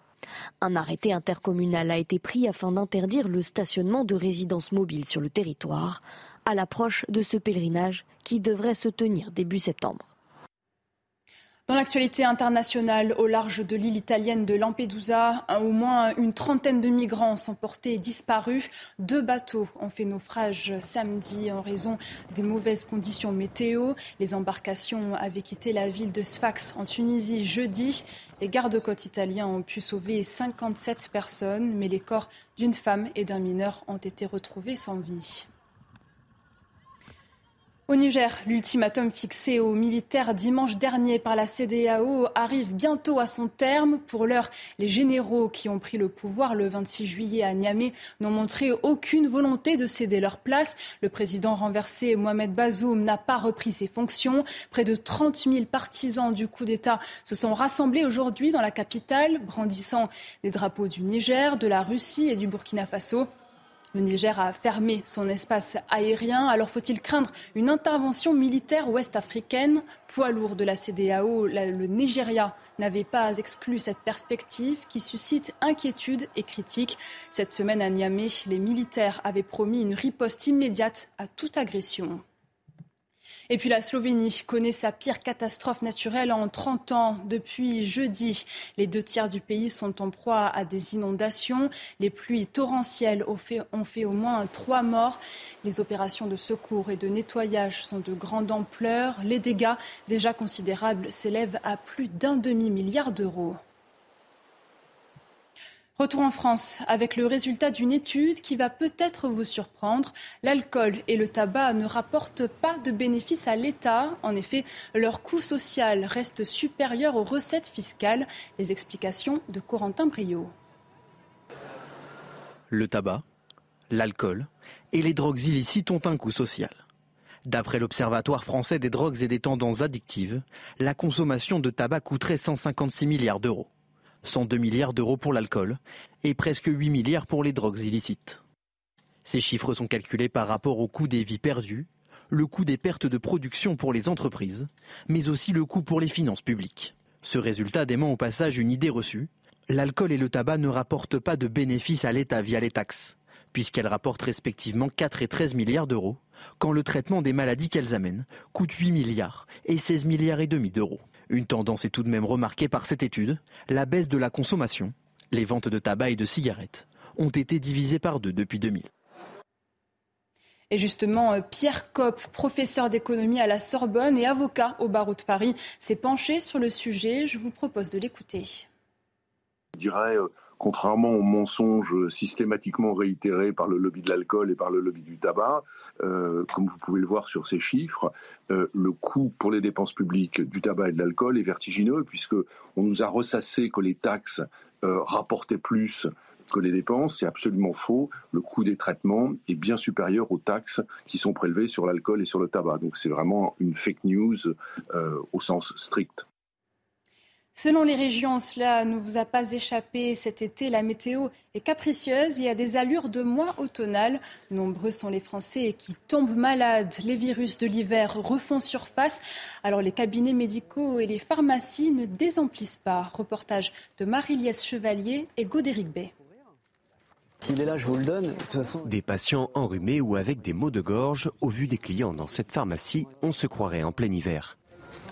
Un arrêté intercommunal a été pris afin d'interdire le stationnement de résidences mobiles sur le territoire à l'approche de ce pèlerinage qui devrait se tenir début septembre. Dans l'actualité internationale, au large de l'île italienne de Lampedusa, au moins une trentaine de migrants sont portés disparus. Deux bateaux ont fait naufrage samedi en raison des mauvaises conditions météo. Les embarcations avaient quitté la ville de Sfax en Tunisie jeudi. Les gardes-côtes italiens ont pu sauver 57 personnes, mais les corps d'une femme et d'un mineur ont été retrouvés sans vie. Au Niger, l'ultimatum fixé aux militaires dimanche dernier par la CDAO arrive bientôt à son terme. Pour l'heure, les généraux qui ont pris le pouvoir le 26 juillet à Niamey n'ont montré aucune volonté de céder leur place. Le président renversé Mohamed Bazoum n'a pas repris ses fonctions. Près de 30 000 partisans du coup d'État se sont rassemblés aujourd'hui dans la capitale, brandissant des drapeaux du Niger, de la Russie et du Burkina Faso. Le Niger a fermé son espace aérien. Alors faut-il craindre une intervention militaire ouest-africaine? Poids lourd de la CDAO, le Nigeria n'avait pas exclu cette perspective qui suscite inquiétude et critique. Cette semaine à Niamey, les militaires avaient promis une riposte immédiate à toute agression. Et puis la Slovénie connaît sa pire catastrophe naturelle en 30 ans. Depuis jeudi, les deux tiers du pays sont en proie à des inondations. Les pluies torrentielles ont fait, au moins trois morts. Les opérations de secours et de nettoyage sont de grande ampleur. Les dégâts, déjà considérables, s'élèvent à plus d'un demi-milliard d'euros. Retour en France avec le résultat d'une étude qui va peut-être vous surprendre. L'alcool et le tabac ne rapportent pas de bénéfices à l'État. En effet, leur coût social reste supérieur aux recettes fiscales. Les explications de Corentin Brio. Le tabac, l'alcool et les drogues illicites ont un coût social. D'après l'Observatoire français des drogues et des tendances addictives, la consommation de tabac coûterait 156 milliards d'euros. 102 milliards d'euros pour l'alcool et presque 8 milliards pour les drogues illicites. Ces chiffres sont calculés par rapport au coût des vies perdues, le coût des pertes de production pour les entreprises, mais aussi le coût pour les finances publiques. Ce résultat dément au passage une idée reçue. L'alcool et le tabac ne rapportent pas de bénéfices à l'État via les taxes, puisqu'elles rapportent respectivement 4 et 13 milliards d'euros, quand le traitement des maladies qu'elles amènent coûte 8 milliards et 16 milliards et demi d'euros. Une tendance est tout de même remarquée par cette étude, la baisse de la consommation. Les ventes de tabac et de cigarettes ont été divisées par deux depuis 2000. Et justement, euh, Pierre Kopp, professeur d'économie à la Sorbonne et avocat au barreau de Paris, s'est penché sur le sujet. Je vous propose de l'écouter. Je dirais, euh, contrairement aux mensonges systématiquement réitérés par le lobby de l'alcool et par le lobby du tabac, euh, comme vous pouvez le voir sur ces chiffres, euh, le coût pour les dépenses publiques du tabac et de l'alcool est vertigineux, puisque on nous a ressassé que les taxes euh, rapportaient plus que les dépenses, c'est absolument faux. Le coût des traitements est bien supérieur aux taxes qui sont prélevées sur l'alcool et sur le tabac. Donc c'est vraiment une fake news au sens strict. Selon les régions, cela ne vous a pas échappé cet été, la météo est capricieuse et a des allures de mois automnal. Nombreux sont les Français qui tombent malades. Les virus de l'hiver refont surface. Alors les cabinets médicaux et les pharmacies ne désemplissent pas. Reportage de Marie-Liesse Chevalier et Godéric Bay. S'il est là, je vous le donne. De toute façon... Des patients enrhumés ou avec des maux de gorge, au vu des clients dans cette pharmacie, on se croirait en plein hiver.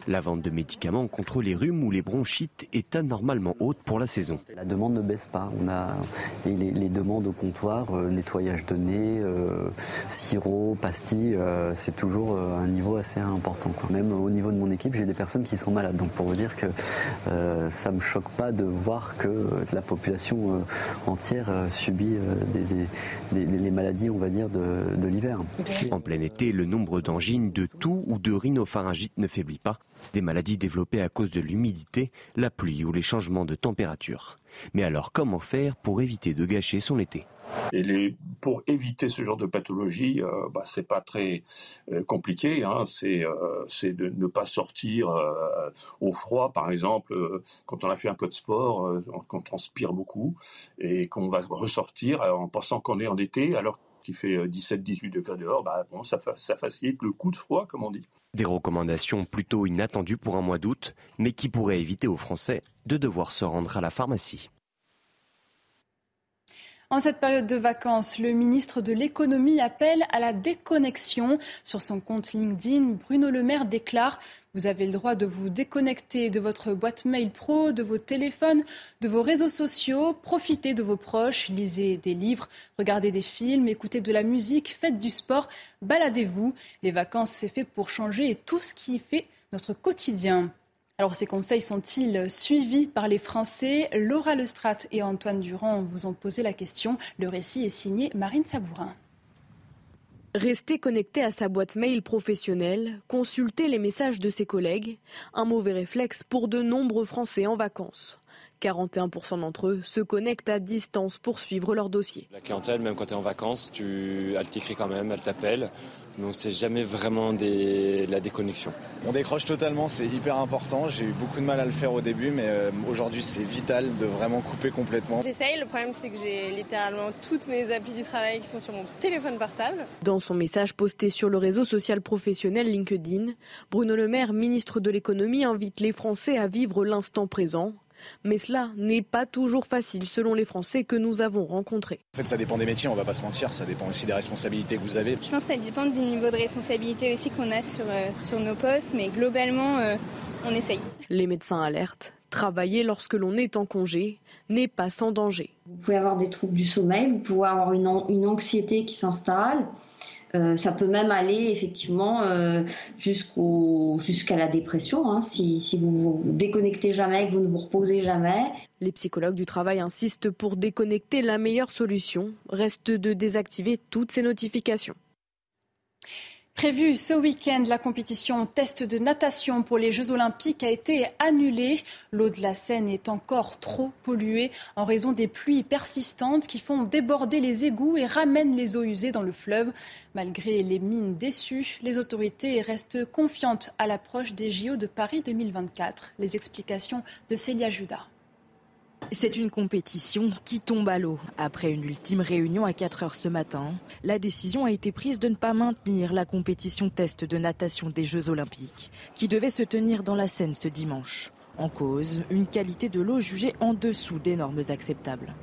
La vente de médicaments contre les rhumes ou les bronchites est anormalement haute pour la saison. La demande ne baisse pas. On a les, demandes au comptoir, euh, nettoyage de nez, euh, sirop, pastilles, euh, c'est toujours un niveau assez important. Même au niveau de mon équipe, j'ai des personnes qui sont malades. Donc pour vous dire que ça me choque pas de voir que la population entière subit les maladies, on va dire, de, de l'hiver. En plein été, le nombre d'angines, de toux ou de rhinopharyngite ne faiblit pas des maladies développées à cause de l'humidité, la pluie ou les changements de température. Mais alors comment faire pour éviter de gâcher son été? Pour éviter ce genre de pathologie, euh, bah, c'est pas très euh, compliqué. Hein. Euh, c'est de ne pas sortir au froid, par exemple, quand on a fait un peu de sport, qu'on transpire beaucoup et qu'on va ressortir en pensant qu'on est en été, alors qu'il fait 17-18 degrés dehors, bah, bon, ça, ça facilite le coup de froid, comme on dit. Des recommandations plutôt inattendues pour un mois d'août, mais qui pourraient éviter aux Français de devoir se rendre à la pharmacie. En cette période de vacances, le ministre de l'économie appelle à la déconnexion. Sur son compte LinkedIn, Bruno Le Maire déclare vous avez le droit de vous déconnecter de votre boîte mail pro, de vos téléphones, de vos réseaux sociaux, profitez de vos proches, lisez des livres, regardez des films, écoutez de la musique, faites du sport, baladez-vous. Les vacances, c'est fait pour changer tout ce qui fait notre quotidien. Alors ces conseils sont-ils suivis par les Français? Laura Lestrade et Antoine Durand vous ont posé la question. Le récit est signé Marine Sabourin. Rester connecté à sa boîte mail professionnelle, consulter les messages de ses collègues, un mauvais réflexe pour de nombreux Français en vacances. 41% d'entre eux se connectent à distance pour suivre leur dossier. La clientèle, même quand tu es en vacances, tu... elle t'écrit quand même, elle t'appelle. Donc c'est jamais vraiment des... la déconnexion. On décroche totalement, c'est hyper important. J'ai eu beaucoup de mal à le faire au début, mais euh, aujourd'hui c'est vital de vraiment couper complètement. J'essaye, le problème c'est que j'ai littéralement toutes mes applis du travail qui sont sur mon téléphone portable. Dans son message posté sur le réseau social professionnel LinkedIn, Bruno Le Maire, ministre de l'économie, invite les Français à vivre l'instant présent mais cela n'est pas toujours facile selon les Français que nous avons rencontrés. En fait, ça dépend des métiers, on va pas se mentir, ça dépend aussi des responsabilités que vous avez. Je pense que ça dépend du niveau de responsabilité aussi qu'on a sur, euh, sur nos postes, mais globalement, euh, on essaye. Les médecins alertent. Travailler lorsque l'on est en congé n'est pas sans danger. Vous pouvez avoir des troubles du sommeil, vous pouvez avoir une, une anxiété qui s'installe. Euh, ça peut même aller effectivement euh, jusqu'à la dépression hein, si, si vous vous déconnectez jamais, que vous ne vous reposez jamais. Les psychologues du travail insistent pour déconnecter. La meilleure solution reste de désactiver toutes ces notifications. Prévu ce week-end, la compétition test de natation pour les Jeux Olympiques a été annulée. L'eau de la Seine est encore trop polluée en raison des pluies persistantes qui font déborder les égouts et ramènent les eaux usées dans le fleuve. Malgré les mines déçues, les autorités restent confiantes à l'approche des JO de Paris 2024. Les explications de Célia Judas. C'est une compétition qui tombe à l'eau. Après une ultime réunion à 4 heures ce matin, la décision a été prise de ne pas maintenir la compétition test de natation des Jeux Olympiques, qui devait se tenir dans la Seine ce dimanche. En cause, une qualité de l'eau jugée en dessous des normes acceptables.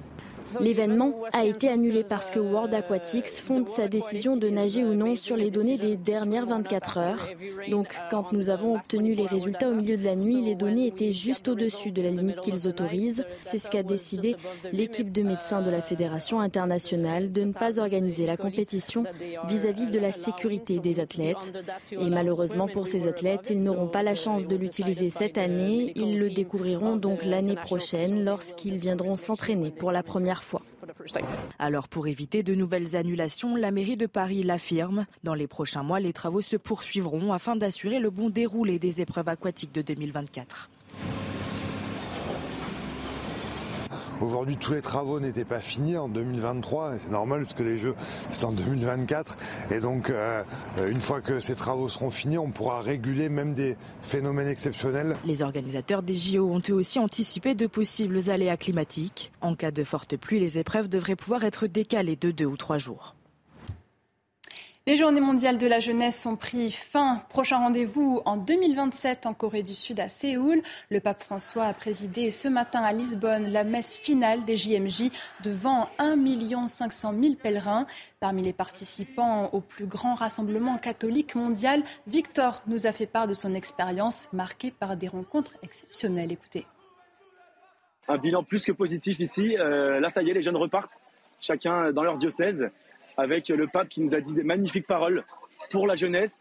L'événement a été annulé parce que World Aquatics fonde sa décision de nager ou non sur les données des dernières 24 heures. Donc, quand nous avons obtenu les résultats au milieu de la nuit, les données étaient juste au-dessus de la limite qu'ils autorisent. C'est ce qu'a décidé l'équipe de médecins de la Fédération internationale de ne pas organiser la compétition vis-à-vis de la sécurité des athlètes. Et malheureusement pour ces athlètes, ils n'auront pas la chance de l'utiliser cette année. Ils le découvriront donc l'année prochaine lorsqu'ils viendront s'entraîner pour la première fois. Alors pour éviter de nouvelles annulations, la mairie de Paris l'affirme. Dans les prochains mois, les travaux se poursuivront afin d'assurer le bon déroulé des épreuves aquatiques de 2024. Aujourd'hui, tous les travaux n'étaient pas finis en 2023. C'est normal parce que les Jeux, c'est en 2024. Et donc, euh, une fois que ces travaux seront finis, on pourra réguler même des phénomènes exceptionnels. Les organisateurs des JO ont eux aussi anticipé de possibles aléas climatiques. En cas de forte pluie, les épreuves devraient pouvoir être décalées de deux ou trois jours. Les journées mondiales de la jeunesse ont pris fin. Prochain rendez-vous en 2027 en Corée du Sud à Séoul. Le pape François a présidé ce matin à Lisbonne la messe finale des JMJ devant 1 500 000 pèlerins. Parmi les participants au plus grand rassemblement catholique mondial, Victor nous a fait part de son expérience marquée par des rencontres exceptionnelles. Écoutez. Un bilan plus que positif ici. Euh, là, ça y est, les jeunes repartent, chacun dans leur diocèse avec le pape qui nous a dit des magnifiques paroles pour la jeunesse,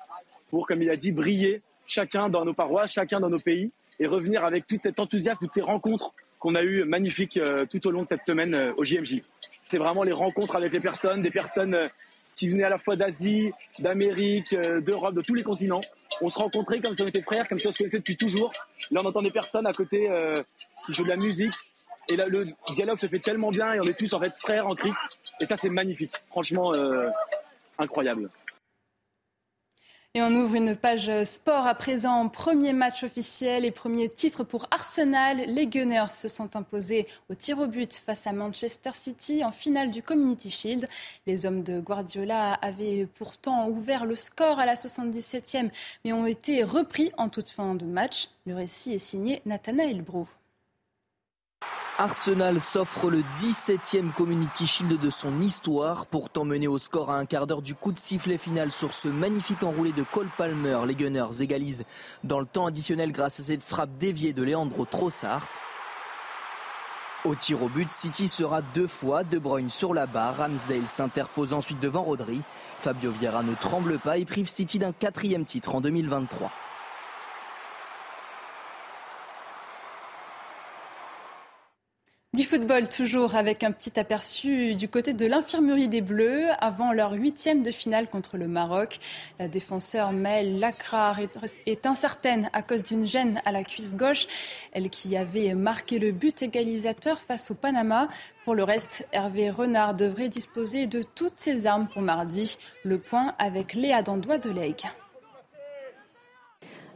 pour, comme il a dit, briller chacun dans nos paroisses, chacun dans nos pays, et revenir avec tout cet enthousiasme, toutes ces rencontres qu'on a eues magnifiques euh, tout au long de cette semaine euh, au JMJ. C'est vraiment les rencontres avec les personnes, des personnes euh, qui venaient à la fois d'Asie, d'Amérique, d'Europe, de tous les continents, on se rencontrait comme si on était frères, comme si on se connaissait depuis toujours. Là, on entend des personnes à côté qui jouent de la musique. Et là, le dialogue se fait tellement bien et on est tous en fait frères en Christ. Et ça, c'est magnifique. Franchement, euh, incroyable. Et on ouvre une page sport à présent. Premier match officiel et premier titre pour Arsenal. Les Gunners se sont imposés au tir au but face à Manchester City en finale du Community Shield. Les hommes de Guardiola avaient pourtant ouvert le score à la 77e, mais ont été repris en toute fin de match. Le récit est signé Nathanael Brou. Arsenal s'offre le 17e Community Shield de son histoire, pourtant mené au score à un quart d'heure du coup de sifflet final sur ce magnifique enroulé de Cole Palmer. Les Gunners égalisent dans le temps additionnel grâce à cette frappe déviée de Leandro Trossard. Au tir au but, City sera deux fois De Bruyne sur la barre. Ramsdale s'interpose ensuite devant Rodri. Fabio Vieira ne tremble pas et prive City d'un quatrième titre en 2023. Du football toujours avec un petit aperçu du côté de l'infirmerie des Bleus avant leur huitième de finale contre le Maroc. La défenseur Mel Lacrar est, incertaine à cause d'une gêne à la cuisse gauche, elle qui avait marqué le but égalisateur face au Panama. Pour le reste, Hervé Renard devrait disposer de toutes ses armes pour mardi. Le point avec Léa Dandois de Lègue.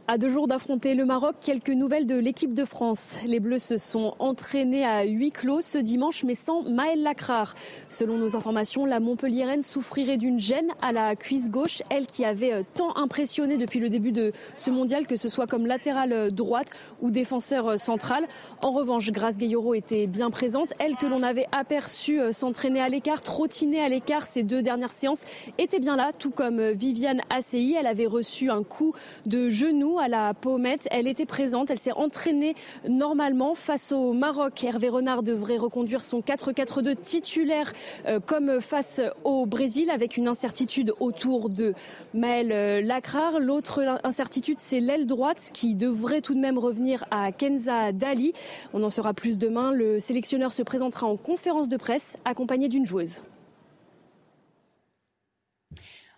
À deux jours d'affronter le Maroc, quelques nouvelles de l'équipe de France. Les Bleus se sont entraînés à huis clos ce dimanche, mais sans Maël Lacrar. Selon nos informations, la Montpelliéraine souffrirait d'une gêne à la cuisse gauche, elle qui avait euh, tant impressionné depuis le début de ce mondial, que ce soit comme latérale euh, droite ou défenseur euh, central. En revanche, Grace Gayoro était bien présente, elle que l'on avait aperçue s'entraîner à l'écart, trottiner à l'écart ces deux dernières séances, était bien là, tout comme Viviane Assey. Elle avait reçu un coup de genou à la pommette. Elle était présente, elle s'est entraînée normalement face au Maroc. Hervé Renard devrait reconduire son 4-4-2 titulaire euh, comme face au Brésil avec une incertitude autour de Maël euh, Lacrar. L'autre incertitude, c'est l'aile droite qui devrait tout de même revenir à Kenza Dali. On en saura plus demain. Le sélectionneur se présentera en conférence de presse accompagné d'une joueuse.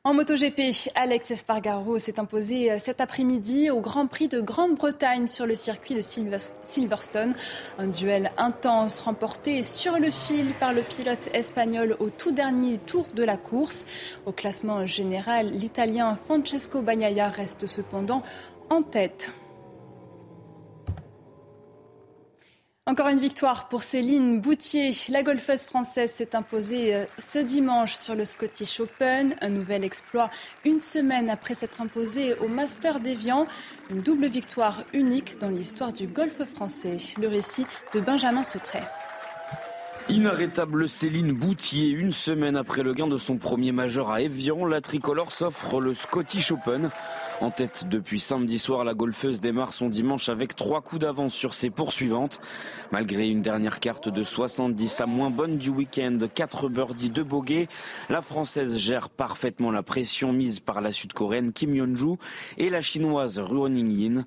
En MotoGP, Alex Espargaro s'est imposé euh, cet après-midi au Grand Prix de Grande-Bretagne sur le circuit de Silverstone. Un duel intense remporté sur le fil par le pilote espagnol au tout dernier tour de la course. Au classement général, l'Italien Francesco Bagnaia reste cependant en tête. Encore une victoire pour Céline Boutier. La golfeuse française s'est imposée euh, ce dimanche sur le Scottish Open. Un nouvel exploit une semaine après s'être imposée au Master d'Evian. Une double victoire unique dans l'histoire du golf français. Le récit de Benjamin Sotret. Inarrêtable Céline Boutier, une semaine après le gain de son premier majeur à Evian, la tricolore s'offre le Scottish Open. En tête depuis samedi soir, la golfeuse démarre son dimanche avec trois coups d'avance sur ses poursuivantes. Malgré une dernière carte de 70 à moins bonne du week-end, 4 birdies, 2 bogeys, la française gère parfaitement la pression mise par la sud-coréenne Kim Yeon-ju et la chinoise Ruo Ning-yin.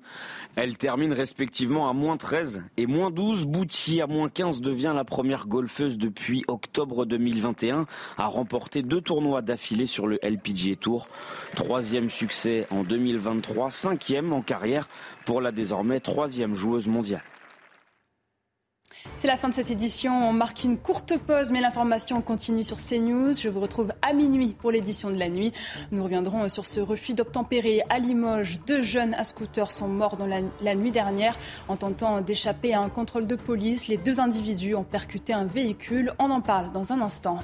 Elle termine respectivement à moins 13 et moins 12. Bouti à moins 15 devient la première golfeuse depuis octobre 2021 à remporter deux tournois d'affilée sur le LPGA Tour. Troisième succès en 2021 2023, cinquième en carrière pour la désormais troisième joueuse mondiale. C'est la fin de cette édition. On marque une courte pause, mais l'information continue sur CNews. Je vous retrouve à minuit pour l'édition de la nuit. Nous reviendrons sur ce refus d'obtempérer à Limoges. Deux jeunes à scooter sont morts la, la nuit dernière en tentant d'échapper à un contrôle de police. Les deux individus ont percuté un véhicule. On en parle dans un instant.